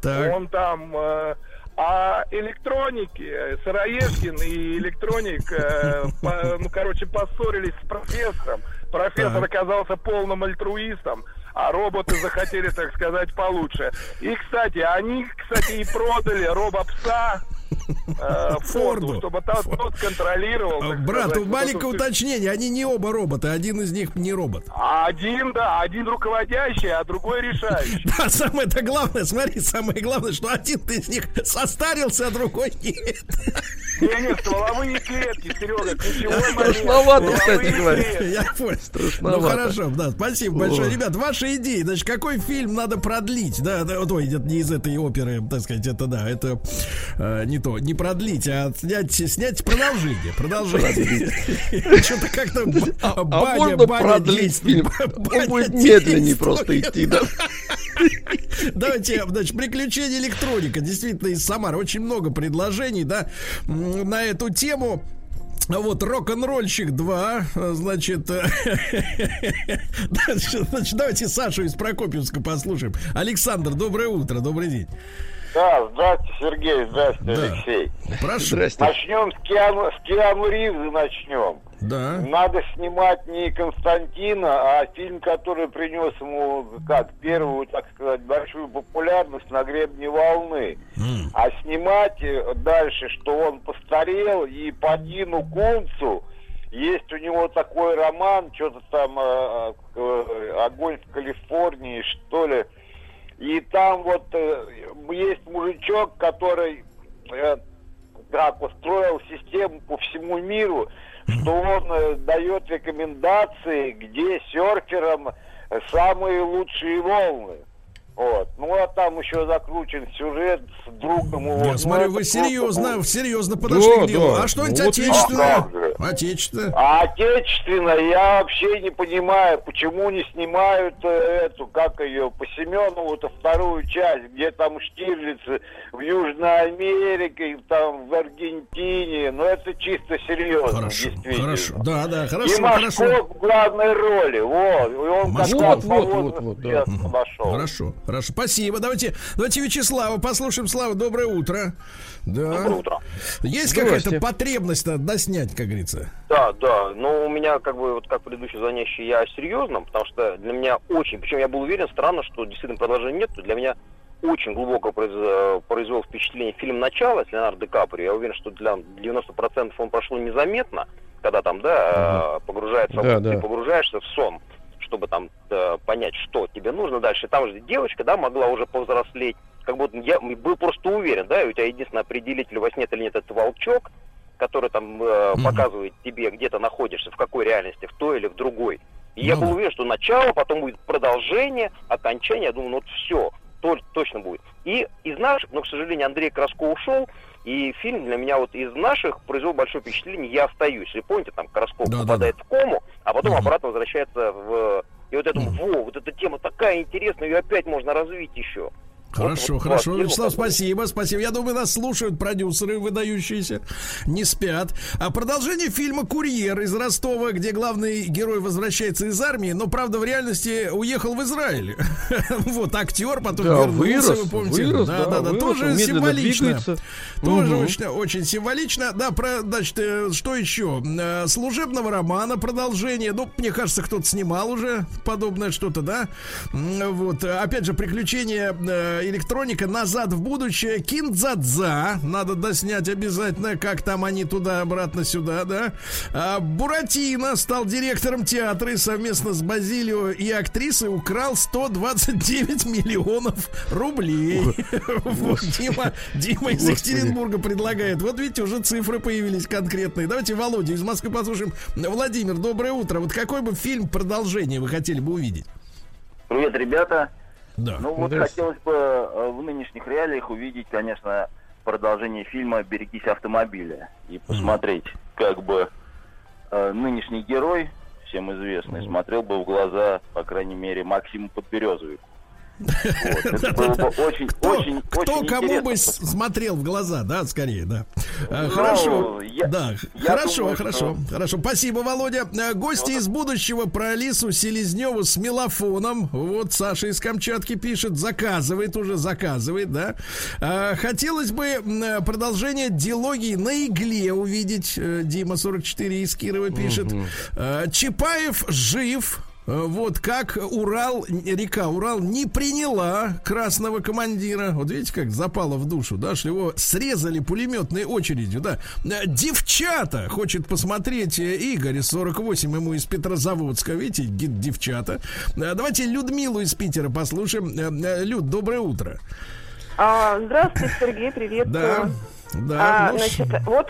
Так.
Он там... э, а электроники, э, Сыроежкин и электроник, э, по- ну, короче, поссорились с профессором. Профессор
Так.
оказался полным альтруистом, а роботы захотели, так сказать, получше. И, кстати, они, кстати, и продали робопса
Форду.
Форду, чтобы тот, тот контролировал. так
Брат,
сказать,
маленькое уточнение, они не оба роботы, один из них не робот.
А Один, да, один руководящий, а другой решающий.
Да, самое-то главное, смотри, самое главное, что один из них состарился, а другой нет.
Не, не, стволовые клетки, Серега, ключевой момент.
Страшновато, кстати говоря.
Я понял.
Страшновато.
Ну хорошо, да, спасибо большое. Ребят, ваши идеи, значит, какой фильм надо продлить? Да, да, вот, ой, это не из этой оперы, так сказать, это да, это э, не то. не продлить, а снять, снять продолжение. Продолжение. Что-то как-то б-
А
баня,
можно продлить фильм? Он будет медленнее просто идти, да?
Давайте, значит, приключения электроника. Действительно, из Самары очень много предложений, да, на эту тему. Вот, рок-н-ролльщик 2, э, значит, значит, давайте Сашу из Прокопьевска послушаем. Александр, доброе утро, добрый день.
Да, здравствуйте, Сергей, здравствуйте,
Да.
Алексей.
Прошу.
Здрасте.
Начнем с Киану, с Киану Ривза начнем.
Да.
Надо снимать не Константина, а фильм, который принес ему, как, первую, так сказать, большую популярность на гребне волны.
М.
А снимать дальше, что он постарел, и по Дину Кунцу есть у него такой роман, что-то там э, э, «Огонь в Калифорнии», что ли. И там вот э, есть мужичок, который э, как устроил систему по всему миру, что он э, дает рекомендации, где серферам самые лучшие волны. Вот. Ну а там еще закручен сюжет с другом его.
Я
Ну,
смотрю, вы
просто
серьезно,
будет.
серьезно подошли
Да,
к делу.
да.
А что-нибудь
вот
отечественное?
А?
Отечественное.
А отечественно я вообще не понимаю, почему не снимают э, эту, как ее, по Семенову, то вторую часть, где там Штирлиц в Южной Америке, там в Аргентине. Ну это чисто серьезно,
Хорошо,
действительно.
хорошо. Да, да,
И
хорошо,
Машков
хорошо.
в главной роли, вот. И он
Машков.
как раз по
Вот, вот,
возрасту
вот, да.
Хорошо, хорошо. Спасибо. Давайте, давайте Вячеслава послушаем. Слава, доброе утро. Да.
Доброе утро.
Есть какая-то потребность надо доснять, как говорится?
Да, да. Но у меня, как бы, вот как предыдущий звонящий, я серьезно, потому что для меня очень, причем я был уверен, странно, что действительно продолжения нет, для меня очень глубоко произ- произвел впечатление фильм «Начало» с Леонардо Ди Каприо. Я уверен, что для 90% он прошел незаметно, когда там, да, э, погружается,
Да,
ты
да.
погружаешься в сон, чтобы там э, понять, что тебе нужно дальше. Там же девочка, да, могла уже повзрослеть. Как будто я был просто уверен, да, и у тебя единственный определитель во сне это или нет, это волчок, который там э,
Мгм.
показывает тебе, где ты находишься, в какой реальности, в той или в другой. И я
Ну
был
да.
уверен, что начало, потом будет продолжение, окончание. Я думаю, ну вот все, точно будет. И из наших, но, к сожалению, Андрей Краско ушел, и фильм для меня вот из наших произвел большое впечатление. Я остаюсь. Если помните, там Красков
Да, да,
попадает в кому, а потом
Мгм.
обратно возвращается в... И вот думаю,
Мгм.
во, вот эта тема такая интересная, ее опять можно развить еще.
Хорошо,
Вот- вот
хорошо.
хватило
Вячеслав,
бы.
спасибо, спасибо. Я думаю, нас слушают продюсеры выдающиеся, не спят. А продолжение фильма «Курьер» из Ростова, где главный герой возвращается из армии, но, правда, в реальности уехал в Израиль. Вот, актер потом
Да,
вернулся,
вырос,
вы помните.
вырос,
да,
да,
да,
вырос,
тоже символично.
двигается.
Тоже
Мгм.
очень, очень символично. Да, про, значит, э, что еще? Э, Служебного романа продолжение. Ну, мне кажется, кто-то снимал уже подобное что-то, да? Вот. Опять же, приключения э, электроника назад в будущее. Киндзадза. Надо доснять обязательно, как там они туда, обратно сюда, да? А, Буратино стал директором театра и совместно с Базилио и актрисой украл 129 миллионов рублей. Вот, Дима, Дима из. Екатеринбурга предлагает. Вот видите, уже цифры появились конкретные. Давайте Володя из Москвы послушаем. Владимир, доброе утро. Вот какой бы фильм продолжение вы хотели бы увидеть?
Привет, ребята.
Да.
Ну вот
Здрасте.
хотелось бы э, в нынешних реалиях увидеть, конечно, продолжение фильма «Берегись автомобиля» и посмотреть, как бы э, нынешний герой, всем известный, смотрел бы в глаза, по крайней мере, Максиму Подберезовику. Вот. Это было бы очень,
Кто,
очень,
кто
очень
кому бы смотрел в глаза, да, скорее, да. А,
Ну,
хорошо,
я-
да,
я
хорошо,
думаю,
хорошо, хорошо. Спасибо, Володя. А, Гости из будущего про Алису Селезневу с мелофоном. Вот Саша из Камчатки пишет, заказывает уже, заказывает, да. А, Хотелось бы продолжение диалогии на игле увидеть. Э, Дима 44 из Кирова пишет. А, Чапаев жив. Э, Вот как Урал, река Урал не приняла красного командира. Вот видите, как запало в душу, да, что его срезали пулеметной очередью, да. Э, Девчата хочет посмотреть э, Игорь из 48, ему из Петрозаводска, видите, ди- девчата. Давайте Людмилу из Питера послушаем. Люд, доброе утро.
А, здравствуйте, Сергей, привет.
Да, да.
А,
ну,
значит, вот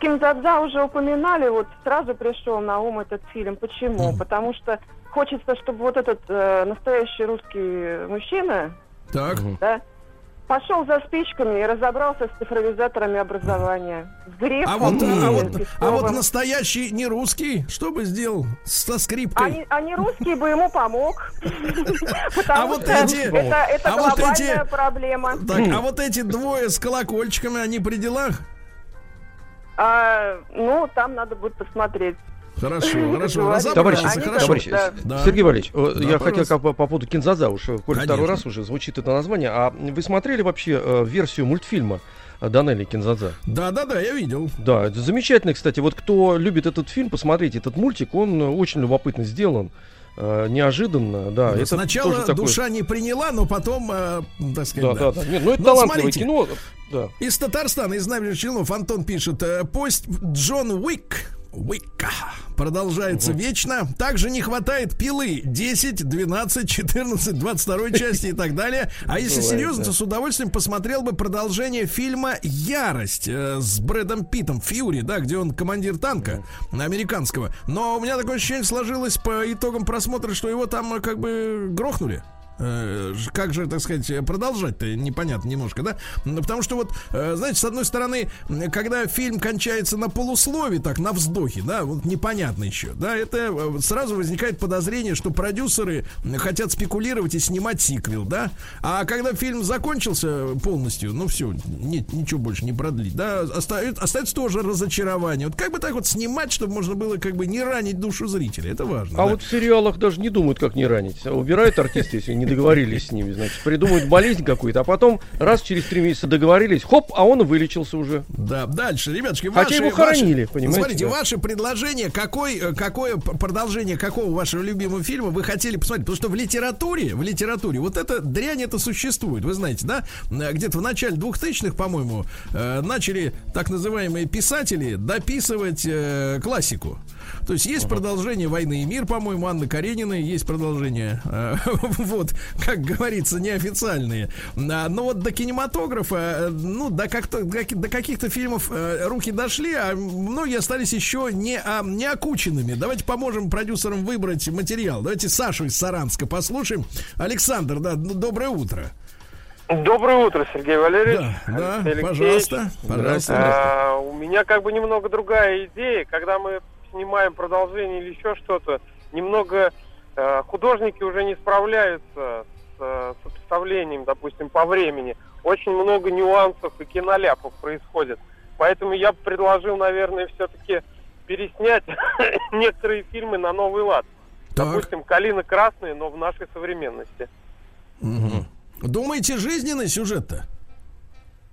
Кимзадза уже упоминали, вот сразу пришел на ум этот фильм. Почему?
Мгм.
Потому что хочется, чтобы вот этот э, настоящий русский мужчина,
так.
да, пошел за спичками и разобрался с цифровизаторами образования. С грифом
А вот,
и
а вот, а вот настоящий не русский, что бы сделал со скрипкой?
Они, они русские бы ему помог. Потому
А вот
что
эти-
это, это
а вот
глобальная
эти-
проблема.
Так, а вот эти двое с колокольчиками, они при делах?
А, ну, там надо будет посмотреть.
Хорошо, хорошо.
Говорить.
Разобрался,
Товарищ,
Они
хорошо.
товарищ
Да.
Да.
Сергей Валерьевич, э,
Да,
я хотел как по, по поводу Кинзадза, уж э, коль второй раз уже звучит это название, а вы смотрели вообще э, версию мультфильма э, Данелли Кинзадза?
Да, да, да, я видел.
Да, это замечательно, кстати. Вот кто любит этот фильм, посмотрите, этот мультик, он очень любопытно сделан, неожиданно, да. это
Сначала
тоже такое-
душа не приняла, но потом, э, так сказать,
Да, да, да. Нет, ну это
Но
талантливое
смотрите.
кино. Да.
Из Татарстана, из набережных Челнов, Антон пишет, э, пусть Джон Уик Уика продолжается вечно. Также не хватает пилы 10, 12, 14, 22 части и так далее. А если
Бывает,
серьезно,
да.
то с удовольствием посмотрел бы продолжение фильма «Ярость» э, с Брэдом Питом, Фьюри, да, где он командир танка американского. Но у меня такое ощущение сложилось по итогам просмотра, что его там э, как бы грохнули. Э, как же, так сказать, продолжать-то непонятно немножко, да? Потому что вот, э, знаете, с одной стороны, когда фильм кончается на полуслове, так, на вздохе, да, вот непонятно еще, да, это э, сразу возникает подозрение, что продюсеры хотят спекулировать и снимать сиквел, да? А когда фильм закончился полностью, ну все, нет, ничего больше не продлить, да, остается, остается тоже разочарование. Вот как бы так вот снимать, чтобы можно было как бы не ранить душу зрителя, это важно.
А
да.
вот в сериалах даже не думают, как не ранить. Убирают артисты, если не договорились с ними, значит, придумают болезнь какую-то, а потом раз через три месяца договорились, хоп, а он вылечился уже.
Да, дальше, ребятушки,
Хотя
ваши,
его хоронили,
ваши-
понимаете,
Смотрите,
да.
ваше предложение, какой, э, какое продолжение какого вашего любимого фильма вы хотели посмотреть? Потому что в литературе, в литературе вот эта дрянь это существует, вы знаете, да? Э, Где-то в начале 2000-х, по-моему, э, начали так называемые писатели дописывать классику. То есть есть продолжение «Войны и мир», по-моему, Анны Карениной, есть продолжение, э, вот, как говорится, неофициальные. А, Но вот до кинематографа, э, ну, до, как-то, до каки- до каких-то фильмов э, руки дошли, а многие остались еще не, а, не окученными. Давайте поможем продюсерам выбрать материал. Давайте Сашу из Саранска послушаем. Александр, да, доброе утро.
Доброе утро, Сергей Валерьевич.
Да, да,
Алексей
пожалуйста, пожалуйста.
А, у меня как бы немного другая идея. Когда мы снимаем продолжение или еще что-то, немного э, художники уже не справляются с э, сопоставлением, допустим, по времени. Очень много нюансов и киноляпов происходит. Поэтому я бы предложил, наверное, все-таки переснять некоторые фильмы на новый лад.
Так.
Допустим, «Калина красная», но в нашей современности.
Мгм. Думаете, жизненный сюжет-то?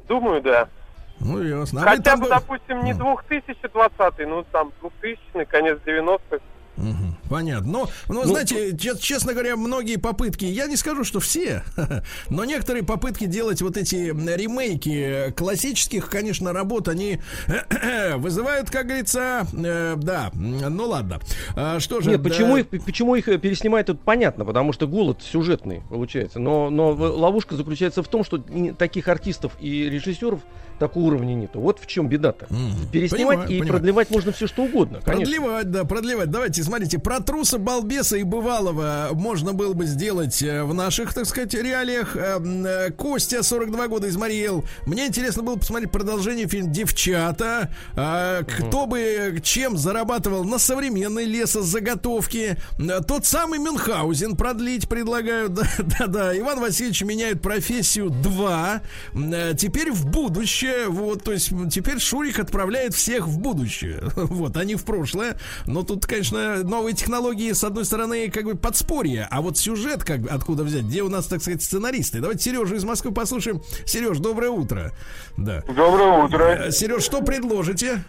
Думаю, да.
Ну, ясно. А
Хотя бы- допустим, не 2020, ну там 2000 конец 90-х.
Мгм, Понятно. Но, но знаете, че- честно говоря, многие попытки, я не скажу, что все, но некоторые попытки делать вот эти ремейки классических, конечно, работ, они вызывают, как говорится, э, да, ну ладно. А, что же?
Нет,
да,
почему их, почему их э, переснимают, тут понятно, потому что голод сюжетный получается. Но, но ловушка заключается в том, что таких артистов и режиссеров такого уровня нету. Вот в чем беда-то. Переснимать
Понимаю,
и
понимаю.
продлевать можно все что угодно. Конечно.
Продлевать, да, продлевать. Давайте, смотрите, про труса, балбеса и бывалого можно было бы сделать э, в наших, так сказать, реалиях. Э, э, Костя, 42 года, из Мариэл. Мне интересно было посмотреть продолжение фильма «Девчата». А, Кто бы чем зарабатывал на современной лесозаготовке. Тот самый Мюнхгаузен продлить предлагают. Да-да, Иван Васильевич меняет профессию 2. Теперь в будущее. Вот, то есть теперь Шурик отправляет всех в будущее. Вот, а не в прошлое. Но тут, конечно, новые технологии, с одной стороны, как бы подспорье. А вот сюжет, как откуда взять? Где у нас, так сказать, сценаристы? Давайте Сережу из Москвы послушаем. Сереж, доброе утро. Да.
Доброе утро.
Э, Сереж, что предложите?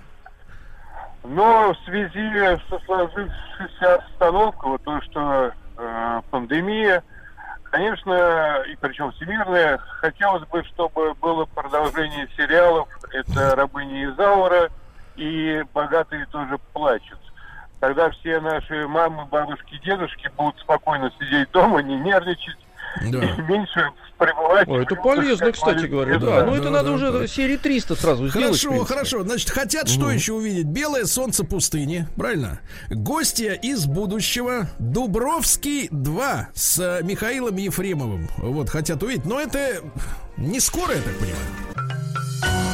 Но в связи со сложившейся обстановкой, вот то, что э, пандемия, конечно, и причем всемирная, хотелось бы, чтобы было продолжение сериалов. Это «Рабыня Изаура» и «Богатые тоже плачут». Тогда все наши мамы, бабушки, дедушки будут спокойно сидеть дома, не нервничать,
Да.
и меньше пребывать.
О, это полезно, кстати говоря,
да.
да. Ну, это
да,
надо
да,
уже
да.
серии 300 сразу сделать. в
Хорошо, хорошо. Значит, хотят что еще увидеть? Белое солнце пустыни, правильно? Гостья из будущего. Дубровский 2 с Михаилом Ефремовым. Вот, хотят увидеть. Но это не скоро, я так понимаю.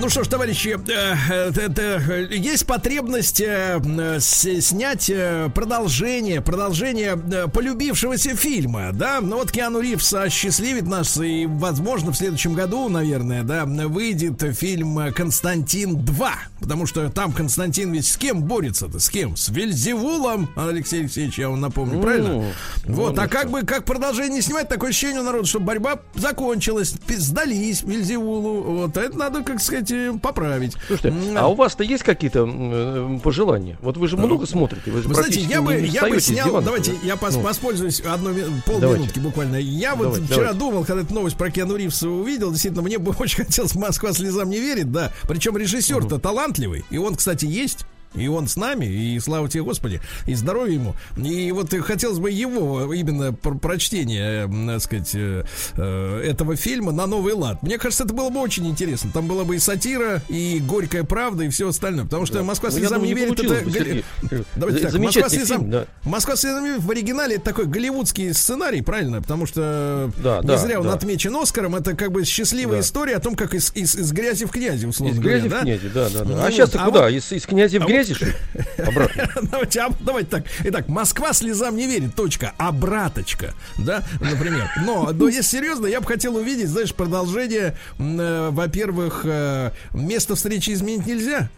Ну что ж, товарищи, э, э, это, э, есть потребность э, снять э, продолжение, продолжение полюбившегося фильма, да? Ну вот Киану Ривз осчастливит нас, и, возможно, в следующем году, наверное, да, выйдет фильм «Константин 2», потому что там Константин ведь с кем борется-то? С кем? С Вельзевулом, Алексей Алексеевич, я вам напомню, правильно? Вот, а как бы, как продолжение снимать, такое ощущение у народа, что борьба закончилась, сдались Вельзевулу, вот, а это надо, как сказать, э, поправить.
Слушайте, а у вас-то есть какие-то э, пожелания? Вот вы же много смотрите, вы же
Вы знаете, я бы, я бы снял,
дивана.
давайте я пос-
Ну.
воспользуюсь одной полминутки буквально. Я вот
Давайте,
вчера
давайте.
думал, когда эту новость про Киану Ривза увидел, действительно, мне бы очень хотелось «Москва слезам не верит», да. Причем режиссер-то талантливый, и он, кстати, есть. И он с нами, и слава тебе, Господи, и здоровья ему. И вот хотелось бы его именно про- прочтение, так сказать, э, э, этого фильма на новый лад. Мне кажется, это было бы очень интересно. Там была бы и сатира, и горькая правда, и все остальное. Потому что Москва
Ну,
слезам не
не
верит. Это. Давайте так, Москва слезам,
фильм, да.
Москва слезам в оригинале это такой голливудский сценарий, правильно? Потому что
Да,
не
да,
зря он
да.
отмечен Оскаром. Это как бы счастливая
Да.
история о том, как из, из, из грязи в князи, условно
Из
говоря.
грязи
да?
в князи, да, да, да.
Ну
а сейчас-то
а
куда?
вот-
Из, из князи в
а
грязи, ли? Обратно.
Давайте, а- давайте так. Итак, Москва слезам не верит. Точка. Обраточка. Да, например. Но, но если серьезно, я бы хотел увидеть, знаешь, продолжение. э, во-первых, э, место встречи изменить нельзя.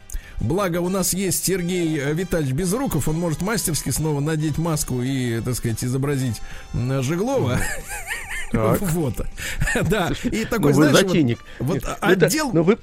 Благо, у нас есть Сергей э, Витальевич Безруков. Он может мастерски снова надеть маску и, так сказать, изобразить.
Так.
Вот. Да. И
Ну,
такой,
вы
знаешь, вот-
затейник.
вот
Ну, это-
отдел
Ну, вы...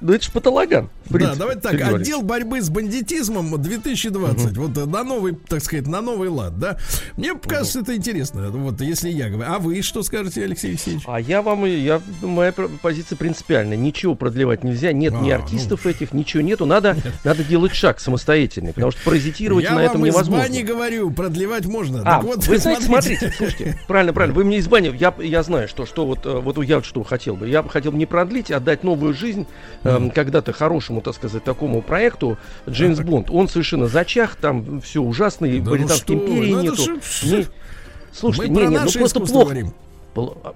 Ну, это же патологан.
да, давайте так, отдел борьбы с бандитизмом 2020. Вот э, на новый, так сказать, на новый лад, да. Мне кажется, это интересно. Вот если я говорю. А вы что скажете, Алексей Алексеевич?
А я вам, я, моя позиция принципиальная. Ничего продлевать нельзя. Нет ни
А,
артистов этих, ничего нету. Надо, надо делать шаг самостоятельный, потому что паразитировать
я
на этом
вам из
невозможно.
бани говорю, продлевать можно.
А,
Так вот,
вы знаете,
смотрите.
слушайте, правильно, правильно, вы мне из бани, я, я знаю, что, что вот, э, вот я что хотел бы. Я бы хотел не продлить, а дать новую жизнь эм, когда-то хорошему, так сказать, такому проекту Джеймс Бонд. Он совершенно зачах, там все ужасно, и
Да ну
британской
вы,
империи
ну
нету.
ж-
Не- Слушайте,
Мы
не, не, ну просто плохо.
говорим.
А,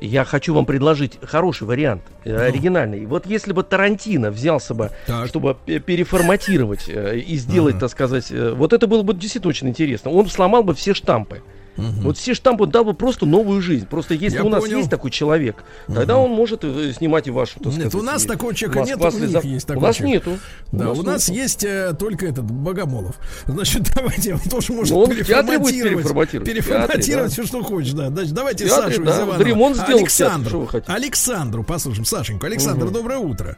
Я хочу вам предложить хороший вариант, э,
Ну.
оригинальный. Вот если бы Тарантино взялся бы,
Так.
чтобы пе- переформатировать э, и сделать, так сказать, э, вот это было бы действительно очень интересно. Он сломал бы все штампы. Вот все штампы дал бы просто новую жизнь. Просто если
Я
у нас
понял.
есть такой человек, тогда он может э, снимать и вашу, так
Нет,
сказать,
у нас
и
такого человека нет, у них
слезам-
есть
У
такой
нас
человек.
нету.
Да, у нас
нету.
есть э, только этот Богомолов. Значит, давайте он тоже может
Ну, он
переформатировать.
переформатировать.
Переформатировать
театре,
все, что хочешь, да. Значит, давайте
театре,
Сашу
да.
из Иванова.
Да ремонт сделал в театре,
Александру.
что вы хотите.
Александру, послушаем. Сашеньку. Александр, доброе утро.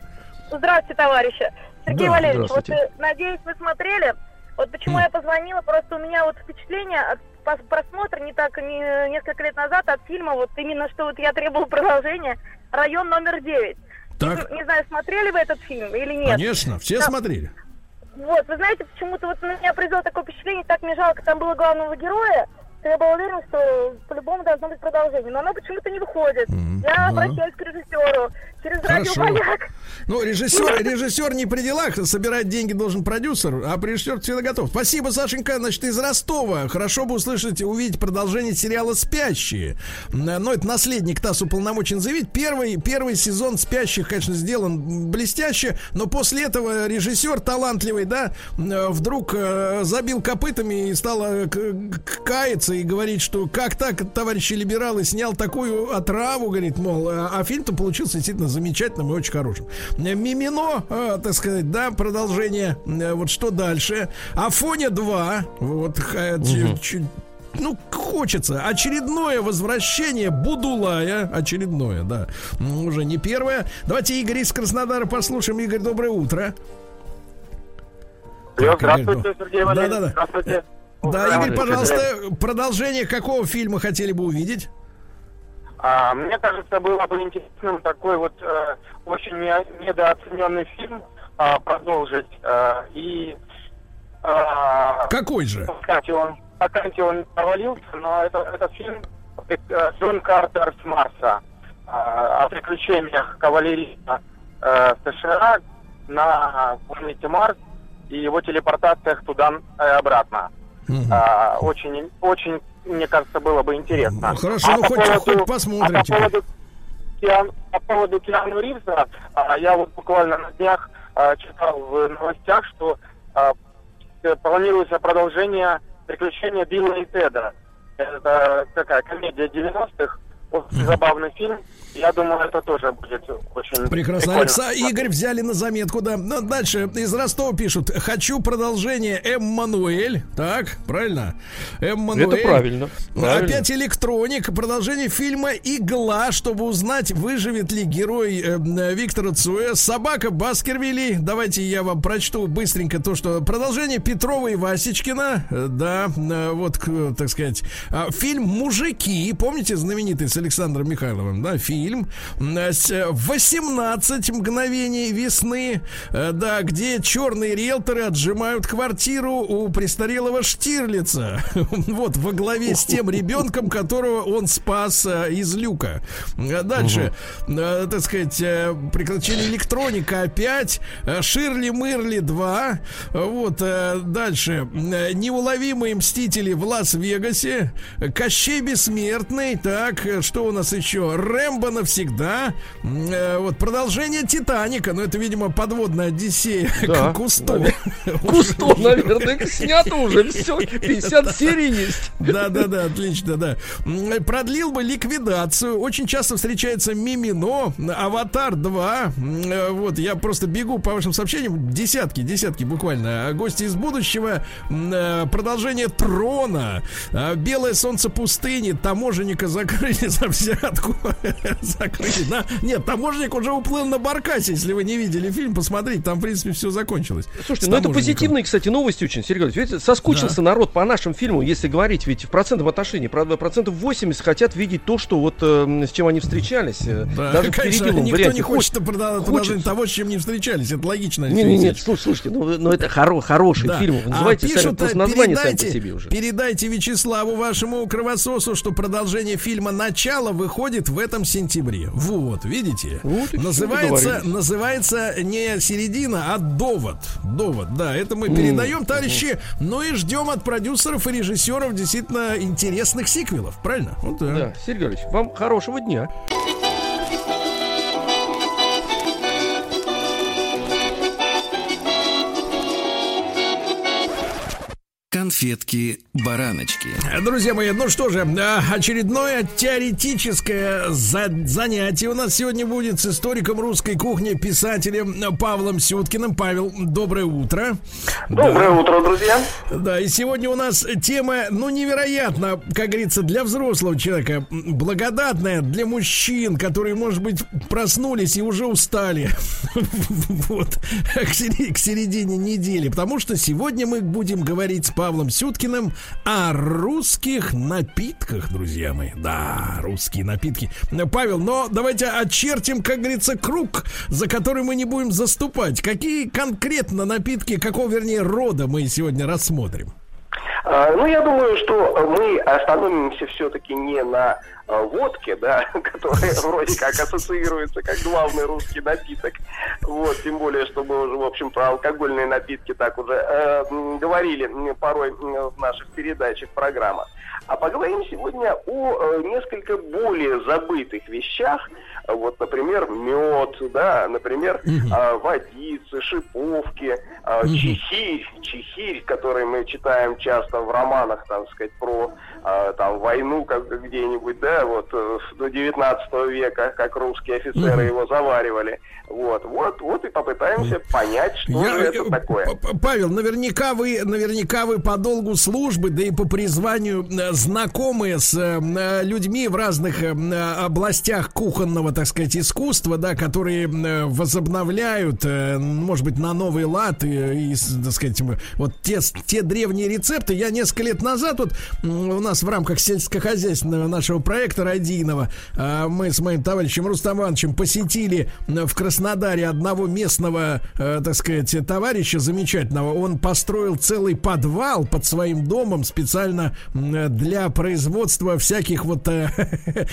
Здравствуйте, товарищи. Сергей
Да,
Валерьевич, вот э, надеюсь, вы смотрели. Вот почему
М.
я позвонила, просто у меня вот впечатление от просмотра не так, не, несколько лет назад от фильма, вот именно что вот я требовал продолжения, «Район номер 9».
Так,
Не, не знаю, смотрели вы этот фильм или нет.
конечно, все
Да.
смотрели.
Вот, вы знаете, почему-то вот на меня произвело такое впечатление, так мне жалко, там было главного героя, что я была уверена, что по-любому должно быть продолжение. Но оно почему-то не выходит.
Мгм.
Я обращаюсь к режиссеру через
Хорошо.
радиомаяк.
Ну, режиссер, режиссер не при делах, собирать деньги должен продюсер, а режиссер всегда готов. Спасибо, Сашенька, значит, из Ростова. Хорошо бы услышать, увидеть продолжение сериала «Спящие». Но это наследник ТАСС уполномочен заявить. Первый, первый сезон «Спящих», конечно, сделан блестяще, но после этого режиссер талантливый, да, м, вдруг э, забил копытами и стал э, каяться и говорить, что как так, товарищи либералы, снял такую отраву, говорит, мол, а фильм-то получился действительно замечательным и очень хорошим. Мимино, э, так сказать, да, продолжение, э, вот что дальше. Афоня 2, вот, ч- ну, хочется. Очередное возвращение Будулая. Очередное, да. Ну, Уже не первое. Давайте Игорь из Краснодара послушаем. Игорь, доброе утро.
Алло,
Так, Игорь,
здравствуйте,
ну,
Сергей Валерьевич.
да-да-да.
Здравствуйте.
Да,
Здравствуйте.
Игорь, пожалуйста, продолжение какого фильма хотели бы увидеть?
А, мне кажется, было бы интересным такой вот э, очень не- недооцененный фильм а, продолжить. э, и а,
Какой же?
кстати, он, кстати, он провалился, но это, это фильм э, Джон Картер с Марса а, о приключениях кавалериста э, США на планете Марс и его телепортациях туда и обратно.
Мгм.
А, очень, очень, мне кажется, было бы интересно.
Ну, хорошо, ну,
по
хоть- хоть посмотрим
а по поводу, Киан- по поводу Киану Ривза, а, я вот буквально на днях а, читал в новостях, что а, э, планируется продолжение приключения Билла и Теда. Это такая комедия 90-х, очень забавный фильм. Я думаю, это тоже будет очень
Прекрасно.
прикольно.
Алекса, Игорь взяли на заметку, да. Ну, дальше из Ростова пишут. Хочу продолжение Эммануэль. Так, правильно? Эммануэль.
Это правильно. правильно.
Опять электроник. Продолжение фильма «Игла», чтобы узнать, выживет ли герой э, Виктора Цоя. Собака Баскервилей. Давайте я вам прочту быстренько то, что... Продолжение Петрова и Васечкина. Э, Да, э, вот, так сказать. А, Фильм «Мужики». Помните знаменитый с Александром Михайловым? Да, фильм. М, с, э, 18 мгновений весны. Э, Да, где черные риэлторы отжимают квартиру у престарелого Штирлица. Вот, во главе с тем ребенком, которого он спас э, из люка. Э, Дальше, э, так сказать, приключения электроника опять. Ширли Мырли 2. Вот, дальше. Неуловимые мстители в Лас-Вегасе. Кощей Бессмертный. Так, что у нас еще? Рэмбо навсегда. Э, Вот, продолжение Титаника. Ну, это, видимо, подводная Одиссея
Да,
к Кусто.
Кусто, наверное, снято уже все. 50 серий есть.
Да, да, да, отлично, да. Продлил бы ликвидацию. Очень часто встречается Мимино, Аватар 2. М, э, Вот, я просто бегу по вашим сообщениям. Десятки, десятки буквально. Гости из будущего. Э, Продолжение Трона. А, Белое солнце пустыни. Таможенника закрыли за взятку. Закрыли. Да. Нет, таможенник уже уплыл на Баркасе. Если вы не видели фильм, посмотрите. Там, в принципе, все закончилось.
Слушайте, ну это позитивные, кстати, новости очень, Сергей Валерьевич. Видите, соскучился народ по нашим фильмам, если говорить, ведь в процентном отношении, правда, процентов 80 хотят видеть то, что вот э, с чем они встречались. э,
Да,
даже в
конечно,
переделанном
никто
варианте.
не хочет
Хоч-
продолжать
хочется.
того, с чем не встречались. Это логично.
Не, не, нет, слушайте, ну, ну это хоро, хороший
Да.
фильм. Вы
А
называйте сами,
пишут,
просто
э,
название сами по
передайте,
себе уже.
передайте Вячеславу вашему кровососу, что продолжение фильма «Начало» выходит в этом сентябре. Вот, видите?
Вот
называется, называется не середина, а довод. Довод, да, это мы передаем, товарищи. Ну и ждем от продюсеров и режиссеров действительно интересных сиквелов, правильно? Вот так.
Да, Сергей Валерьевич, вам хорошего дня.
Конфетки-бараночки.
Друзья мои, ну что же, а, очередное теоретическое за- занятие у нас сегодня будет с историком русской кухни, писателем Павлом Сюткиным. Павел, доброе утро.
Доброе утро, друзья.
Да, и сегодня у нас тема, ну, невероятно, как говорится, для взрослого человека, благодатная для мужчин, которые, может быть, проснулись и уже устали. Вот, к середине недели. Потому что сегодня мы будем говорить с Павлом Сюткиным о русских напитках, друзья мои. Да, русские напитки. Павел, но давайте очертим, как говорится, круг, за который мы не будем заступать. Какие конкретно напитки, какого, вернее, рода мы сегодня рассмотрим?
А, Ну, я думаю, что мы остановимся все-таки не на а, водке, да, которая вроде как ассоциируется как главный русский напиток. Вот, тем более, что мы уже, в общем, про алкогольные напитки так уже э, говорили порой в наших передачах, программах. А поговорим сегодня о э, несколько более забытых вещах. Вот, например, мед, да, например, а, водицы, шиповки, а, чехирь, чехирь, который мы читаем часто в романах, там сказать, про а, там войну как где-нибудь, да, вот э, до 19 века, как русские офицеры его заваривали. Вот, вот, вот и попытаемся понять, что
Я-
же это
э,
такое.
Павел, наверняка вы, наверняка вы по долгу службы, да и по призванию э, знакомы с э, людьми в разных э, областях кухонного, так сказать, искусства, да, которые э, возобновляют, э, может быть, на новый лад и, и, так сказать, вот те, те древние рецепты. Я несколько лет назад вот у нас в рамках сельскохозяйственного нашего проекта радийного а, мы с моим товарищем Рустам Ивановичем посетили в Краснодаре одного местного, э, так сказать, товарища замечательного. Он построил целый подвал под своим домом специально для производства всяких вот э,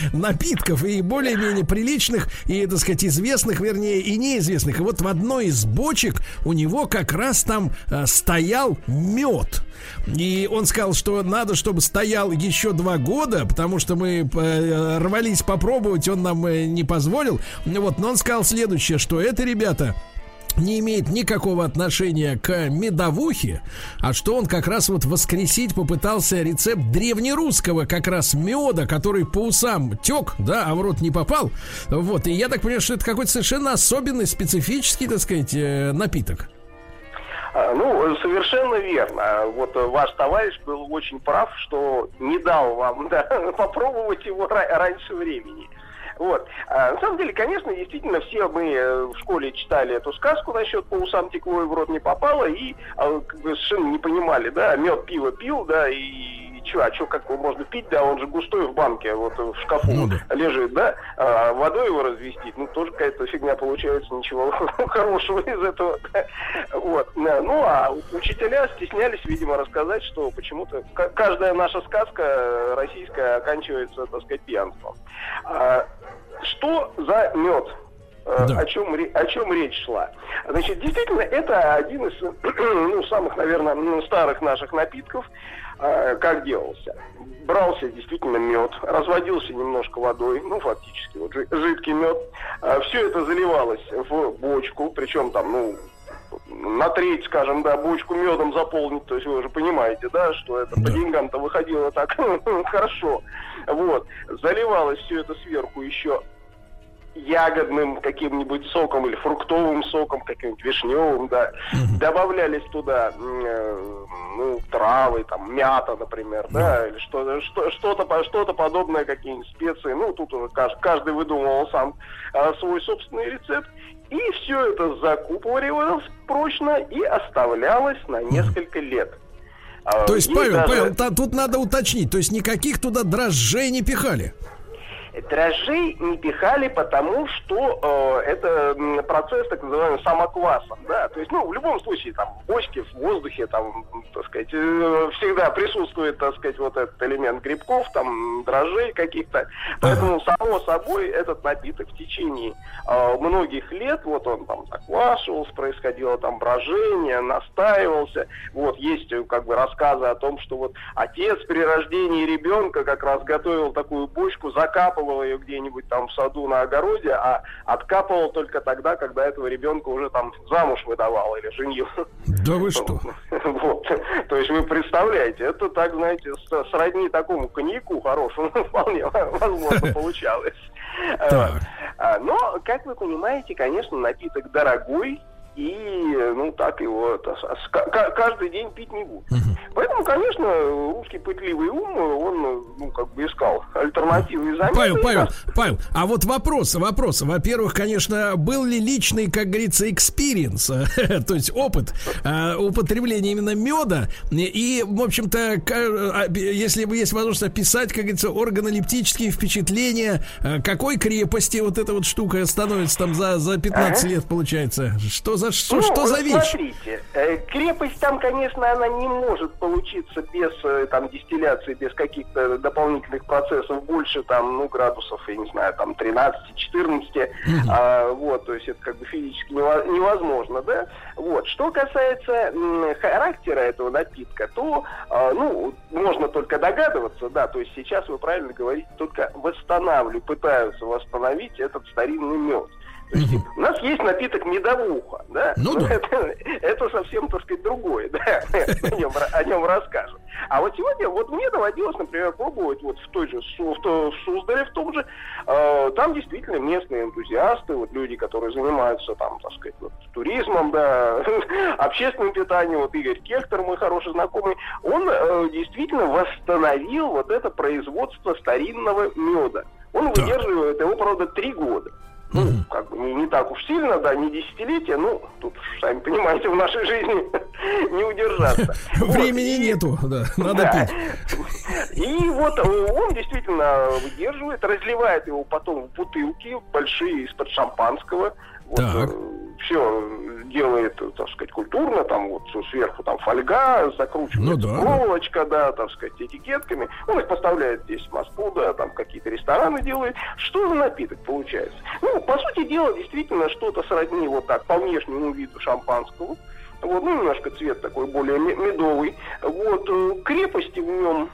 напитков и более-менее приличных и, так сказать, известных, вернее, и неизвестных. И вот в одной из бочек у него как раз там э, стоял мед. И он сказал, что надо, чтобы стоял еще два года, потому что мы э, рвались попробовать, он нам э, не позволил. Вот, но он сказал следующее, что это, ребята, не имеет никакого отношения к медовухе, а что он как раз вот воскресить попытался рецепт древнерусского как раз меда, который по усам тек, да, а в рот не попал. Вот, и я так понимаю, что это какой-то совершенно особенный, специфический, так сказать, э, напиток.
А, ну, совершенно верно. Вот ваш товарищ был очень прав, что не дал вам да, попробовать его раньше времени. Вот. А, на самом деле, конечно, действительно, все мы э, в школе читали эту сказку насчет по усам текло и в рот не попало, и а, совершенно не понимали, да, мед пиво пил, да, и что, а что, как его можно пить, да, он же густой в банке, вот в шкафу ну, да. лежит, да, а водой его развестить, ну, тоже какая-то фигня получается, ничего хорошего из этого, вот, ну, а учителя стеснялись, видимо, рассказать, что почему-то каждая наша сказка российская оканчивается, так сказать, пьянством. А, что за мед? Э, да. о, чем, о чем речь шла. Значит, действительно, это один из ну, самых, наверное, старых наших напитков. Э, как делался? Брался действительно мед, разводился немножко водой, ну, фактически, вот жидкий мед. Э, все это заливалось в бочку, причем там, ну, на треть, скажем, да, бочку медом заполнить, то есть вы уже понимаете, да, что это по деньгам-то выходило так хорошо. Вот. Заливалось все это сверху еще ягодным каким-нибудь соком или фруктовым соком, каким-нибудь вишневым, да. Mm-hmm. Добавлялись туда э, ну, травы, там, мята, например, да, да или что, что, что-то, что-то подобное, какие-нибудь специи. Ну, тут уже каждый, каждый выдумывал сам э, свой собственный рецепт. И все это закупоривалось прочно и оставлялось на несколько лет.
А, то есть, Павел, даже... Павел, тут надо уточнить, то есть никаких туда дрожжей не пихали?
Дрожжей не пихали, потому что э, это процесс так называемый самоквасом, да, то есть, ну, в любом случае, там, в бочке, в воздухе, там, так сказать, э, всегда присутствует, так сказать, вот этот элемент грибков, там, дрожжей каких-то, поэтому, само собой, этот напиток в течение э, многих лет, вот он там заквашивался, происходило там брожение, настаивался, вот, есть, э, как бы, рассказы о том, что вот отец при рождении ребенка как раз готовил такую бочку, закапывал откапывал ее где-нибудь там в саду на огороде, а откапывал только тогда, когда этого ребенка уже там замуж выдавал или женил.
Да вы что?
Вот. То есть вы представляете, это так, знаете, сродни такому коньяку хорошему вполне возможно получалось. Так. А, но, как вы понимаете, конечно, напиток дорогой, и, ну, так его это, каждый день пить не будут. Угу. Поэтому, конечно, русский пытливый ум, он, ну, как бы искал альтернативы замены.
Павел, Павел, Павел, а вот вопрос, вопрос. Во-первых, конечно, был ли личный, как говорится, experience, то есть опыт э, употребления именно меда, и, в общем-то, а, если бы есть возможность описать, как говорится, органолептические впечатления, э, какой крепости вот эта вот штука становится там за, за 15 ага. лет, получается, что за за что, ну, что за вещь?
Смотрите, э, крепость там, конечно, она не может получиться без э, там дистилляции, без каких-то дополнительных процессов больше там, ну, градусов, я не знаю, там 13-14, mm-hmm. а, вот, то есть это как бы физически невозможно, да? Вот, что касается характера этого напитка, то, а, ну, можно только догадываться, да, то есть сейчас вы правильно говорите, только восстанавливают, пытаются восстановить этот старинный мед. Угу. У нас есть напиток медовуха, да?
Ну да.
Это, это совсем, так сказать, другое, да? о, нем, о нем расскажем. А вот сегодня, вот мне доводилось, например, пробовать вот в той же, в, в, Суздале в том же, э, там действительно местные энтузиасты, вот люди, которые занимаются там, так сказать, вот, туризмом, да, общественным питанием, вот Игорь Кехтер, мой хороший знакомый, он э, действительно восстановил вот это производство старинного меда. Он выдерживает его, правда, три года. Ну, как бы не, не так уж сильно, да, не десятилетия, ну, тут, сами понимаете, в нашей жизни не удержаться.
Времени нету, да, надо пить.
И вот э, он действительно выдерживает, разливает его потом в бутылки большие из-под шампанского. Вот,
Так.
все делает, так сказать, культурно, там вот сверху там фольга, закручивается
Ну да,
проволочка, да, так сказать, этикетками. Он их поставляет здесь в Москву, да, там какие-то рестораны делает. Что за напиток получается? Ну, по сути дела, действительно, что-то сродни вот так по внешнему виду шампанского. Вот, ну, немножко цвет такой более ме- медовый. Вот, э, крепости в нем,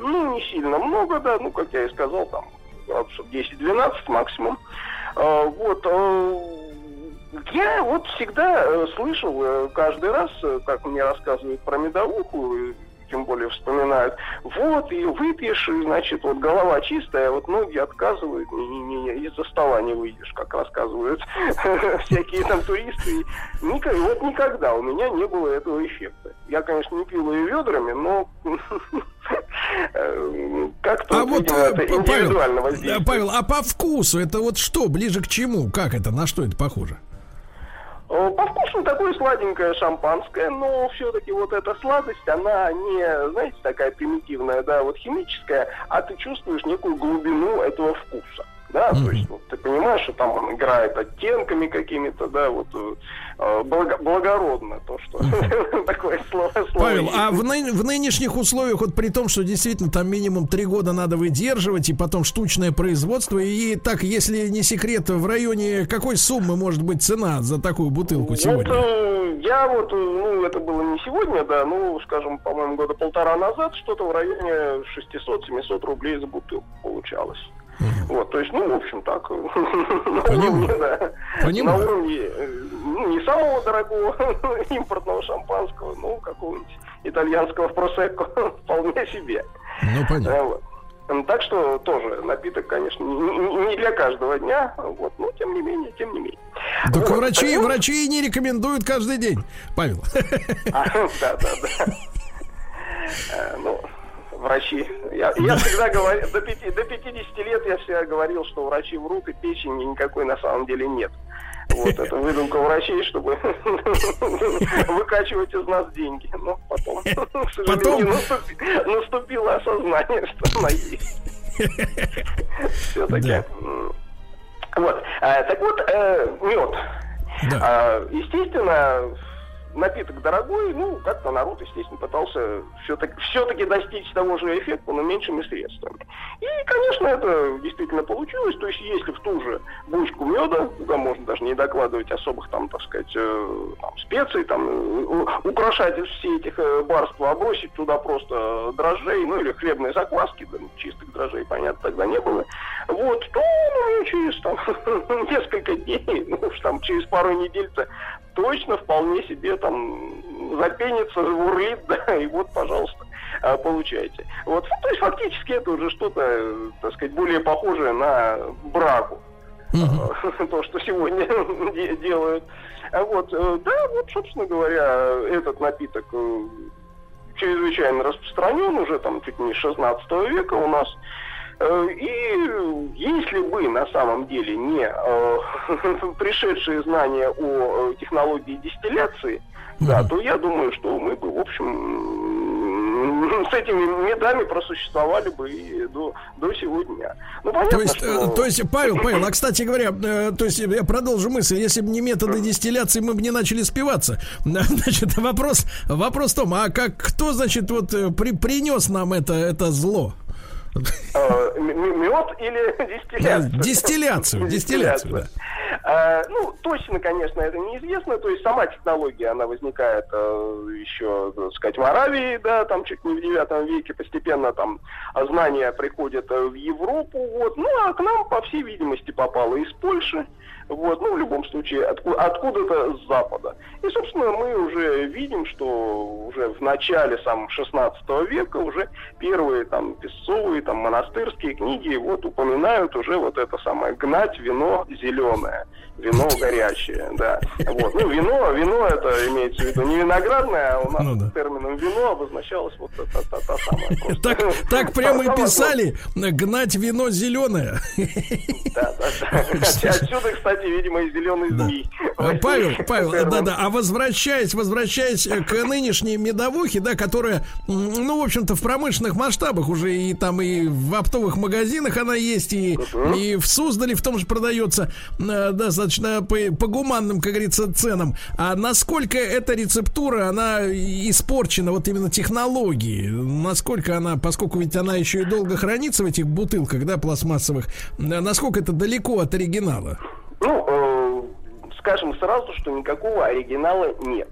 ну, не сильно много, да, ну, как я и сказал, там, градусов 10-12 максимум. А, Вот, э, я вот всегда э, слышал э, каждый раз, э, как мне рассказывают про медовуху, тем более вспоминают, вот, и выпьешь, и, значит, вот голова чистая, а вот ноги отказывают, не, не, не, из-за стола не выйдешь, как рассказывают всякие там туристы. Вот никогда у меня не было этого эффекта. Я, конечно, не пил ее ведрами, но как-то,
А вот,
это
Павел. Павел, а по вкусу это вот что, ближе к чему? Как это, на что это похоже?
Э, По вкусу такое сладенькое шампанское, но все-таки вот эта сладость, она не, знаете, такая примитивная, да, вот химическая, а ты чувствуешь некую глубину этого вкуса. Да, то есть вот, ты понимаешь, что там он играет оттенками какими-то, да, вот э, благо- благородно то, что такое слово.
Павел, а в, ны- в нынешних условиях, вот при том, что действительно там минимум три года надо выдерживать, и потом штучное производство, и так, если не секрет, в районе какой суммы может быть цена за такую бутылку сегодня?
Вот, э, я вот, э, ну, это было не сегодня, да, ну, скажем, по-моему, года полтора назад, что-то в районе 600-700 рублей за бутылку получалось. Вот, то есть, ну, в общем, так, на уровне, да, на
Понимаю.
уровне, ну, не самого дорогого импортного шампанского, ну, какого-нибудь итальянского просекко, вполне себе.
Ну, понятно.
Э, вот. Так что тоже напиток, конечно, не- для каждого дня, вот, но тем не менее, тем не менее.
Так
Вот,
врачи,
так
врачи не рекомендуют каждый день. Павел.
А, Да, да, да. Э, Ну, врачи. Я, я всегда говорил, до, до 50 лет я всегда говорил, что врачи врут, и печени никакой на самом деле нет. Вот, это выдумка врачей, чтобы выкачивать из нас деньги. Но потом, к сожалению,
Потом?
наступи- наступило осознание, что она есть. Все-таки.
Да.
Вот. А, так вот, мед.
Да.
А, естественно, напиток дорогой, ну, как-то народ, естественно, пытался все-таки, все-таки достичь того же эффекта, но меньшими средствами. И, конечно, это действительно получилось. То есть, если в ту же бочку меда, куда можно даже не докладывать особых там, так сказать, э, там, специй, там, украшать все этих э, барства, а бросить туда просто дрожжей, ну, или хлебные закваски, да, ну, чистых дрожжей, понятно, тогда не было. Вот, то ну, через там несколько дней, ну уж там через пару недель-то точно вполне себе там запенится, забурлит, да, и вот, пожалуйста, а, получаете. Вот, ну, то есть фактически это уже что-то, э, так сказать, более похожее на брагу. А, То, что сегодня де- делают. А Вот, э, да, вот, собственно говоря, этот напиток э, чрезвычайно распространен уже там чуть не с 16 века у нас. Э, И если бы на самом деле не э, пришедшие знания о э, технологии дистилляции, да, то я думаю, что мы бы, в общем, с этими медами просуществовали бы и до, до сегодня. Ну, понятно,
То есть,
что...
то есть, Павел, Павел, а кстати говоря, то есть я продолжу мысль, если бы не методы дистилляции, мы бы не начали спиваться. Значит, вопрос, вопрос в том, а как кто, значит, вот при, принес нам это, это зло?
Э, Мед или дистилляцию?
Дистилляцию, дистилляцию, да.
Э, Ну, точно, конечно, это неизвестно. То есть сама технология, она возникает э, еще, так сказать, в Аравии, да, там чуть не в девятом веке постепенно там знания приходят в Европу, вот. Ну, а к нам, по всей видимости, попало из Польши, вот, ну, в любом случае, отку- откуда-то с Запада. И, собственно, мы уже видим, что уже в начале самого 16 века уже первые там песцовые там монастырские книги вот упоминают уже вот это самое гнать вино зеленое, вино горячее, да. Вот. Ну, вино, вино это имеется в виду не виноградное, а у нас
Ну да.
термином вино обозначалось вот это та, та самая.
Так, так прямо и писали, гнать вино зеленое.
Да, да, да. Отсюда, кстати, видимо, и зеленый змей.
Э, Павел, Павел, да-да, а возвращаясь, возвращаясь э, к нынешней медовухе, да, которая, ну, в общем-то, в промышленных масштабах уже и там и в оптовых магазинах она есть, и, и в Суздале в том же продается э, достаточно по, по гуманным, как говорится, ценам. А насколько эта рецептура, она испорчена, вот именно технологии, насколько она, поскольку ведь она еще и долго хранится в этих бутылках, да, пластмассовых, насколько это далеко от оригинала?
Ну, э, скажем сразу, что никакого оригинала нет.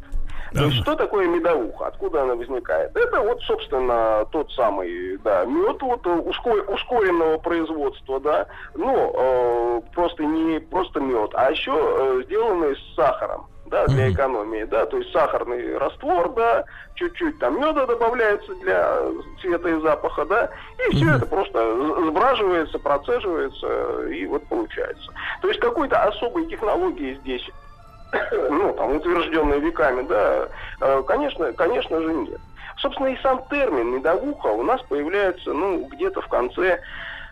То есть, что такое медовуха? Откуда она возникает? Это вот, собственно, тот самый, да, мед вот, э, ускор- ускоренного производства, да, ну, э, просто не просто мед, а еще э, сделанный с сахаром, да, для экономии, да, то есть сахарный раствор, да, чуть-чуть там меда добавляется для цвета и запаха, да, и все это просто сбраживается, процеживается, и вот получается. То есть какой-то особой технологии здесь ну, там, утвержденные веками, да, э, конечно, конечно же нет. Собственно, и сам термин медовуха у нас появляется, ну, где-то в конце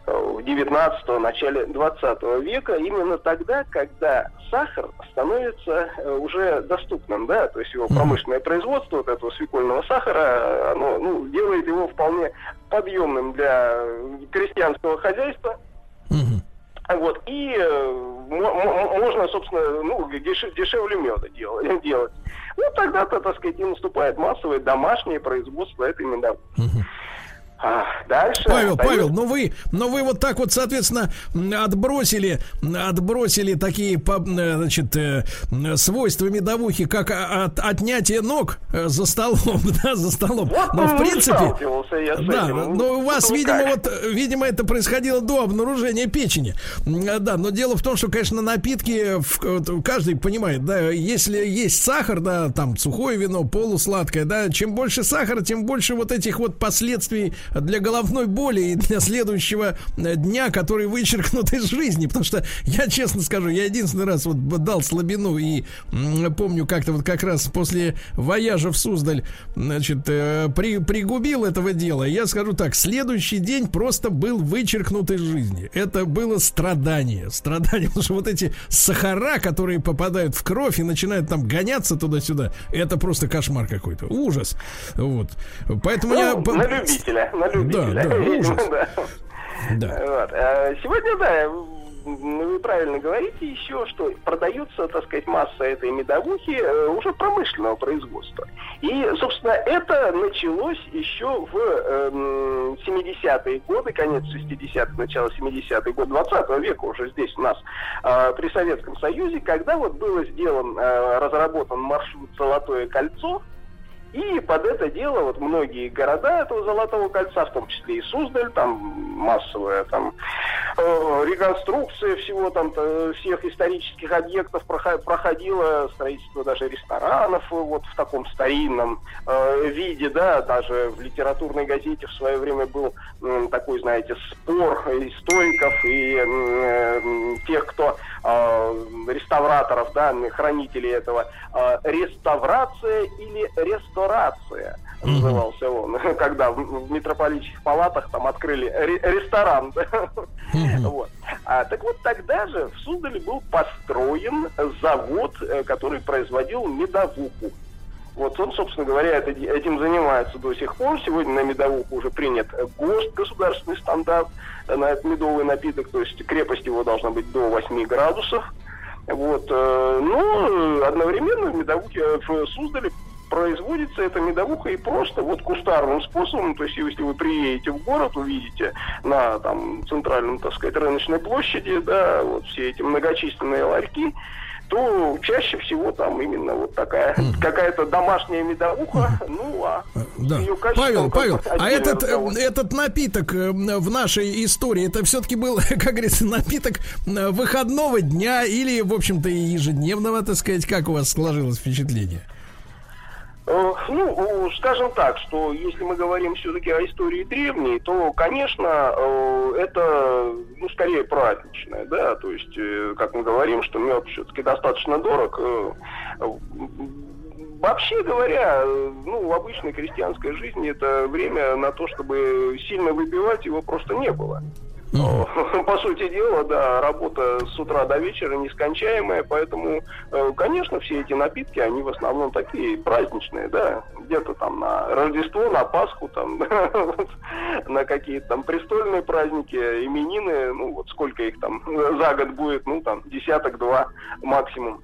э, 19 начале 20 века, именно тогда, когда сахар становится э, уже доступным, да, то есть его промышленное производство вот этого свекольного сахара, э, оно ну, делает его вполне подъемным для э, крестьянского хозяйства, вот, и э, мо- мо- можно, собственно, ну, деш- дешевле меда делать. делать. Ну, тогда-то, так сказать, и наступает массовое домашнее производство этой медовухи. А, дальше.
Павел,
остается-
Павел, ну вы, но вы вот так вот, соответственно, отбросили, отбросили такие, э, значит, э, свойства медовухи, как от, отнятие ног э, за столом, да, за столом.
Вот,
Но в принципе, да,
этим.
но у вас,
Ну,
видимо,
как?
вот, видимо, это происходило до обнаружения печени. Да, но дело в том, что, конечно, напитки, каждый понимает, да, если есть сахар, да, там сухое вино, полусладкое, да, чем больше сахара, тем больше вот этих вот последствий для головной боли и для следующего э, дня, который вычеркнут из жизни. Потому что я честно скажу, я единственный раз вот дал слабину и помню как-то вот как раз после вояжа в Суздаль, значит, э, при, пригубил этого дела. Я скажу так, следующий день просто был вычеркнут из жизни. Это было страдание. Страдание, потому что вот эти сахара, которые попадают в кровь и начинают там гоняться туда-сюда, это просто кошмар какой-то. Ужас. Вот. Поэтому
Ну,
я...
на любителя, на любителя.
Да, да, ужас.
Да. Вот. А Сегодня, да, вы правильно говорите еще, что продается, так сказать, масса этой медовухи э, уже промышленного производства. И, собственно, это началось еще в эм, 70-е годы, конец 60-х, начало 70-х год 20 века уже здесь у нас э, при Советском Союзе, когда вот было сделан, э, разработан маршрут «Золотое кольцо», и под это дело вот многие города этого Золотого кольца, в том числе и Суздаль, там массовая там э, реконструкция всего там э, всех исторических объектов прохо- проходило строительство даже ресторанов э, вот в таком старинном э, виде, да, даже в литературной газете в свое время был м, такой, знаете, спор историков и э, тех, кто э, реставраторов, да, хранителей этого, э, реставрация или ресторация назывался он, когда в, митрополитчих палатах там открыли ре- ресторан. Вот. А, так вот тогда же в Суздале был построен завод, э, который производил медовуху. Вот он, собственно говоря, этим занимается до сих пор. Сегодня на медовуху уже принят ГОСТ, государственный стандарт, на этот медовый напиток, то есть крепость его должна быть до 8 градусов. Вот, э, но одновременно в медовухе в Суздале производится эта медовуха и просто вот кустарным способом, то есть если вы приедете в город, увидите на там центральном, так сказать, рыночной площади, да, вот все эти многочисленные ларьки, то чаще всего там именно вот такая какая-то домашняя медовуха, ну а
Да.
качеством
Павел, Павел, а этот, э,
разговор.
этот напиток э, в нашей истории, это все-таки был, как говорится, напиток выходного дня или, в общем-то, и ежедневного, так сказать, как у вас сложилось впечатление?
Э, Ну, скажем так, что если мы говорим все-таки о истории древней, то, конечно, э, это, ну, скорее праздничное, да, то есть, э, как мы говорим, что мед все-таки достаточно дорог. Вообще говоря, ну, в обычной крестьянской жизни это время на то, чтобы сильно выпивать, его просто не было. По сути дела, да, работа с утра до вечера нескончаемая, поэтому, э, конечно, все эти напитки, они в основном такие праздничные, да, где-то там на Рождество, на Пасху, там, на какие-то там престольные праздники, именины, ну, вот сколько их там за год будет, ну, там, десяток-два максимум.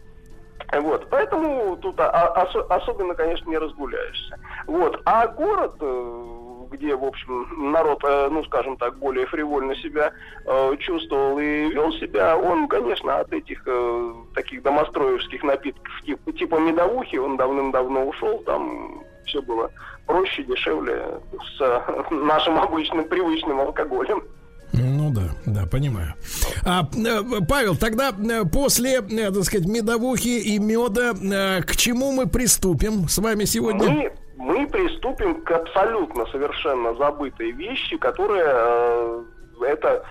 Вот, поэтому тут а- а- осо- особенно, конечно, не разгуляешься. Вот, а город, э, где, в общем, народ, э, ну, скажем так, более фривольно себя э, чувствовал и вел себя, он, конечно, от этих таких домостроевских напитков типа, типа медовухи, он давным-давно ушел, там все было проще, дешевле с нашим обычным привычным алкоголем.
Ну да, да, понимаю. А, э, Павел, тогда э, после, э, так сказать, медовухи и меда, к чему мы приступим с вами сегодня?
Мы, мы приступим к абсолютно совершенно забытой вещи, которая это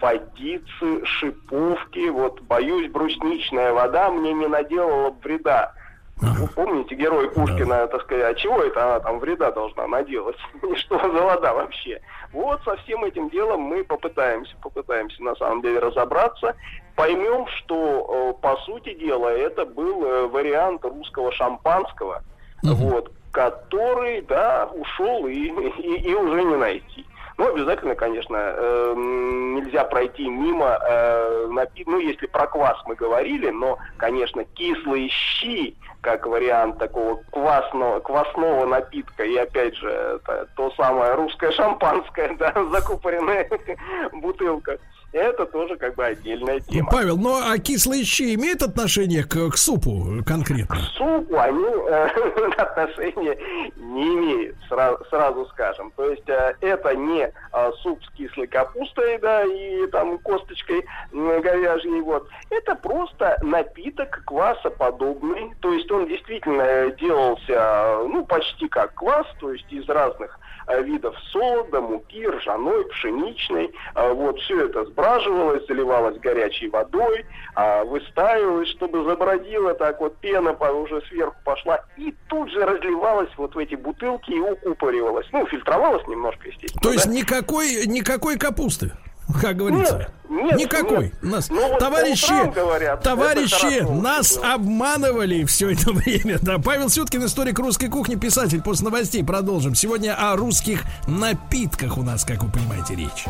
водицы, шиповки, вот боюсь, брусничная вода мне не наделала вреда. Вы помните, герой Пушкина, так сказать, а чего это она там вреда должна наделать? И что за вода вообще? Вот со всем этим делом мы попытаемся, попытаемся на самом деле разобраться, поймем, что э, по сути дела это был э, вариант русского шампанского, вот, который, да, ушел и, и, и уже не найти. Ну, обязательно, конечно, э, нельзя пройти мимо, э, напи- ну, если про квас мы говорили, но, конечно, кислые щи, как вариант такого квасного, квасного напитка, и, опять же, это то самое русское шампанское, да, закупоренная бутылка, это тоже как бы отдельная тема.
Павел, ну а кислые щи имеют отношение к, к супу конкретно?
супу они э, отношения не имеют, сразу, сразу скажем. То есть э, это не э, суп с кислой капустой, да, и там косточкой м, говяжьей, вот. Это просто напиток квасоподобный. То есть он действительно э, делался, э, ну, почти как квас, то есть из разных э, видов солода, муки, ржаной, пшеничной. Вот все это сбраживалось, заливалось горячей водой, а, выстаивалось, чтобы забродила так вот пена по- уже сверху пошла и тут же разливалась вот в эти бутылки и укупоривалась. Ну, фильтровалась немножко, естественно.
То есть
да.
никакой, никакой капусты, как говорится.
Нет, нет,
никакой.
нет.
Нас,
Ну, вот
товарищи,
утрам говорят,
товарищи,
хорошо
нас
было.
обманывали все это время. Да, Павел Сюткин, историк русской кухни, писатель. После новостей продолжим. Сегодня о русских напитках у нас, как вы понимаете, речь.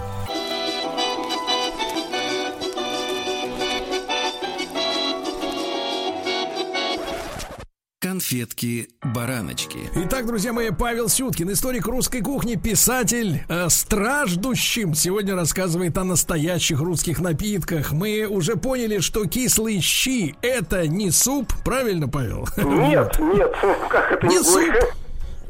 Конфетки-бараночки.
Итак, друзья мои, Павел Сюткин, историк русской кухни, писатель, э, страждущим, сегодня рассказывает о настоящих русских напитках. Мы уже поняли, что кислые щи это не суп, правильно, Павел?
Нет, нет, как это
Не суп.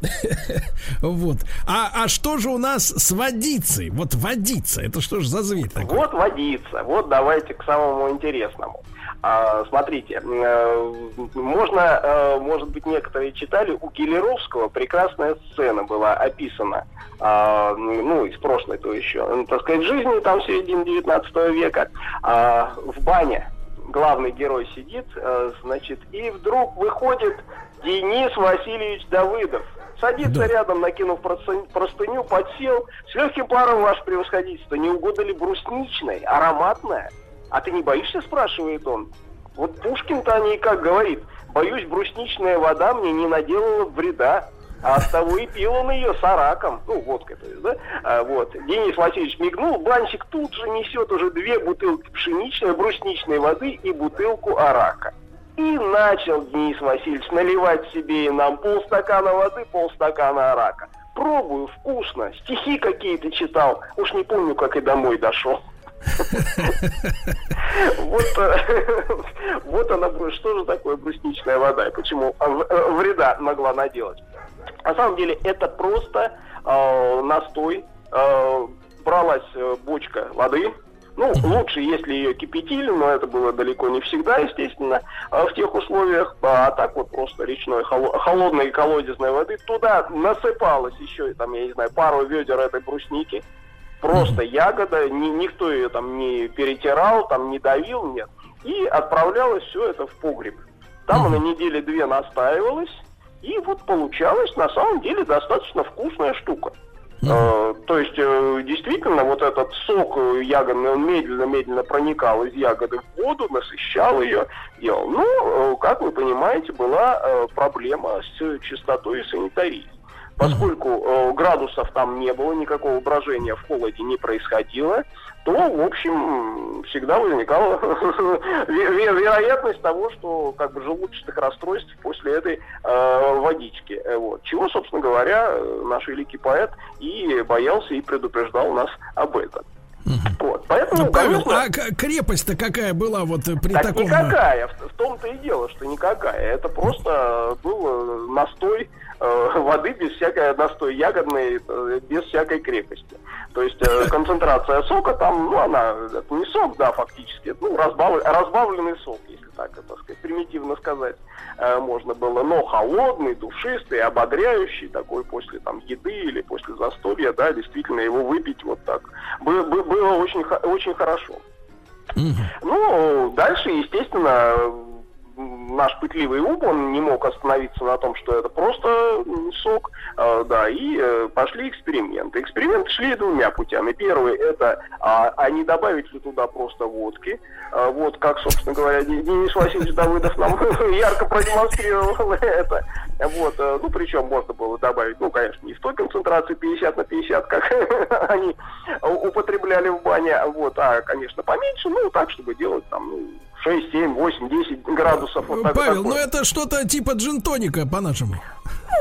Вот. А, а что же у нас с водицей? Вот водица, это что же за зверь такой?
Вот водица. Вот давайте к самому интересному. А, смотрите, э, можно, э, может быть, некоторые читали, у Гелеровского прекрасная сцена была описана, а, ну, из прошлой то еще, ну, так сказать, жизни там середины 19 века, а, в бане главный герой сидит, э, значит, и вдруг выходит Денис Васильевич Давыдов. Садится
Да.
рядом, накинув простыню, простыню, подсел. С легким паром, ваше превосходительство, не угодно ли брусничной, ароматная? А ты не боишься, спрашивает он. Вот Пушкин-то о ней как говорит. Боюсь, брусничная вода мне не наделала вреда. А от того и пил он ее с араком. Ну, водкой, то есть, да? А, вот. Денис Васильевич мигнул, банщик тут же несет уже две бутылки пшеничной, брусничной воды и бутылку арака. И начал Денис Васильевич наливать себе и нам полстакана воды, полстакана арака. Пробую, вкусно. Стихи какие-то читал. Уж не помню, как и домой дошел. Вот, э, вот она, что же такое брусничная вода и почему э, вреда могла наделать. На самом деле это просто э, настой. Э, бралась э, бочка воды, Ну, лучше, если ее кипятили, но это было далеко не всегда, естественно, в тех условиях. А так вот просто речной холо- холодной колодезной воды. Туда насыпалось еще, там, я не знаю, пару ведер этой брусники. Просто ягода, ни, никто ее там не перетирал, там не давил, нет. И отправлялось все это в погреб. Там на недели две настаивалось, и вот получалась на самом деле достаточно вкусная штука. Э, то есть, э, действительно, вот этот сок э, ягодный, он медленно-медленно проникал из ягоды в воду, насыщал ее, делал. Ну, э, как вы понимаете, была э, проблема с чистотой и санитарией. Поскольку э, градусов там не было, никакого брожения в холоде не происходило, то, в общем, всегда возникала ве- ве- вероятность того, что как бы желудочных расстройств после этой э, водички. Э, Вот. Чего, собственно говоря, э, наш великий поэт и боялся и предупреждал нас об этом. Вот. Поэтому,
Ну, Павел,
конечно,
а крепость-то какая была вот э, при
так
таком...
никакая. В, в том-то и дело, что никакая. Это просто был э, настой э, воды без всякой настой ягодной, э, без всякой крепости. То есть э, концентрация сока там, ну, она это не сок, да, фактически, ну, разбав- разбавленный сок, если так, это, так сказать, примитивно сказать э, можно было, но холодный, душистый, ободряющий, такой после там еды или после застолья, да, действительно его выпить вот так бы- бы- было очень, очень хорошо. Ну, дальше, естественно, наш пытливый ум, он не мог остановиться на том, что это просто сок, э, да, и э, пошли эксперименты. Эксперименты шли двумя путями. Первый это, а, а не добавить ли туда просто водки, А, вот как, собственно говоря, Де- Денис Васильевич Давыдов нам ярко продемонстрировал это. Вот, э, ну, причем можно было добавить, ну, конечно, не в той концентрации 50 на 50, как они употребляли в бане, вот, а, конечно, поменьше, ну, так, чтобы делать там, ну, 6, 7, 8, 10 градусов. Вот так,
Павел,
такое.
ну это что-то типа джин-тоника по-нашему.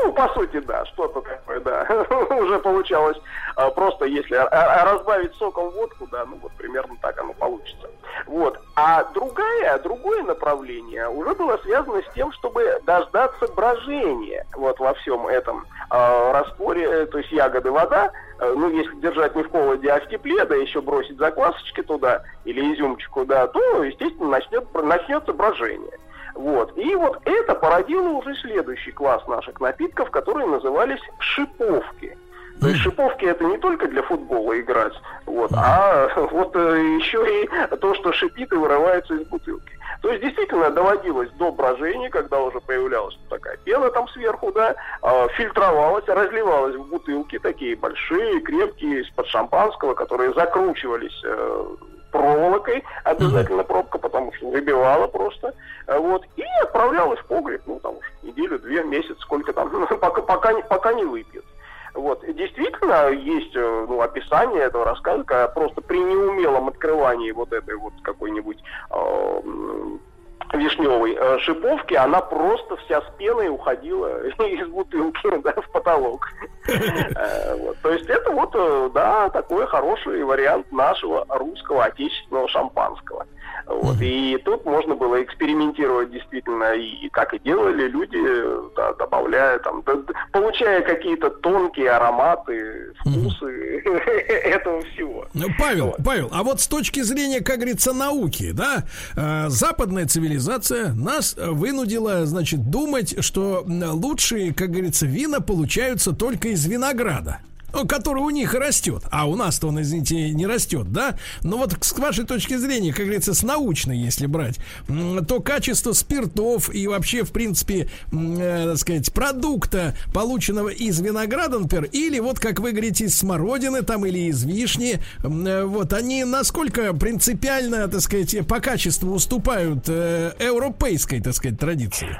Ну, по сути, да, что-то такое, да. Уже получалось а, просто, если а- а разбавить соком водку, да, ну вот примерно так оно получится. Вот. А другая, другое направление уже было связано с тем, чтобы дождаться брожения вот во всем этом э, то есть ягоды, вода, э, ну, если держать не в холоде, а в тепле, да еще бросить заквасочки туда или изюмчику, да, то, естественно, начнет, начнется брожение. Вот. И вот это породило уже следующий класс наших напитков, которые назывались шиповки. То есть шиповки это не только для футбола играть, вот, а вот э, еще и то, что шипит и вырывается из бутылки. То есть действительно доводилось до брожения, когда уже появлялась такая пена там сверху, да, э, фильтровалась, разливалась в бутылки, такие большие, крепкие, из-под шампанского, которые закручивались э, проволокой, обязательно пробка, потому что выбивала просто, Э, вот, и отправлялась в погреб, ну, там уж неделю, две, месяц, сколько там, пока, пока, не- пока не выпьет. Вот. Действительно, есть э, ну, описание этого рассказа, когда просто при неумелом открывании вот этой вот какой-нибудь э, м, вишневой э, шиповки, она просто вся с пеной уходила из бутылки да, в потолок. Э, вот. То есть это вот, э, да, такой хороший вариант нашего русского отечественного шампанского. Вот. И тут можно было экспериментировать действительно, и как и делали люди, да, добавляя там, д- д- получая какие-то тонкие ароматы, вкусы этого всего.
Ну, Павел, Павел, а вот с точки зрения, как говорится, науки, да, э, западная цивилизация нас вынудила, значит, думать, что лучшие, как говорится, вина получаются только из винограда. Ну, который у них растет, а у нас-то он, извините, не растет, да? Но вот с вашей точки зрения, как говорится, с научной, если брать, то качество спиртов и вообще, в принципе, э, так сказать, продукта, полученного из винограда, например, или вот, как вы говорите, из смородины там или из вишни, э, вот, они насколько принципиально, так сказать, по качеству уступают э, европейской, так сказать, традиции?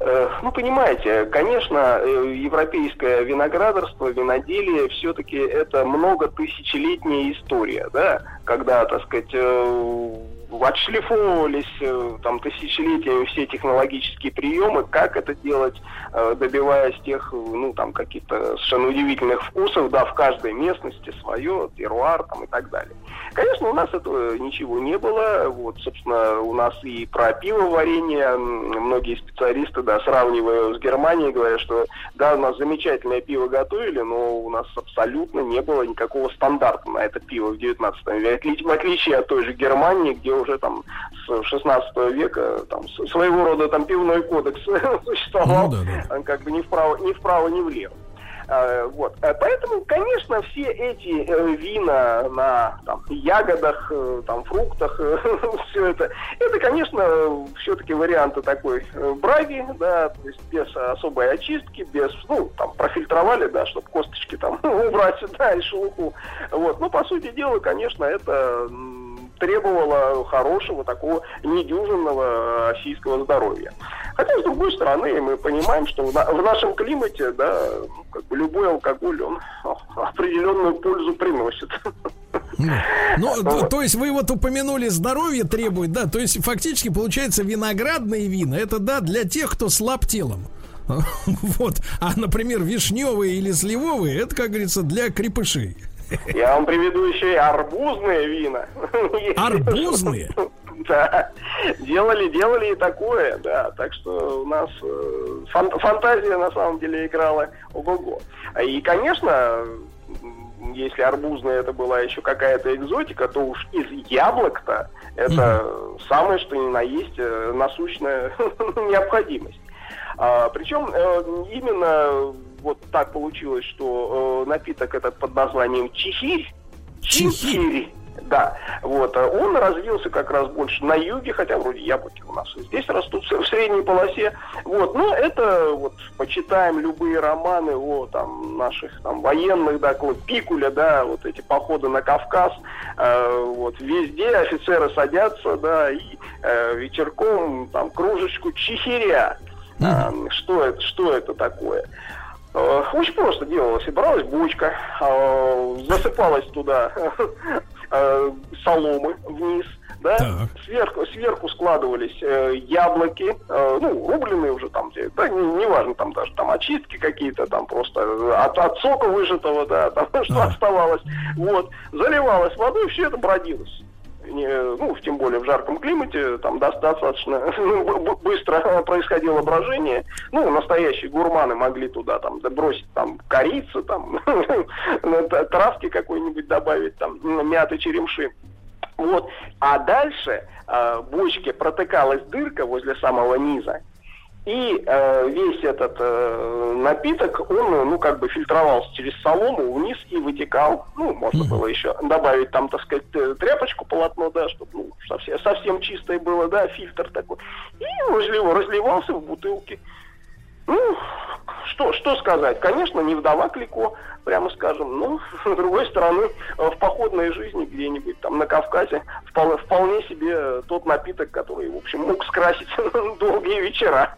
Э, Ну, понимаете, конечно, э, европейское виноградарство, виноделие, все-таки это многотысячелетняя история, да, когда, так сказать, э, отшлифовывались э, там тысячелетиями все технологические приемы, как это делать, э, добиваясь тех, ну, там, каких-то совершенно удивительных вкусов, да, в каждой местности свое, теруар там и так далее. Конечно, у нас этого ничего не было. Вот, собственно, у нас и про пиво варенье многие специалисты, да, сравнивая с Германией, говорят, что да, у нас замечательное пиво готовили, но у нас абсолютно не было никакого стандарта на это пиво в 19 веке. В отличие от той же Германии, где уже там с 16 века там своего рода там пивной кодекс существовал,
Ну да, да.
э, как бы ни вправо, ни вправо, ни влево. А, Вот. А Поэтому, конечно, все эти э, вина на там, ягодах, э, там, фруктах, все это, это, конечно, все-таки варианты такой э, браги, да, то есть без особой очистки, без, ну, там, профильтровали, да, чтобы косточки там убрать, да, и шелуху. Вот. Ну, по сути дела, конечно, это м, требовало хорошего такого недюжинного российского здоровья. Хотя, с другой стороны, мы понимаем, что в, на- в нашем климате, да, ну, как бы любой алкоголь, он определенную пользу приносит.
Ну, то, то есть вы вот упомянули здоровье требует, да, то есть фактически получается виноградные вина, это да, для тех, кто слаб телом. Вот. А, например, вишневые или сливовые, это, как говорится, для крепышей.
Я вам приведу еще и арбузные вина.
Арбузные?
Да. Делали, делали и такое, да. Так что у нас э, фан- фантазия на самом деле играла ого-го. И, конечно, если арбузная это была еще какая-то экзотика, то уж из яблок-то это самое, что ни на есть, э, насущная необходимость. А, причем э, именно вот так получилось, что э, напиток этот под названием чихирь, чихирь, да, вот, а он развился как раз больше на юге, хотя вроде яблоки у нас здесь растут в средней полосе, вот, но это вот почитаем любые романы о там наших там военных, да, Пикуля, да, вот эти походы на Кавказ, э, вот везде офицеры садятся, да, и э, вечерком там кружечку чихиря. А, что это, что это такое? Э, Очень просто делалось. И бралась бочка, э, засыпалась туда э, соломы вниз, да,
Так.
сверху, сверху складывались э, яблоки, э, ну, рубленые уже там, где- да, не- неважно, там даже там очистки какие-то, там просто от, от сока выжатого, да, там что оставалось, вот, заливалось водой, все это бродилось. Ну, тем более в жарком климате, там достаточно ну, быстро происходило брожение. Ну, настоящие гурманы могли туда там бросить там корицы, там т- травки какой-нибудь добавить, там мяты, черемши. Вот. А дальше э, бочке протыкалась дырка возле самого низа, и э, весь этот э, напиток, он, э, ну, как бы фильтровался через солому вниз и вытекал. Ну, можно было еще добавить там, так сказать, тряпочку, полотно, да, чтобы ну, совсем, совсем чистое было, да, фильтр такой. И разлив- разливался в бутылки. Ну, что, что сказать? Конечно, не вдова Клико, прямо скажем, но, с другой стороны, э, в походной жизни где-нибудь там на Кавказе вполне, вполне себе тот напиток, который, в общем, мог скрасить долгие вечера.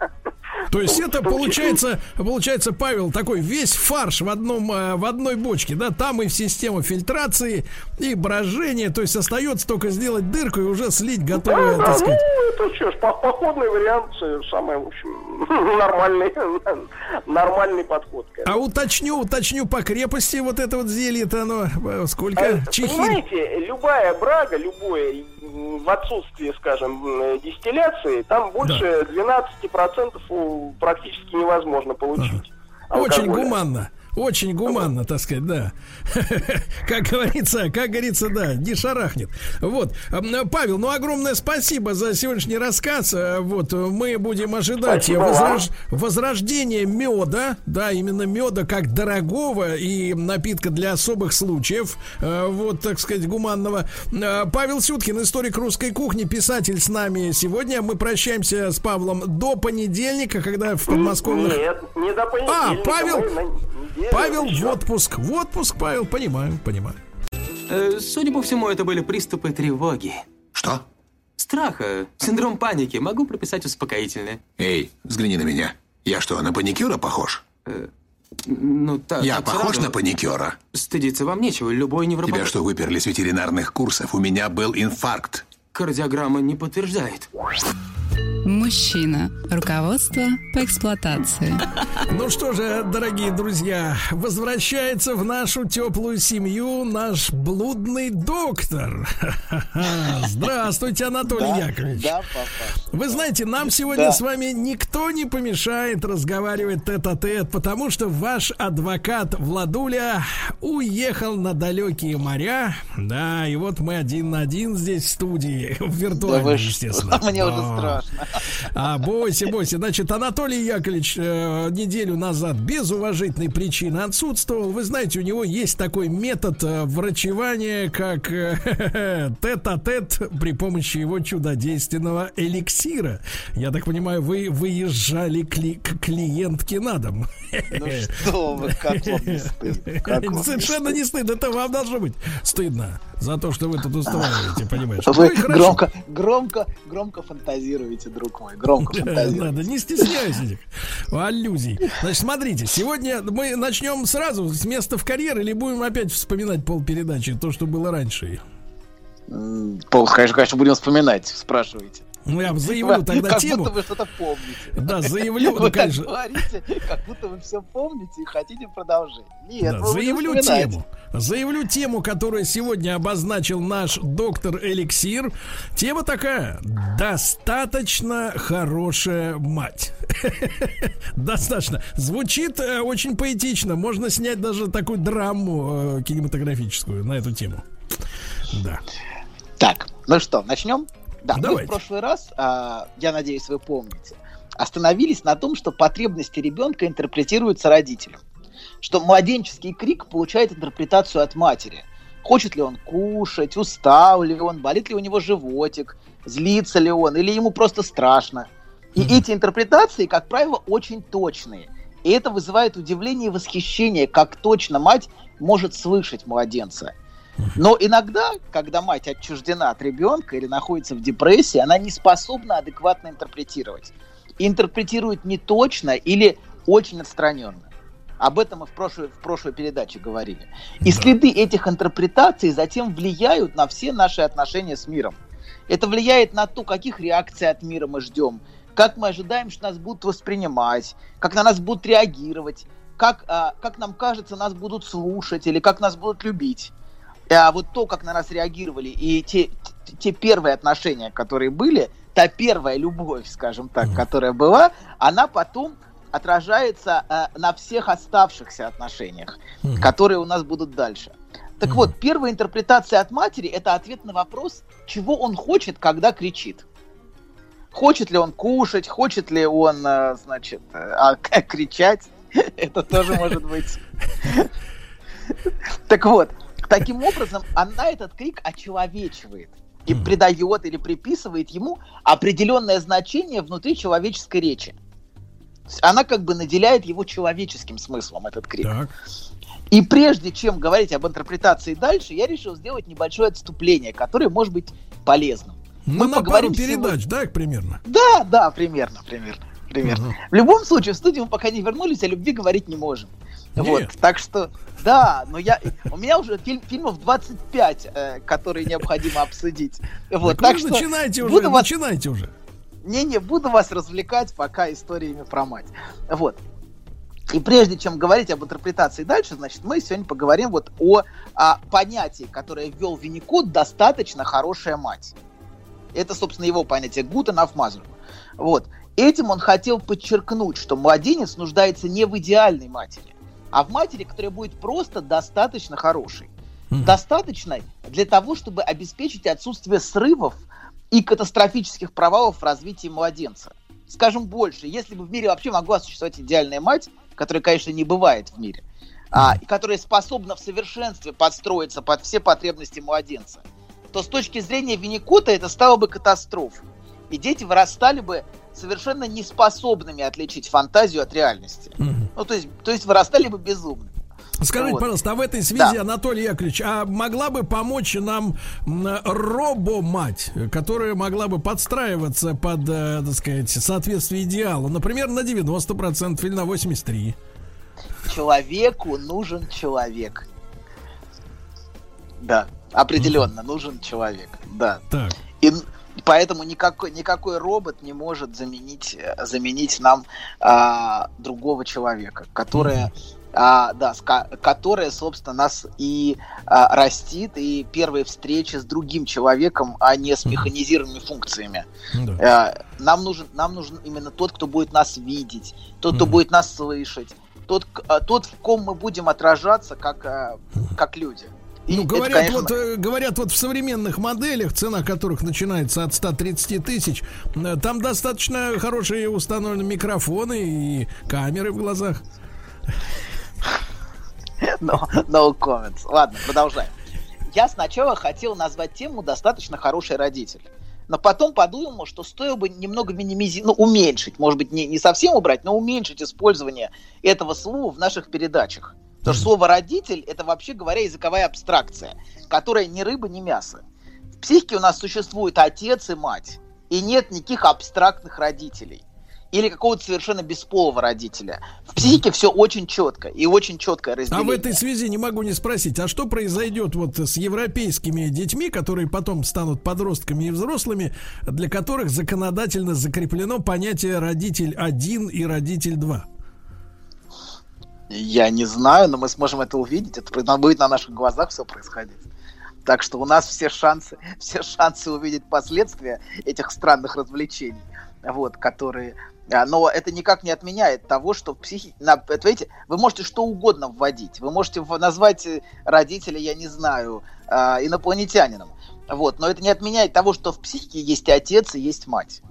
То есть это получается, получается, Павел, такой весь фарш в одном, э, в одной бочке, да, там и система фильтрации, и брожения, то есть остается только сделать дырку и уже слить готовое,
Да,
так
да,
сказать.
ну, это что ж, походный вариант, э, самый, в общем, нормальный, нормальный подход. к этому.
А уточню, уточню по крепости вот это вот зелье-то оно э, сколько? Чихирь.
Понимаете, любая брага, любое в отсутствии, скажем, дистилляции, там больше 12% у- практически невозможно получить.
Очень
алкоголя.
гуманно. Очень гуманно, так сказать, да. Как говорится, как говорится, да, не шарахнет. Вот, Павел, ну огромное спасибо за сегодняшний рассказ. Э, Вот, мы будем ожидать возрож- возрождения меда, да, именно меда как дорогого и напитка для особых случаев, э, вот, так сказать, гуманного. Э, Павел Сюткин, историк русской кухни, писатель с нами сегодня. Мы прощаемся с Павлом до понедельника, когда в подмосковных...
Нет, не до понедельника.
А, Павел, Павел в отпуск. В отпуск, Павел, понимаю, понимаю.
Э, Судя по всему, это были приступы тревоги.
Что?
Страха, синдром паники. Могу прописать успокоительное.
Эй, взгляни на меня. Я что, на паникюра похож?
Ну, так.
Я
так
похож
сразу.
на паникюра?
Стыдиться вам нечего, любой невропат...
Тебя что, выперли с ветеринарных курсов? У меня был инфаркт.
кардиограмма не подтверждает.
Мужчина. Руководство по эксплуатации.
Ну что же, дорогие друзья, возвращается в нашу теплую семью наш блудный доктор. Здравствуйте, Анатолий
Да,
Яковлевич.
да, папа.
Вы знаете, нам сегодня
Да.
с вами никто не помешает разговаривать тет-а-тет, потому что ваш адвокат Владуля уехал на далекие моря. Да, и вот мы один на один здесь в студии, в
Да
виртуальной,
вы
естественно.
Мне уже
Да. А, бойся, бойся. Значит, Анатолий Яковлевич э, неделю назад без уважительной причины отсутствовал. Вы знаете, у него есть такой метод э, врачевания, как э, тет-а-тет при помощи его чудодейственного эликсира. Я так понимаю, вы выезжали кли- к клиентке на дом.
Ну что вы, как вам не стыдно? Как вам не
Совершенно не стыдно. Это вам должно быть стыдно за то, что вы тут устраиваете, понимаешь? Ну
Вы громко, громко, громко фантазируете, друг мой, громко фантазируете.
Надо, не стесняйся этих аллюзий. Значит, смотрите, сегодня мы начнем сразу с места в карьер или будем опять вспоминать полпередачи, то, что было раньше?
Пол, конечно, конечно, будем вспоминать, спрашивайте.
Ну, я заявлю тогда
как
тему.
будто вы что-то помните.
Да, заявлю, ну, конечно.
говорите, как будто вы все помните и хотите продолжить. Нет,
Да, заявлю тему. Заявлю тему, которую сегодня обозначил наш доктор Эликсир. Тема такая. Достаточно хорошая мать. Достаточно. Звучит э, очень поэтично. Можно снять даже такую драму э, кинематографическую на эту тему. Да.
Так, ну что, начнем? Да, мы
Давайте.
в прошлый раз, а, я надеюсь, вы помните, остановились на том, что потребности ребенка интерпретируются родителем. Что младенческий крик получает интерпретацию от матери. Хочет ли он кушать, устал ли он, болит ли у него животик, злится ли он, или ему просто страшно. И эти интерпретации, как правило, очень точные. И это вызывает удивление и восхищение, как точно мать может слышать младенца. Но иногда, когда мать отчуждена от ребенка или находится в депрессии, она не способна адекватно интерпретировать. Интерпретирует не точно или очень отстраненно. Об этом мы в прошлой, в прошлой передаче говорили. И следы этих интерпретаций затем влияют на все наши отношения с миром. Это влияет на то, каких реакций от мира мы ждем, как мы ожидаем, что нас будут воспринимать, как на нас будут реагировать, как, а, как нам кажется, нас будут слушать или как нас будут любить. А вот то, как на нас реагировали, и те, те- первые отношения, которые были, та первая любовь, скажем так, которая была, она потом отражается э, на всех оставшихся отношениях, которые у нас будут дальше. Так вот, первая интерпретация от матери это ответ на вопрос, чего он хочет, когда кричит. Хочет ли он кушать, хочет ли он, э, значит, э, а, кричать, это тоже может быть. Так вот, таким образом, она этот крик очеловечивает и придает или приписывает ему определенное значение внутри человеческой речи. Она как бы наделяет его человеческим смыслом, этот крик. И прежде чем говорить об интерпретации дальше, я решил сделать небольшое отступление, которое может быть полезным.
Ну,
Мы
на пару
поговорим
передач, да, примерно?
Да, да, примерно, примерно. примерно. В любом случае, в студию мы пока не вернулись, о любви говорить не можем. Вот,
Нет.
так что, да, но я, у меня уже фильм, фильмов 25, э, которые необходимо обсудить. Вот,
Так
так,
вы
что
начинайте уже,
буду вас-
начинайте уже.
не-не, буду вас развлекать пока историями про мать. Вот. И прежде чем говорить об интерпретации дальше, значит, мы сегодня поговорим вот о, о понятии, которое ввел Винникот «достаточно хорошая мать». Это, собственно, его понятие «гутен Мазур». Вот. Этим он хотел подчеркнуть, что младенец нуждается не в идеальной матери, а в матери, которая будет просто достаточно хорошей. Достаточной для того, чтобы обеспечить отсутствие срывов и катастрофических провалов в развитии младенца. Скажем больше, если бы в мире вообще могла существовать идеальная мать, которая, конечно, не бывает в мире, а, и которая способна в совершенстве подстроиться под все потребности младенца, то с точки зрения Винникота это стало бы катастрофой. И дети вырастали бы совершенно неспособными отличить фантазию от реальности. Ну, то есть, то есть вырастали бы безумными.
Скажите,
Вот.
пожалуйста, а в этой связи,
Да.
Анатолий Яковлевич, а могла бы помочь нам робо-мать, которая могла бы подстраиваться под, э, так сказать, соответствие идеала, например, на 90% или на 83%?
Человеку нужен человек. Да, определенно нужен человек. Да.
Так.
И поэтому никакой, никакой робот не может заменить, э, заменить нам а, другого человека, которая, а, да, которая, собственно, нас и а, растит, и первые встречи с другим человеком, а не с механизированными функциями.
Да.
Э, Нам нужен, нам нужен именно тот, кто будет нас видеть, тот, кто будет нас слышать, тот, э, тот, в ком мы будем отражаться как, как люди. И
Ну,
это,
говорят,
конечно,
вот, э, говорят, вот в современных моделях, цена которых начинается от 130 тысяч, э, там достаточно хорошие установлены микрофоны и камеры в глазах.
No, no comments. Ладно, продолжаем. Я сначала хотел назвать тему «Достаточно хороший родитель». Но потом подумал, что стоило бы немного минимизировать, ну, уменьшить, может быть, не, не совсем убрать, но уменьшить использование этого слова в наших передачах. Потому что слово «родитель» — это, вообще говоря, языковая абстракция, которая ни рыба, ни мясо. В психике у нас существует отец и мать, и нет никаких абстрактных родителей или какого-то совершенно бесполого родителя. В психике все очень четко и очень четкое
А
разделение.
в этой связи не могу не спросить, а что произойдет вот с европейскими детьми, которые потом станут подростками и взрослыми, для которых законодательно закреплено понятие родитель один и родитель два?
Я не знаю, но мы сможем это увидеть. Это будет на наших глазах все происходить. Так что у нас все шансы, все шансы увидеть последствия этих странных развлечений, вот, которые... а, Но это никак не отменяет того, что в психи... видите, вы можете что угодно вводить. Вы можете назвать э, родителя, я не знаю, а, инопланетянином. Вот, но это не отменяет того, что в психике есть отец и есть мать.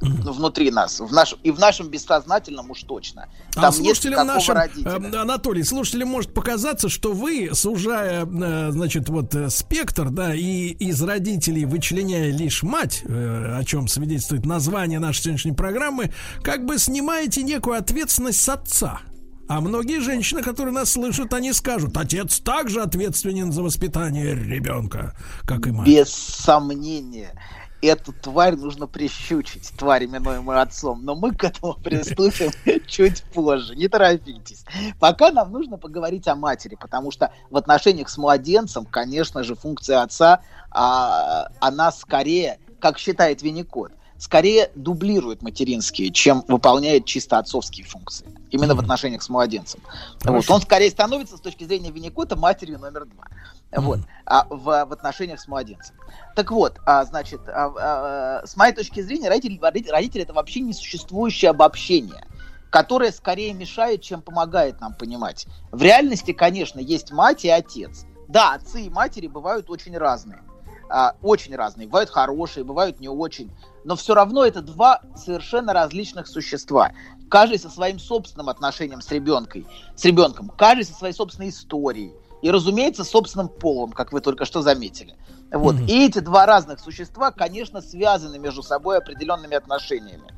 Ну, внутри нас, в нашем, и в нашем бессознательном уж точно. Там
а слушателям нашим,
родителя.
э, Анатолий, слушателям может показаться, что вы, сужая, э, значит, вот э, спектр, да, и из родителей вычленяя лишь мать, э, о чем свидетельствует название нашей сегодняшней программы, как бы снимаете некую ответственность с отца. А многие женщины, которые нас слышат, они скажут, отец также ответственен за воспитание ребенка, как и мать.
Без сомнения. Эту тварь нужно прищучить, тварь, именуемую отцом. Но мы к этому приступим чуть позже. Не торопитесь. Пока нам нужно поговорить о матери, потому что в отношениях с младенцем, конечно же, функция отца, а, она скорее, как считает Винникот, скорее дублирует материнские, чем выполняет чисто отцовские функции. Именно в отношениях с младенцем. Вот. Он скорее становится, с точки зрения Винникота, матерью номер два. Вот. А в, в отношениях с младенцем. Так вот, а, значит, а, а, с моей точки зрения, родители, родители, это вообще несуществующее обобщение, которое скорее мешает, чем помогает нам понимать. В реальности, конечно, есть мать и отец. Да, отцы и матери бывают очень разные. А, очень разные. Бывают хорошие, бывают не очень. Но все равно это два совершенно различных существа. Каждый со своим собственным отношением с ребенком, с ребенком, каждый со своей собственной историей. И, разумеется, собственным полом, как вы только что заметили. Вот.
Мгм.
И эти два разных существа, конечно, связаны между собой определенными отношениями.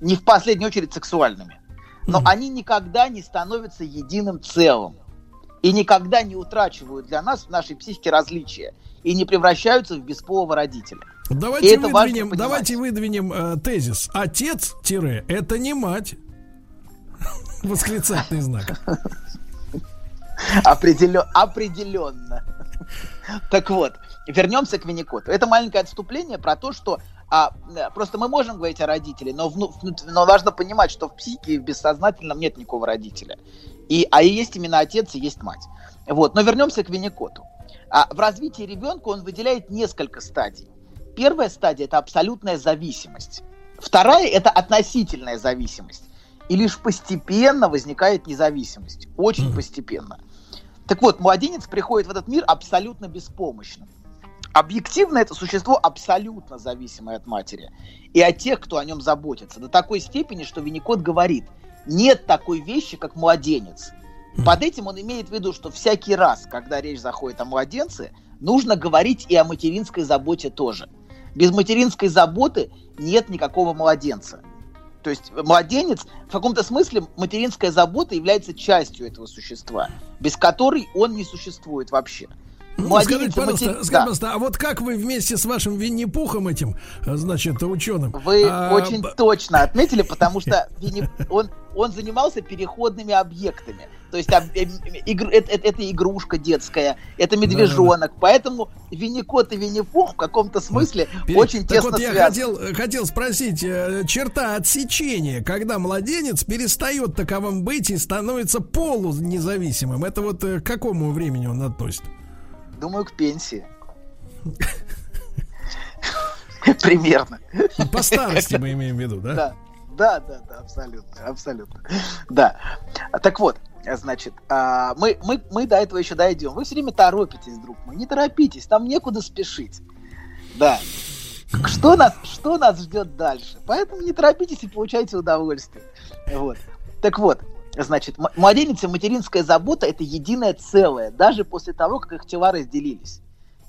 Не в последнюю очередь сексуальными. Но они никогда не становятся единым целым. И никогда не утрачивают для нас в нашей психике различия. И не превращаются в бесполого родителя. И
Давайте
важно
выдвинем, давайте выдвинем э, тезис. Отец тире это не мать. Восклицательный знак.
Определен- определенно. Так вот, вернемся к Винникоту. Это маленькое отступление про то, что а, просто мы можем говорить о родителе, но, вну- но важно понимать, что в психике в бессознательном нет никакого родителя. И, а и есть именно отец и есть мать. Вот. Но вернемся к Винникоту. А, в развитии ребенка он выделяет несколько стадий. Первая стадия – это абсолютная зависимость. Вторая – это относительная зависимость. И лишь постепенно возникает независимость. Очень постепенно. Так вот, младенец приходит в этот мир абсолютно беспомощным. Объективно это существо абсолютно зависимое от матери и от тех, кто о нем заботится. До такой степени, что Винникот говорит, нет такой вещи, как младенец. Под этим он имеет в виду, что всякий раз, когда речь заходит о младенце, нужно говорить и о материнской заботе тоже. Без материнской заботы нет никакого младенца. То есть младенец, в каком-то смысле, материнская забота является частью этого существа, без которой он не существует вообще.
Ну,
Младенец
скажите, пожалуйста,
матери-
скажите,
да.
пожалуйста, а вот как вы вместе с вашим Винни-Пухом этим, э, значит, ученым?
Вы
а,
очень точно отметили, потому что Винни- он, он занимался переходными объектами. То есть об- э, игр- это, это- это игрушка детская, это медвежонок. Поэтому Винни-кот и Винни-Пух в каком-то смысле
Пере-
очень
так
тесно
вот, я
связаны.
хотел, хотел спросить, э, черта отсечения, когда младенец перестает таковым быть и становится полунезависимым, это вот э, к какому времени он относит?
Думаю, к пенсии. Примерно.
По старости мы имеем в виду, да?
Да, да, да, да, абсолютно, абсолютно. Да. Так вот, значит, а, мы, мы, мы до этого еще дойдем. Вы все время торопитесь, друг мой. Не торопитесь, там некуда спешить. Да. Что нас, что нас ждет дальше? Поэтому не торопитесь и получайте удовольствие. Вот. Так вот, значит, младенец и материнская забота это единое целое, даже после того, как их тела разделились.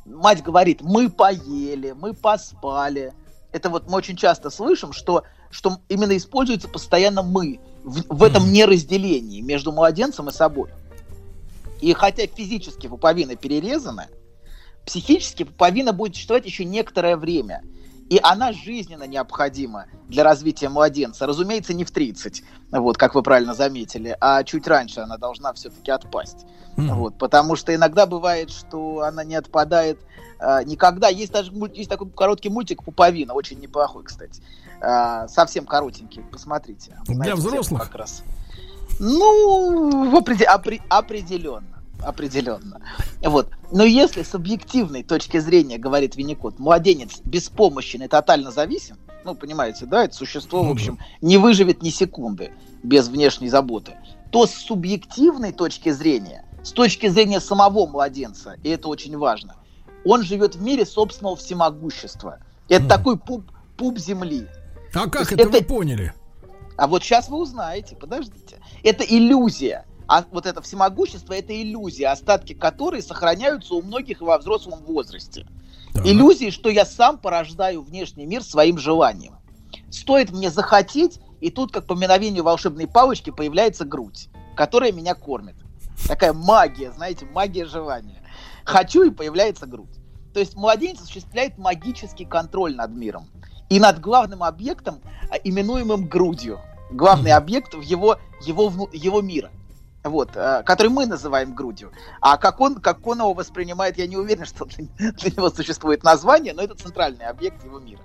Мать говорит, мы поели, мы поспали. Это вот мы очень часто слышим, что, что именно используется постоянно мы в, в этом неразделении между младенцем и собой. И хотя физически пуповина перерезана, психически пуповина будет существовать еще некоторое время. И она жизненно необходима для развития младенца. Разумеется, не в 30, вот, как вы правильно заметили, а чуть раньше она должна все-таки отпасть. Вот, потому что иногда бывает, что она не отпадает а, никогда. Есть даже есть такой короткий мультик «Пуповина», очень неплохой, кстати. А, совсем коротенький, посмотрите.
Для
Знаете, тему
взрослых?
Как раз. Ну, в опреде- опре- определенно. Определенно. Вот. Но если с объективной точки зрения, говорит Винникот, младенец беспомощен и тотально зависим, ну, понимаете, да, это существо, в общем, не выживет ни секунды без внешней заботы, то с субъективной точки зрения, с точки зрения самого младенца, и это очень важно, он живет в мире собственного всемогущества. Это такой пуп, пуп земли.
А как
То
это,
есть
вы поняли?
а вот сейчас вы узнаете, подождите. Это иллюзия. А вот это всемогущество это иллюзия, остатки которой сохраняются у многих во взрослом возрасте. Иллюзии, что я сам порождаю внешний мир своим желанием. Стоит мне захотеть, и тут, как по мгновению волшебной палочки, появляется грудь, которая меня кормит. Такая магия, знаете, магия желания. Хочу, и появляется грудь. То есть младенец осуществляет магический контроль над миром. И над главным объектом, а, именуемым грудью. Главный объект в его, его, его мира. Вот, э, который мы называем грудью. А как он, как он его воспринимает, я не уверен, что для, для него существует название, но это центральный объект его мира.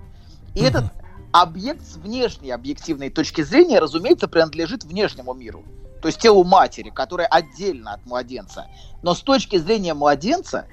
И этот объект с внешней объективной точки зрения, разумеется, принадлежит внешнему миру. То есть телу матери, которая отдельно от младенца. Но с точки зрения младенца,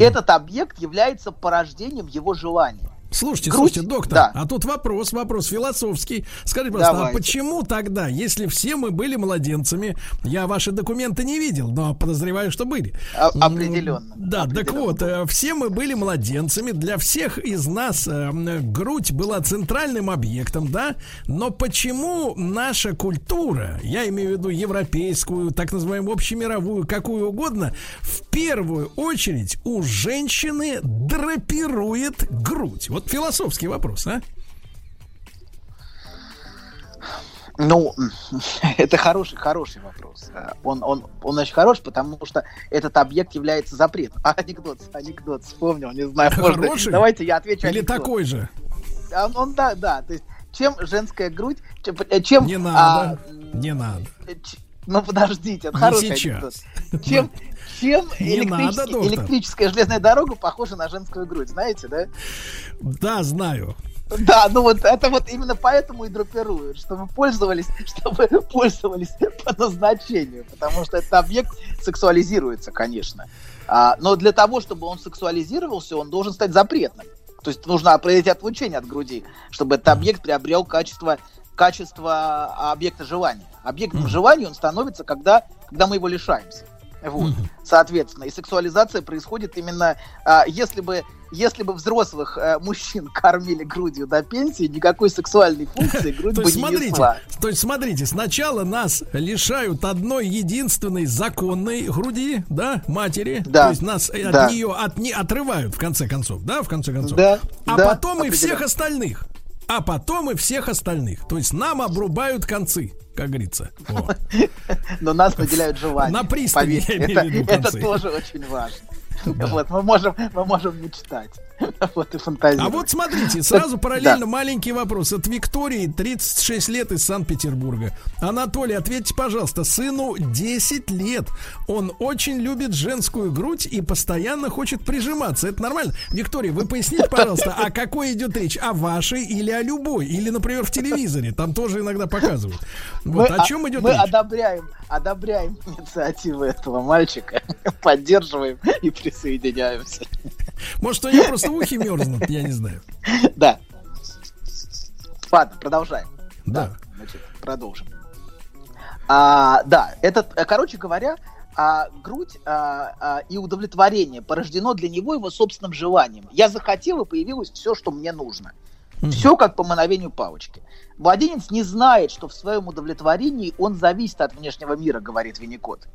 этот объект является порождением его желания.
Слушайте,
Грудь?
слушайте, доктор,
Да.
а тут вопрос, вопрос философский. Скажите, пожалуйста, а почему тогда, если все мы были младенцами, я ваши документы не видел, но подозреваю, что были.
А-
М,
определенно.
Да, так вот, э, все мы были младенцами, для всех из нас э, грудь была центральным объектом, да, но почему наша культура, я имею в виду европейскую, так называемую общемировую, какую угодно, в первую очередь у женщины драпирует грудь? Вот философский вопрос, а?
Ну, это хороший, хороший вопрос. Э, Он, он, он очень хороший, потому что этот объект является запретом. А, анекдот, анекдот, вспомнил, не знаю. может,
Хороший?
Давайте я отвечу
Или
анекдот.
такой же?
А Он, он, да, да. То есть, чем женская грудь, чем, э, чем
Не
а,
надо, не надо.
э, ч- ну подождите, это
Не
хороший
сейчас.
анекдот. Чем, чем
Не надо,
электрический-
доктор.
электрическая железная дорога похожа на женскую грудь, знаете, да?
Да, знаю.
Да, ну вот это вот именно поэтому и драпируют, чтобы пользовались, чтобы пользовались по назначению, потому что этот объект сексуализируется, конечно. А, но для того, чтобы он сексуализировался, он должен стать запретным. То есть нужно произойти отлучение от груди, чтобы этот объект приобрел качество, качество объекта желания. Объектом желания он становится, когда, когда мы его лишаемся. Вот. Соответственно, и сексуализация происходит именно, а, если бы если бы взрослых э, мужчин кормили грудью до пенсии, никакой сексуальной функции грудь
То
бы
есть,
не
смотрите,
несла.
то есть, смотрите, сначала нас лишают одной единственной законной груди, да, матери.
Да,
То есть нас э,
да.
от нее от, не, отрывают, в конце концов, да, в конце концов.
Да,
а
да,
потом и всех остальных. А потом и всех остальных. То есть нам обрубают концы, как говорится. Вот.
Но нас наделяют желанием.
На пристани,
это, это тоже очень важно. Вот, мы можем, мы можем мечтать. Вот и фантазировать.
А вот смотрите, сразу параллельно маленький вопрос. От Виктории, 36 лет из Санкт-Петербурга. Анатолий, ответьте, пожалуйста, сыну 10 лет. Он очень любит женскую грудь и постоянно хочет прижиматься. Это нормально? Виктория, вы поясните, пожалуйста, о какой идет речь? О вашей или о любой? Или, например, в телевизоре? Там тоже иногда показывают. Вот,
Мы
о
а-
чем идет
Мы
речь?
одобряем, одобряем инициативы этого мальчика, поддерживаем и присоединяемся.
Может, у него просто ухи мерзнут, я не знаю.
Да. Ладно, продолжаем.
Да.
Значит, продолжим. А, да, этот, э, короче говоря, а, грудь а, а, и удовлетворение порождено для него его собственным желанием. Я захотел, и появилось все, что мне нужно. Все как по мановению палочки. Младенец не знает, что в своем удовлетворении он зависит от внешнего мира, говорит Винникот.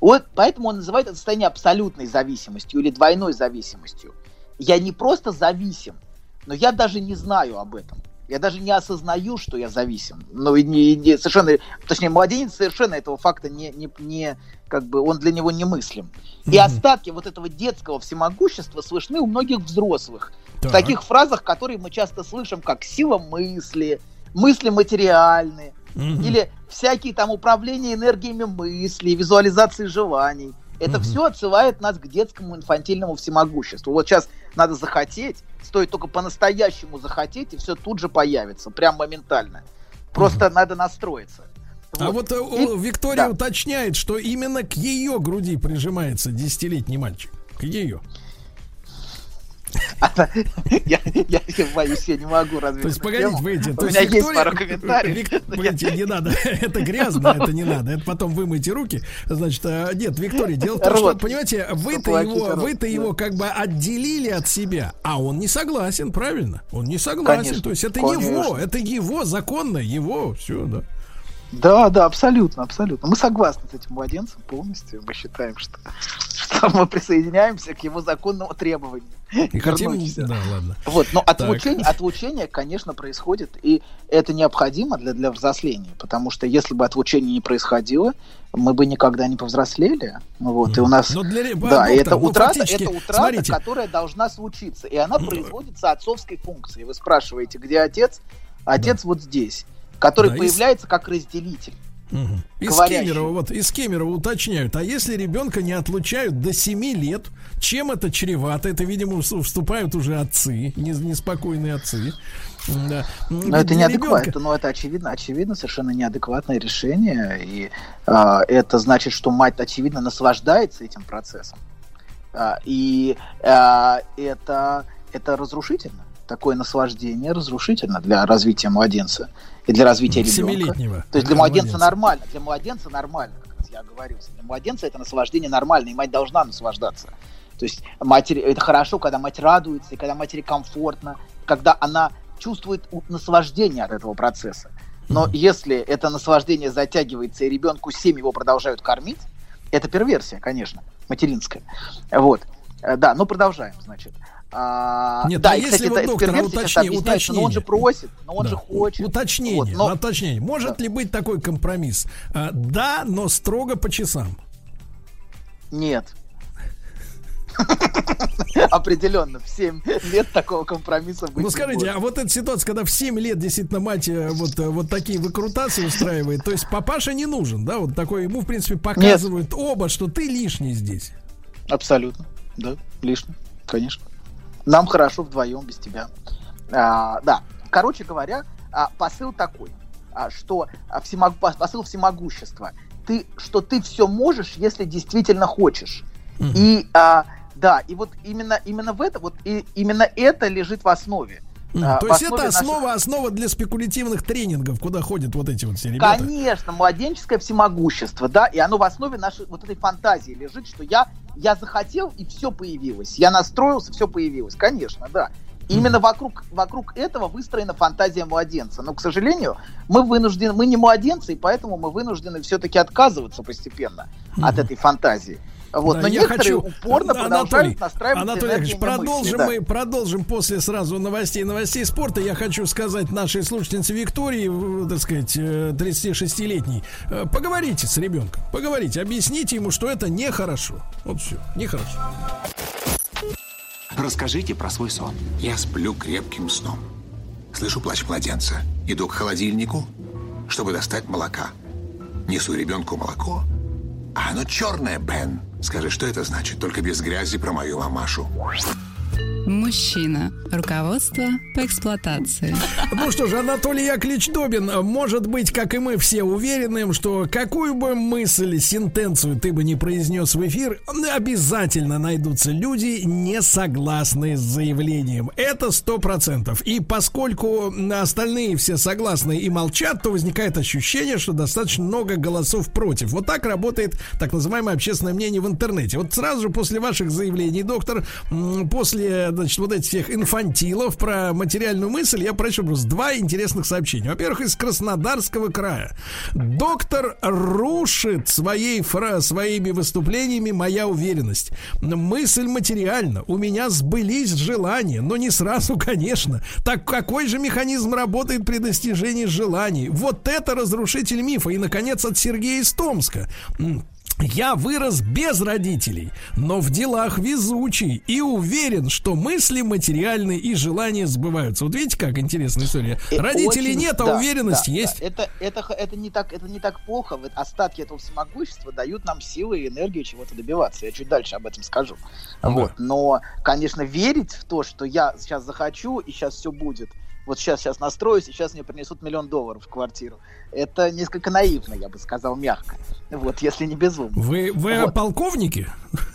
Вот поэтому он называет это состояние абсолютной зависимостью или двойной зависимостью. Я не просто зависим, но я даже не знаю об этом. Я даже не осознаю, что я зависим. Ну, и не, не- совершенно, точнее, младенец совершенно этого факта не, не, не- как бы, он для него не мыслим. И остатки вот этого детского всемогущества слышны у многих взрослых. В
Так.
таких фразах, которые мы часто слышим, как сила мысли, мысли материальны,
Мгм.
или всякие там управления энергиями мысли, визуализации желаний. Это
Мгм.
все отсылает нас к детскому инфантильному всемогуществу. Вот сейчас надо захотеть, стоит только по-настоящему захотеть, и все тут же появится, прям моментально. Просто надо настроиться.
А вот э, о, Виктория уточняет, что именно к ее груди прижимается десятилетний мальчик. К ее.
Я, я, я боюсь, я не могу развить
То есть, погодите, погодите.
У меня есть
Виктория-
пару комментариев.
Вик- Погодите, не надо. Это грязно, это не надо. Это потом вымойте руки. Значит, а, нет, Виктория, дело в том, что, понимаете, вы-то его, вы-то его как бы отделили от себя, а он не согласен, правильно? Он не согласен. То есть это его, это его, законно, его, все, да.
Да, да, абсолютно, абсолютно. Мы согласны с этим младенцем полностью. Мы считаем, что, что мы присоединяемся к его законному требованию.
И хотим, да, ладно.
Вот, но
Так.
отлучение, отлучение, конечно, происходит, и это необходимо для, для взросления, потому что если бы отлучение не происходило, мы бы никогда не повзрослели. Ну Вот, и у нас...
Но для
да,
доктор,
это
ну,
утрата,
фактически,
это утрата
смотрите.
которая должна случиться, и она производится отцовской функцией. Вы спрашиваете, где отец? Отец вот здесь, который
Да, и
появляется как разделитель.
Мгм. Из. Кемерово, вот из Кемерово уточняют, а если ребенка не отлучают до 7 лет, чем это чревато? Это, видимо, вс- вступают уже отцы, не- неспокойные отцы. Да.
Но это неадекватно, но это очевидно, очевидно, совершенно неадекватное решение, и а, это значит, что мать очевидно наслаждается этим процессом, А, и а, это это разрушительно. Такое наслаждение разрушительно для развития младенца и для развития ребенка.
Семилетнего.
То есть для
Для
младенца
младенца.
нормально, для младенца нормально, как раз я оговорился. Для младенца это наслаждение нормально, и мать должна наслаждаться. То есть матери это хорошо, когда мать радуется, и когда матери комфортно, когда она чувствует наслаждение от этого процесса. Но если это наслаждение затягивается, и ребенку 7 его продолжают кормить, это перверсия, конечно, материнская. Вот. Э, Да, ну продолжаем, значит. А,
Нет,
да,
а
и,
если
кстати,
вот, доктор, а уточни-
но он же просит, но он
Да,
же хочет.
Уточнение,
Вот, но-
уточнение. Может ли быть такой компромисс? А, да, но строго по часам.
Нет. Определенно, в 7 лет такого компромисса быть
Ну скажите, а вот эта ситуация, когда в 7 лет действительно мать э, вот, э, вот такие выкрутасы устраивает, то есть папаша не нужен, да, вот такой, ему в принципе показывают оба, что ты лишний здесь.
Абсолютно, да, лишний, конечно. Нам хорошо вдвоем без тебя. А, да, короче говоря, а, посыл такой, а, что а, всемог- пос- посыл всемогущества. Ты, что ты все можешь, если действительно хочешь. И а, да, и вот именно именно в это вот и именно это лежит в основе.
М,
А,
То есть это
наших-
основа, основа для спекулятивных тренингов, куда ходят вот эти вот все ребята.
Конечно, младенческое всемогущество, да, и оно в основе нашей вот этой фантазии лежит, что я, я захотел, и все появилось. Я настроился, все появилось. Конечно, да. И Именно вокруг, вокруг этого выстроена фантазия младенца. Но, к сожалению, мы вынуждены, мы не младенцы, и поэтому мы вынуждены все-таки отказываться постепенно от этой фантазии. Вот.
Да,
Но
я
некоторые
хочу,
упорно
Анатолий,
продолжают
Анатолий Яковлевич, продолжим
мысли, да.
мы, продолжим после сразу новостей, новостей спорта. Я хочу сказать нашей слушательнице Виктории, так сказать, э, 36-летней, э, поговорите с ребенком, поговорите, объясните ему, что это нехорошо. Вот все, нехорошо.
Расскажите про свой сон. Я сплю крепким сном. Слышу плач младенца. Иду к холодильнику, чтобы достать молока. Несу ребенку молоко, а оно черное, Бен. Скажи, что это значит? Только без грязи про мою мамашу.
Мужчина. Руководство по эксплуатации.
Ну что ж, Анатолий Яковлевич Добин, может быть, как и мы все уверены, что какую бы мысль, сентенцию ты бы не произнес в эфир, обязательно найдутся люди, не согласные с заявлением. Это сто процентов. И поскольку остальные все согласны и молчат, то возникает ощущение, что достаточно много голосов против. Вот так работает так называемое общественное мнение в интернете. Вот сразу же после ваших заявлений, доктор, после значит, вот этих всех инфантилов про материальную мысль, я прочу просто два интересных сообщения. Во-первых, из Краснодарского края. Доктор рушит своей фра своими выступлениями моя уверенность. Мысль материальна. У меня сбылись желания, но не сразу, конечно. Так какой же механизм работает при достижении желаний? Вот это разрушитель мифа. И, наконец, от Сергея из Томска. Я вырос без родителей, но в делах везучий и уверен, что мысли материальные и желания сбываются. Вот видите, как интересная история.
Э,
Родителей
очень-
нет, а
да,
уверенность
да,
есть.
да. Это, это, это, не так, это не так плохо. Остатки этого всемогущества дают нам силы и энергию чего-то добиваться. Я чуть дальше об этом скажу. Вот. Но, конечно, верить в то, что я сейчас захочу и сейчас все будет. Вот сейчас, сейчас настроюсь, и сейчас мне принесут миллион долларов в квартиру. Это несколько наивно, я бы сказал, мягко. Вот, если не безумно.
Вы, вы
Вот.
полковники?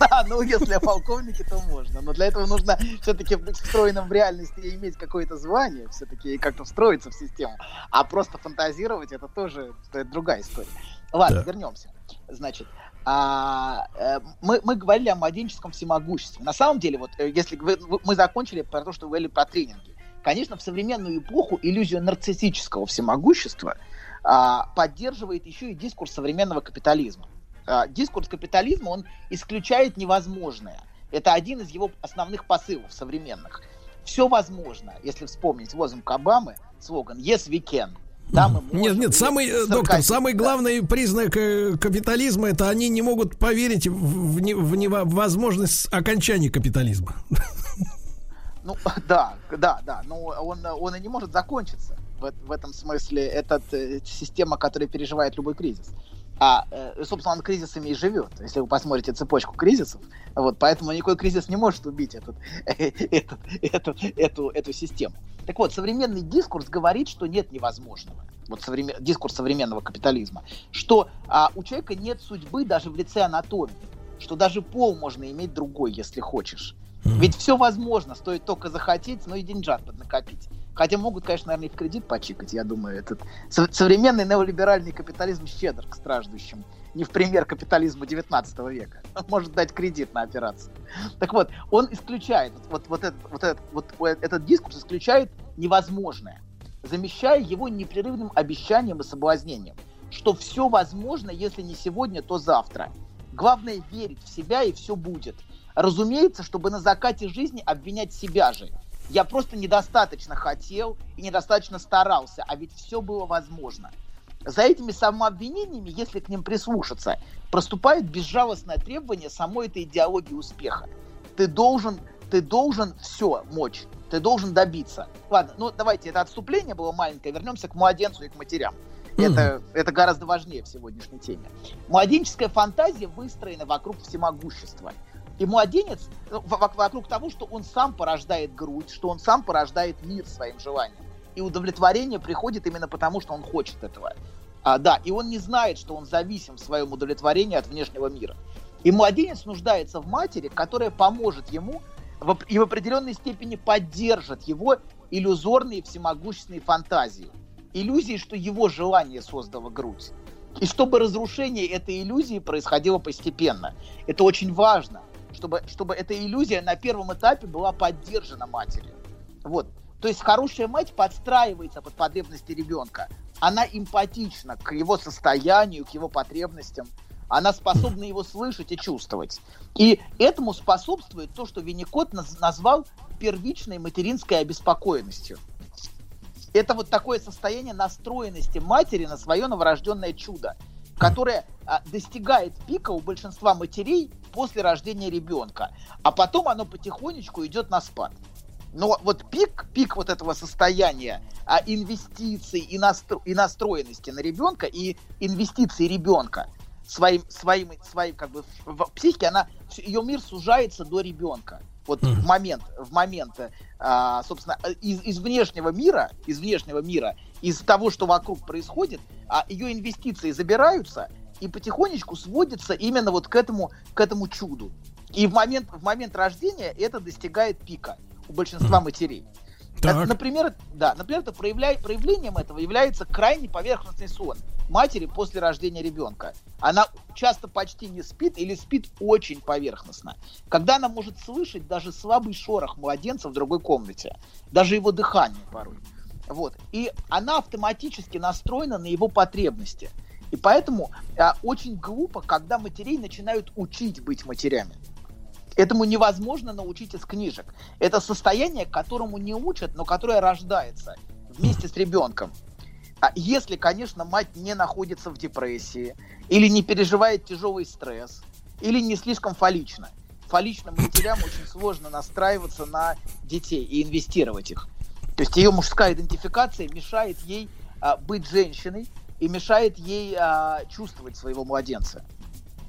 Да, ну если о полковнике, то можно. Но для этого нужно все-таки быть встроенным в реальность и иметь какое-то звание, все-таки как-то встроиться в систему. А просто фантазировать это тоже это другая история. Ладно,
Да.
вернемся. Значит, а, э, мы, мы говорили о младенческом всемогуществе. На самом деле, вот э, если вы- вы- мы закончили про то, что вы говорили про тренинги. Конечно, в современную эпоху иллюзию нарциссического всемогущества а, поддерживает еще и дискурс современного капитализма. А, дискурс капитализма, он исключает невозможное. Это один из его основных посылов современных. Все возможно, если вспомнить лозунг Обамы, слоган «Yes, we can». Да, мы можем.
Нет, нет, самый, э,
сарказм.
доктор, самый главный признак э, капитализма это они не могут поверить в, в в в возможность окончания капитализма.
Ну, да, да, да. Но он, он и не может закончиться. В, в этом смысле это система, которая переживает любой кризис. А, э, собственно, он кризисами и живет. Если вы посмотрите цепочку кризисов, вот, поэтому никакой кризис не может убить этот, этот, этот, эту, эту систему. Так вот, современный дискурс говорит, что нет невозможного. Вот современ... дискурс современного капитализма. Что а, у человека нет судьбы даже в лице анатомии. Что даже пол можно иметь другой, если хочешь. Ведь все возможно, стоит только захотеть, но и деньжат поднакопить. Хотя могут, конечно, наверное, и в кредит почикать, я думаю. Этот со- современный неолиберальный капитализм щедр к страждущим. Не в пример капитализма 19 века. Он может дать кредит на операцию. Так вот, он исключает, вот, вот, этот, вот, этот, вот этот дискурс исключает невозможное, замещая его непрерывным обещанием и соблазнением, что все возможно, если не сегодня, то завтра. Главное верить в себя, и все будет. Разумеется, чтобы на закате жизни обвинять себя же. Я просто недостаточно хотел и недостаточно старался, а ведь все было возможно. За этими самообвинениями, если к ним прислушаться, проступает безжалостное требование самой этой идеологии успеха. Ты должен, ты должен все мочь, ты должен добиться. Ладно, ну давайте, это отступление было маленькое, вернемся к младенцу и к матерям. Это, это гораздо важнее в сегодняшней теме. Младенческая фантазия выстроена вокруг всемогущества. И младенец в- вокруг того, что он сам порождает грудь, что он сам порождает мир своим желанием. И удовлетворение приходит именно потому, что он хочет этого. А, да, и он не знает, что он зависим в своем удовлетворении от внешнего мира. И младенец нуждается в матери, которая поможет ему и в определенной степени поддержит его иллюзорные всемогущественные фантазии. Иллюзии, что его желание создало грудь. И чтобы разрушение этой иллюзии происходило постепенно. Это очень важно, чтобы, чтобы эта иллюзия на первом этапе была поддержана матерью. Вот. То есть хорошая мать подстраивается под потребности ребенка. Она эмпатична к его состоянию, к его потребностям. Она способна его слышать и чувствовать. И этому способствует то, что Винникот наз- назвал первичной материнской обеспокоенностью. Это вот такое состояние настроенности матери на свое новорожденное чудо. Которое а, достигает пика у большинства матерей после рождения ребенка, а потом оно потихонечку идет на спад. Но вот пик, пик вот этого состояния а, инвестиций и, настро, и настроенности на ребенка и инвестиций ребенка своим, своим, своим как бы в, в психике, она, ее мир сужается до ребенка. Вот mm-hmm. в момент, в момент, а, собственно, из, из внешнего мира, из внешнего мира, из того, что вокруг происходит, а, ее инвестиции забираются и потихонечку сводятся именно вот к этому, к этому чуду. И в момент, в момент рождения это достигает пика у большинства матерей. Так. Например, да, например, это проявля... проявлением этого является крайне поверхностный сон матери после рождения ребенка. Она часто почти не спит или спит очень поверхностно. Когда она может слышать даже слабый шорох младенца в другой комнате, даже его дыхание порой. Вот. И она автоматически настроена на его потребности. И поэтому а, очень глупо, когда матерей начинают учить быть матерями. Этому невозможно научить из книжек. Это состояние, которому не учат, но которое рождается вместе с ребенком. А если, конечно, мать не находится в депрессии, или не переживает тяжелый стресс, или не слишком фалично. Фаличным матерям очень сложно настраиваться на детей и инвестировать их. То есть ее мужская идентификация мешает ей а, быть женщиной и мешает ей а, чувствовать своего младенца.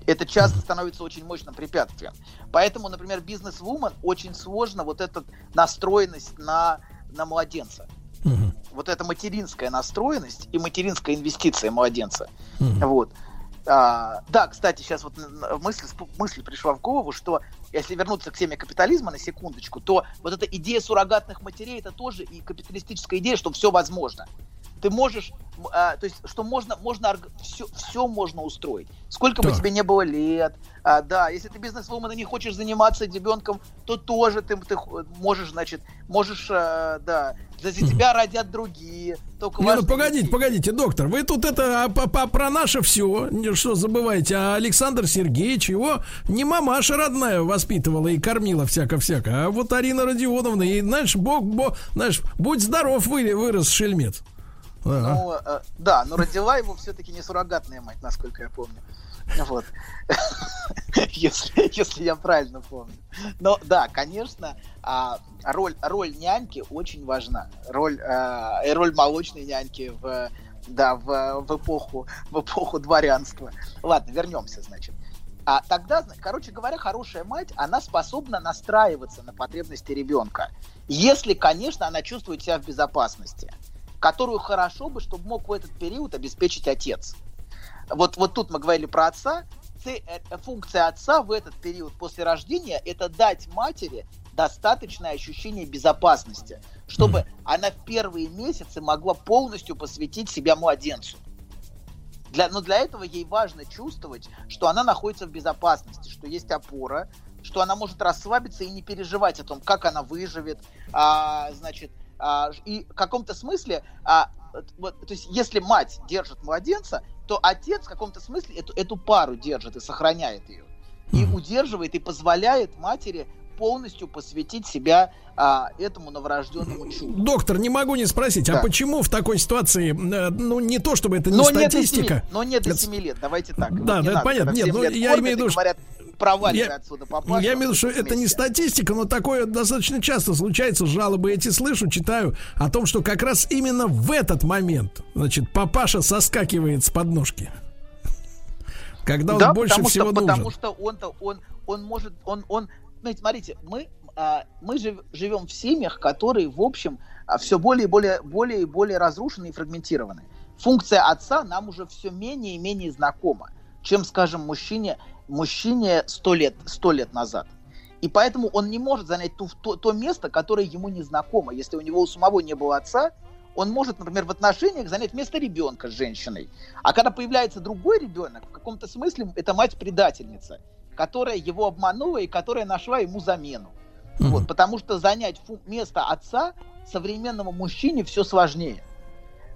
Это часто становится очень мощным препятствием. Поэтому, например, бизнес-вумен очень сложно вот эта настроенность на, на младенца. Угу. Вот эта материнская настроенность и материнская инвестиция младенца. Угу. Вот. А, да, кстати, сейчас вот мысль, мысль пришла в голову, что если вернуться к теме капитализма на секундочку, то вот эта идея суррогатных матерей это тоже и капиталистическая идея, что все возможно ты можешь, а, то есть, что можно, можно все, все можно устроить. Сколько бы тебе не было лет, а, да, если ты бизнес-вумен и не хочешь заниматься ребенком, то тоже ты, ты можешь, значит, можешь, а, да, за тебя родят другие.
Только не, ну погодите, погодите, доктор, вы тут это а, по, по, про наше все, что забываете, а Александр Сергеевич его не мамаша родная воспитывала и кормила всяко-всяко, а вот Арина Родионовна, и, знаешь, бог, бог, знаешь, будь здоров, вы, вырос шельмец.
Ага. Ну, э, да, но родила его все-таки не суррогатная мать, насколько я помню. Вот. если, если я правильно помню. Но да, конечно, а, роль, роль няньки очень важна. Роль, а, роль молочной няньки в, да, в, в, эпоху, в эпоху дворянства. Ладно, вернемся, значит. А тогда, короче говоря, хорошая мать, она способна настраиваться на потребности ребенка. Если, конечно, она чувствует себя в безопасности которую хорошо бы, чтобы мог в этот период обеспечить отец. Вот, вот тут мы говорили про отца. Э, функция отца в этот период после рождения – это дать матери достаточное ощущение безопасности, чтобы mm. она в первые месяцы могла полностью посвятить себя младенцу. Для, но для этого ей важно чувствовать, что она находится в безопасности, что есть опора, что она может расслабиться и не переживать о том, как она выживет, а, значит, а, и в каком-то смысле, а, вот, то есть если мать держит младенца, то отец в каком-то смысле эту, эту пару держит и сохраняет ее. И удерживает, и позволяет матери полностью посвятить себя а, этому новорожденному чуду.
Доктор, не могу не спросить, а да. а почему в такой ситуации, э, ну не то чтобы это не но статистика,
нет 7, но нет до 7 лет, давайте так.
Да, вот да, это понятно. Нет, ну, я имею в виду,
говорят, проваливай я, отсюда
папаша. Я имею в виду, что это не статистика, но такое достаточно часто случается, жалобы эти слышу, читаю о том, что как раз именно в этот момент, значит, папаша соскакивает с подножки. Когда он да, больше
потому
всего
что,
нужен.
Потому что он-то, он, он может, он, он, ну, смотрите, мы, а, мы жив, живем в семьях, которые, в общем, а, все более и более, более и более разрушены и фрагментированы. Функция отца нам уже все менее и менее знакома, чем, скажем, мужчине мужчине сто лет, сто лет назад. И поэтому он не может занять ту, то, то место, которое ему не знакомо. Если у него у самого не было отца, он может, например, в отношениях занять место ребенка с женщиной. А когда появляется другой ребенок, в каком-то смысле это мать-предательница, которая его обманула и которая нашла ему замену. Mm-hmm. Вот, потому что занять фу- место отца современному мужчине все сложнее.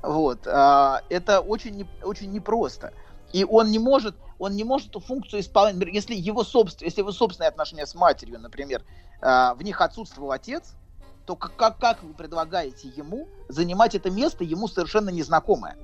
Вот, а, это очень, не, очень непросто. И он не может, он не может эту функцию исполнять. Если его, собствен, если его собственные отношения с матерью, например, э, в них отсутствовал отец, то как, как, как вы предлагаете ему занимать это место ему совершенно незнакомое?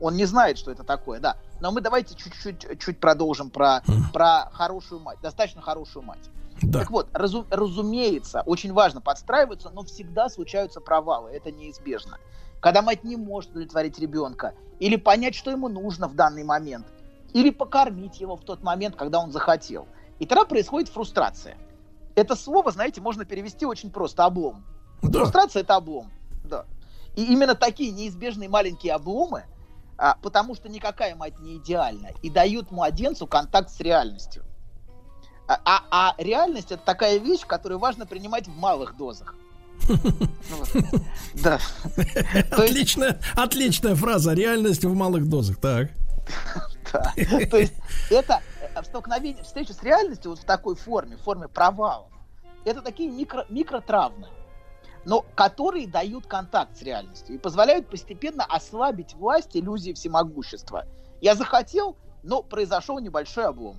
Он не знает, что это такое, да. Но мы давайте чуть-чуть чуть продолжим про, про хорошую мать, достаточно хорошую мать. Да. Так вот, разу, разумеется, очень важно подстраиваться, но всегда случаются провалы, это неизбежно. Когда мать не может удовлетворить ребенка, или понять, что ему нужно в данный момент, или покормить его в тот момент, когда он захотел. И тогда происходит фрустрация. Это слово, знаете, можно перевести очень просто облом. Да. Фрустрация это облом. Да. И именно такие неизбежные маленькие обломы, а, потому что никакая мать не идеальна, и дают младенцу контакт с реальностью. А, а, а реальность это такая вещь, которую важно принимать в малых дозах.
Да. Отличная, отличная фраза. Реальность в малых дозах. Так.
Да. То есть это э, столкновение, встреча с реальностью вот в такой форме, в форме провалов, это такие микро, микротравмы, но которые дают контакт с реальностью и позволяют постепенно ослабить власть иллюзии всемогущества. Я захотел, но произошел небольшой облом.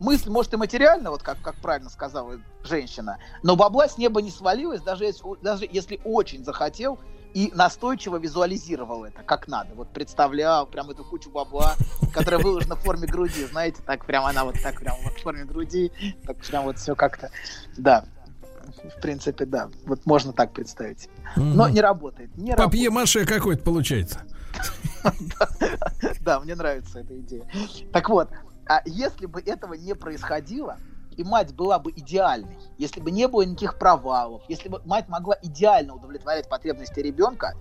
Мысль, может, и материально, вот как, как правильно сказала женщина, но бабла с неба не свалилась, даже если, даже если очень захотел и настойчиво визуализировал это как надо. Вот представлял прям эту кучу бабла, которая выложена в форме груди, знаете, так прям она вот так прям вот в форме груди, так прям вот все как-то, да. В принципе, да. Вот можно так представить. Но не работает. Не
Папье-маше какой-то получается.
Да, мне нравится эта идея. Так вот, а если бы этого не происходило, и мать была бы идеальной, если бы не было никаких провалов, если бы мать могла идеально удовлетворять потребности ребенка,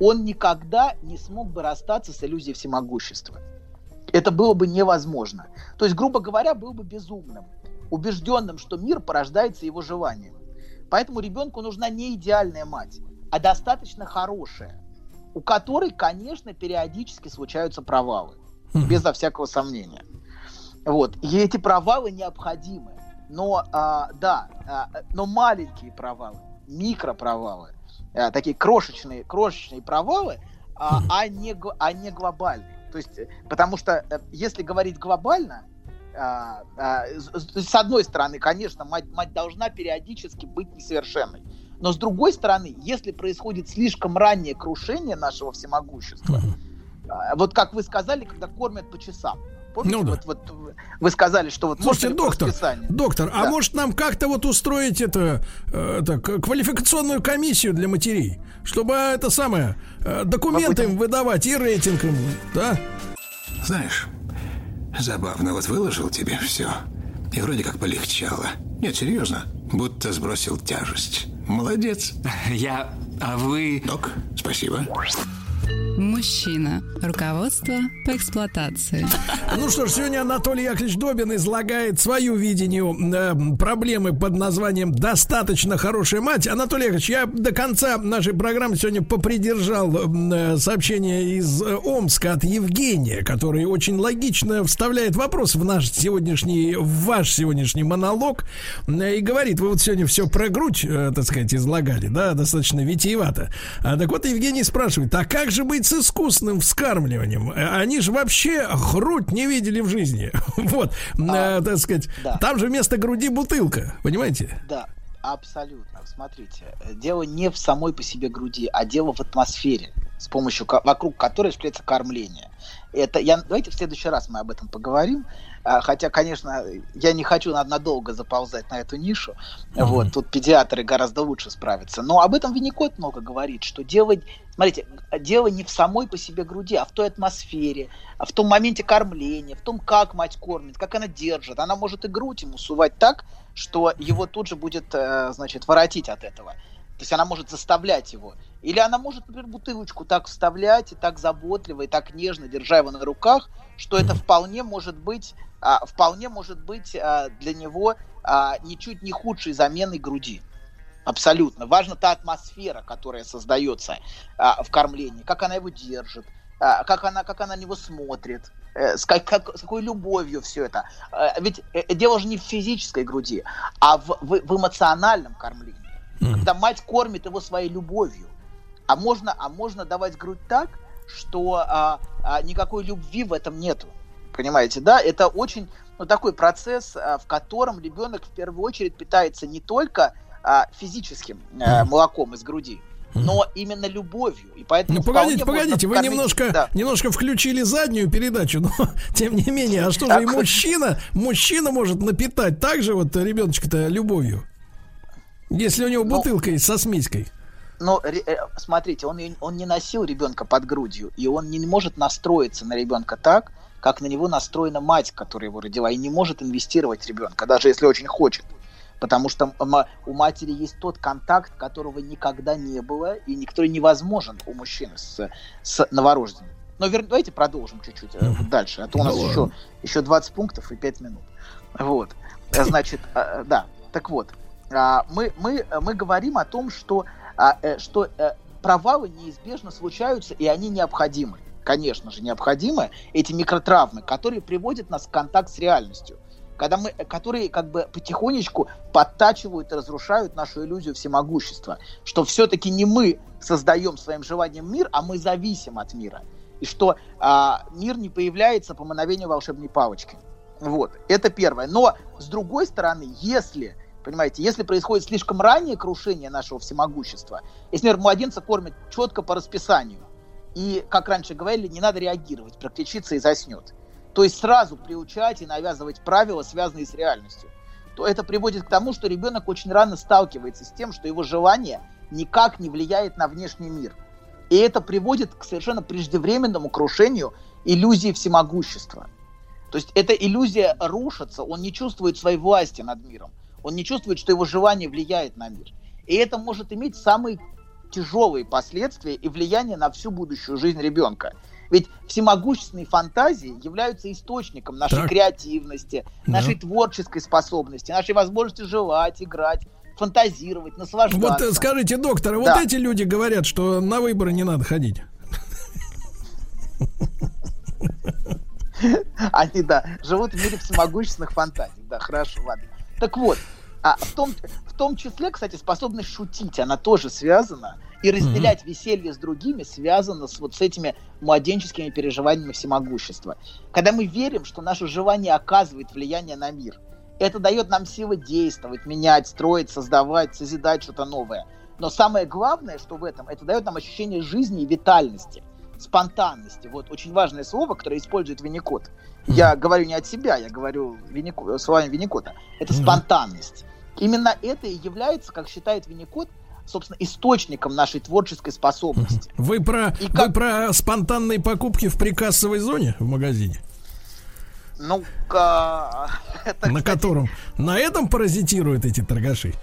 он никогда не смог бы расстаться с иллюзией всемогущества. Это было бы невозможно. То есть, грубо говоря, был бы безумным, убежденным, что мир порождается его желанием. Поэтому ребенку нужна не идеальная мать, а достаточно хорошая, у которой, конечно, периодически случаются провалы, безо всякого сомнения. Вот. И эти провалы необходимы. Но, а, да, а, но маленькие провалы, микропровалы, а, такие крошечные, крошечные провалы, а, а, не, а не глобальные. То есть, потому что э, если говорить глобально, с, с одной стороны, конечно, мать, мать должна периодически быть несовершенной. Но с другой стороны, если происходит слишком раннее крушение нашего всемогущества, а, вот как вы сказали, когда кормят по часам, Помните, ну, да. вот, вот вы сказали, что вот...
Слушайте, доктор, доктор, а да. а может нам как-то вот устроить это, э, это квалификационную комиссию для матерей, чтобы это самое, э, документы им выдавать и рейтинг им, да?
Знаешь, забавно, вот выложил тебе все, и вроде как полегчало. Нет, серьезно, будто сбросил тяжесть. Молодец.
Я... А вы...
Док, спасибо.
Мужчина. Руководство по эксплуатации.
Ну что ж, сегодня Анатолий Яковлевич Добин излагает свою видение э, проблемы под названием «Достаточно хорошая мать». Анатолий Яковлевич, я до конца нашей программы сегодня попридержал э, сообщение из э, Омска от Евгения, который очень логично вставляет вопрос в наш сегодняшний, в ваш сегодняшний монолог э, и говорит, вы вот сегодня все про грудь, э, так сказать, излагали, да, достаточно витиевато. А, так вот Евгений спрашивает, а как же быть с искусственным вскармливанием? Э, они же вообще грудь не видели в жизни. Вот, а, э, так сказать, да. там же вместо груди бутылка, понимаете?
Да, абсолютно. Смотрите, дело не в самой по себе груди, а дело в атмосфере, с помощью вокруг которой осуществляется кормление. Это я, давайте в следующий раз мы об этом поговорим. А, хотя, конечно, я не хочу надолго заползать на эту нишу. Mm-hmm. Вот, тут педиатры гораздо лучше справятся. Но об этом Винникот много говорит, что дело, смотрите, дело не в самой по себе груди, а в той атмосфере, а в том моменте кормления, в том, как мать кормит, как она держит. Она может и грудь ему сувать так, что его тут же будет, э, значит, воротить от этого. То есть она может заставлять его. Или она может, например, бутылочку так вставлять, и так заботливо, и так нежно, держа его на руках, что это вполне может быть, а, вполне может быть а, для него а, ничуть не худшей заменой груди. Абсолютно. Важна та атмосфера, которая создается а, в кормлении, как она его держит, а, как, она, как она на него смотрит, э, с, как, как, с какой любовью все это. А, ведь э, дело же не в физической груди, а в, в, в эмоциональном кормлении. Когда мать кормит его своей любовью. А можно, а можно давать грудь так, что а, а, никакой любви в этом нету. Понимаете, да? Это очень ну, такой процесс, а, в котором ребенок в первую очередь питается не только а, физическим а, молоком из груди, но именно любовью. И поэтому
ну, погодите, погодите, вы
кормить-
немножко,
Да.
немножко включили заднюю передачу, но тем не менее, а что же и мужчина, мужчина может напитать также вот ребеночка-то любовью? Если у него
Ну,
бутылка есть со смеськой.
Но ре- э, смотрите, он, он не носил ребенка под грудью, и он не может настроиться на ребенка так, как на него настроена мать, которая его родила, и не может инвестировать в ребенка, даже если очень хочет. Потому что у матери есть тот контакт, которого никогда не было, и никто невозможен у мужчины с, с новорожденным. Но вер- давайте продолжим чуть-чуть э, вот дальше, а то у нас
Ну
еще,
ладно.
еще 20 пунктов и 5 минут. Вот. Э, Значит, э, да, так вот, а, мы, мы, э, мы говорим о том, что, а, э, что э, провалы неизбежно случаются, и они необходимы. Конечно же, необходимы эти микротравмы, которые приводят нас в контакт с реальностью. Когда мы, которые как бы потихонечку подтачивают и разрушают нашу иллюзию всемогущества. Что все-таки не мы создаем своим желанием мир, а мы зависим от мира. И что а, мир не появляется по мановению волшебной палочки. Вот, это первое. Но, с другой стороны, если, понимаете, если происходит слишком раннее крушение нашего всемогущества, если, например, младенца кормят четко по расписанию, и, как раньше говорили, не надо реагировать, прокричится и заснет. То есть сразу приучать и навязывать правила, связанные с реальностью. То это приводит к тому, что ребенок очень рано сталкивается с тем, что его желание никак не влияет на внешний мир. И это приводит к совершенно преждевременному крушению иллюзии всемогущества. То есть эта иллюзия рушится, он не чувствует своей власти над миром, он не чувствует, что его желание влияет на мир. И это может иметь самые тяжелые последствия и влияние на всю будущую жизнь ребенка. Ведь всемогущественные фантазии являются источником нашей
Так.
креативности,
Да.
нашей творческой способности, нашей возможности желать, играть, фантазировать, наслаждаться.
Вот э, скажите, доктор, а
Да.
вот эти люди говорят, что на выборы не надо ходить.
Они, да, живут в мире всемогущественных фантазий. Да, хорошо, ладно. Так вот, а в том, в том числе, кстати, способность шутить, она тоже связана. И разделять веселье с другими связано с вот с этими младенческими переживаниями всемогущества. Когда мы верим, что наше желание оказывает влияние на мир, это дает нам силы действовать, менять, строить, создавать, созидать что-то новое. Но самое главное, что в этом, это дает нам ощущение жизни и витальности, спонтанности. Вот очень важное слово, которое использует Винникот. Я говорю не от себя, я говорю Виннико- словами Винникота. Это спонтанность. Именно это и является, как считает Винникот, собственно, источником нашей творческой способности.
Вы про,
И
вы
как-
про спонтанные покупки в прикассовой зоне в магазине,
Ну, ка- это,
на
кстати,
котором на этом паразитируют эти торгаши.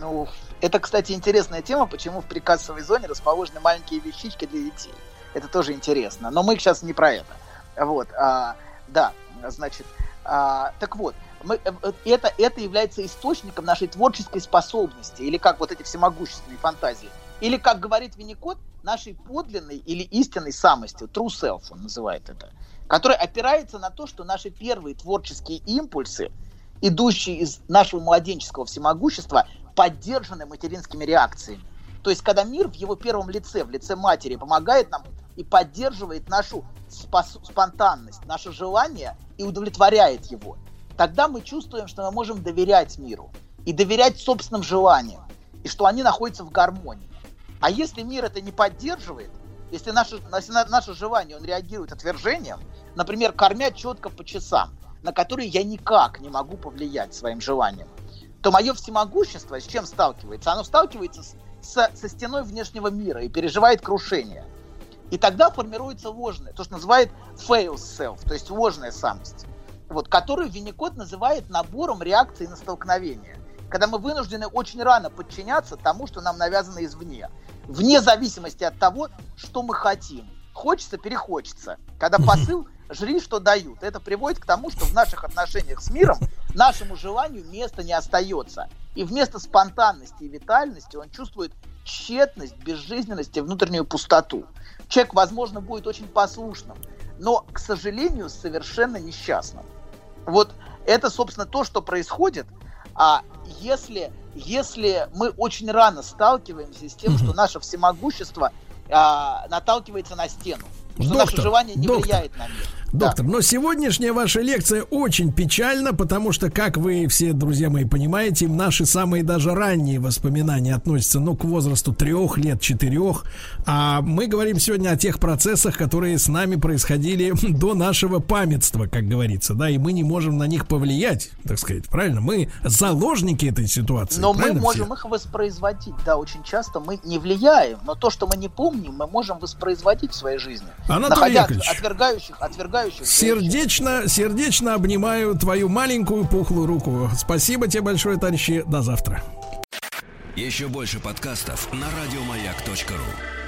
Ну, это, кстати, интересная тема, почему в прикассовой зоне расположены маленькие вещички для детей. Это тоже интересно. Но мы сейчас не про это. Вот, а, да, значит, а, так вот, мы, э, это, это является источником нашей творческой способности, или как вот эти всемогущественные фантазии, или, как говорит Винникот, нашей подлинной или истинной самости, true self он называет это, которая опирается на то, что наши первые творческие импульсы, идущие из нашего младенческого всемогущества, поддержаны материнскими реакциями. То есть, когда мир в его первом лице, в лице матери, помогает нам и поддерживает нашу спонтанность, наше желание и удовлетворяет его, тогда мы чувствуем, что мы можем доверять миру и доверять собственным желаниям, и что они находятся в гармонии. А если мир это не поддерживает, если наше, если на наше желание он реагирует отвержением, например, кормя четко по часам, на которые я никак не могу повлиять своим желанием, то мое всемогущество с чем сталкивается? Оно сталкивается с, со, со стеной внешнего мира и переживает крушение. И тогда формируется ложное, то, что называют fail self, то есть ложная самость, вот, которую Винникот называет набором реакций на столкновение. Когда мы вынуждены очень рано подчиняться тому, что нам навязано извне, вне зависимости от того, что мы хотим. Хочется, перехочется. Когда посыл жри, что дают. Это приводит к тому, что в наших отношениях с миром нашему желанию места не остается. И вместо спонтанности и витальности он чувствует тщетность, безжизненность и внутреннюю пустоту. Человек, возможно, будет очень послушным, но, к сожалению, совершенно несчастным. Вот это, собственно, то, что происходит. А если, если мы очень рано сталкиваемся с тем, что наше всемогущество а, наталкивается на стену, что наше желание не
доктор,
влияет на мир.
Доктор, но сегодняшняя ваша лекция очень печальна, потому что, как вы все, друзья мои, понимаете, наши самые даже ранние воспоминания относятся, ну, к возрасту трех лет, четырех, а мы говорим сегодня о тех процессах, которые с нами происходили до нашего памятства, как говорится, да, и мы не можем на них повлиять, так сказать, правильно? Мы заложники этой ситуации.
Но мы можем
все?
их воспроизводить, да, очень часто мы не влияем, но то, что мы не помним, мы можем воспроизводить в своей жизни.
Анатолий
находя
Яковлевич.
отвергающих, отвергающих. Женщин.
Сердечно, сердечно обнимаю твою маленькую пухлую руку. Спасибо тебе большое, товарищи. До завтра.
Еще больше подкастов на радиомаяк.ру.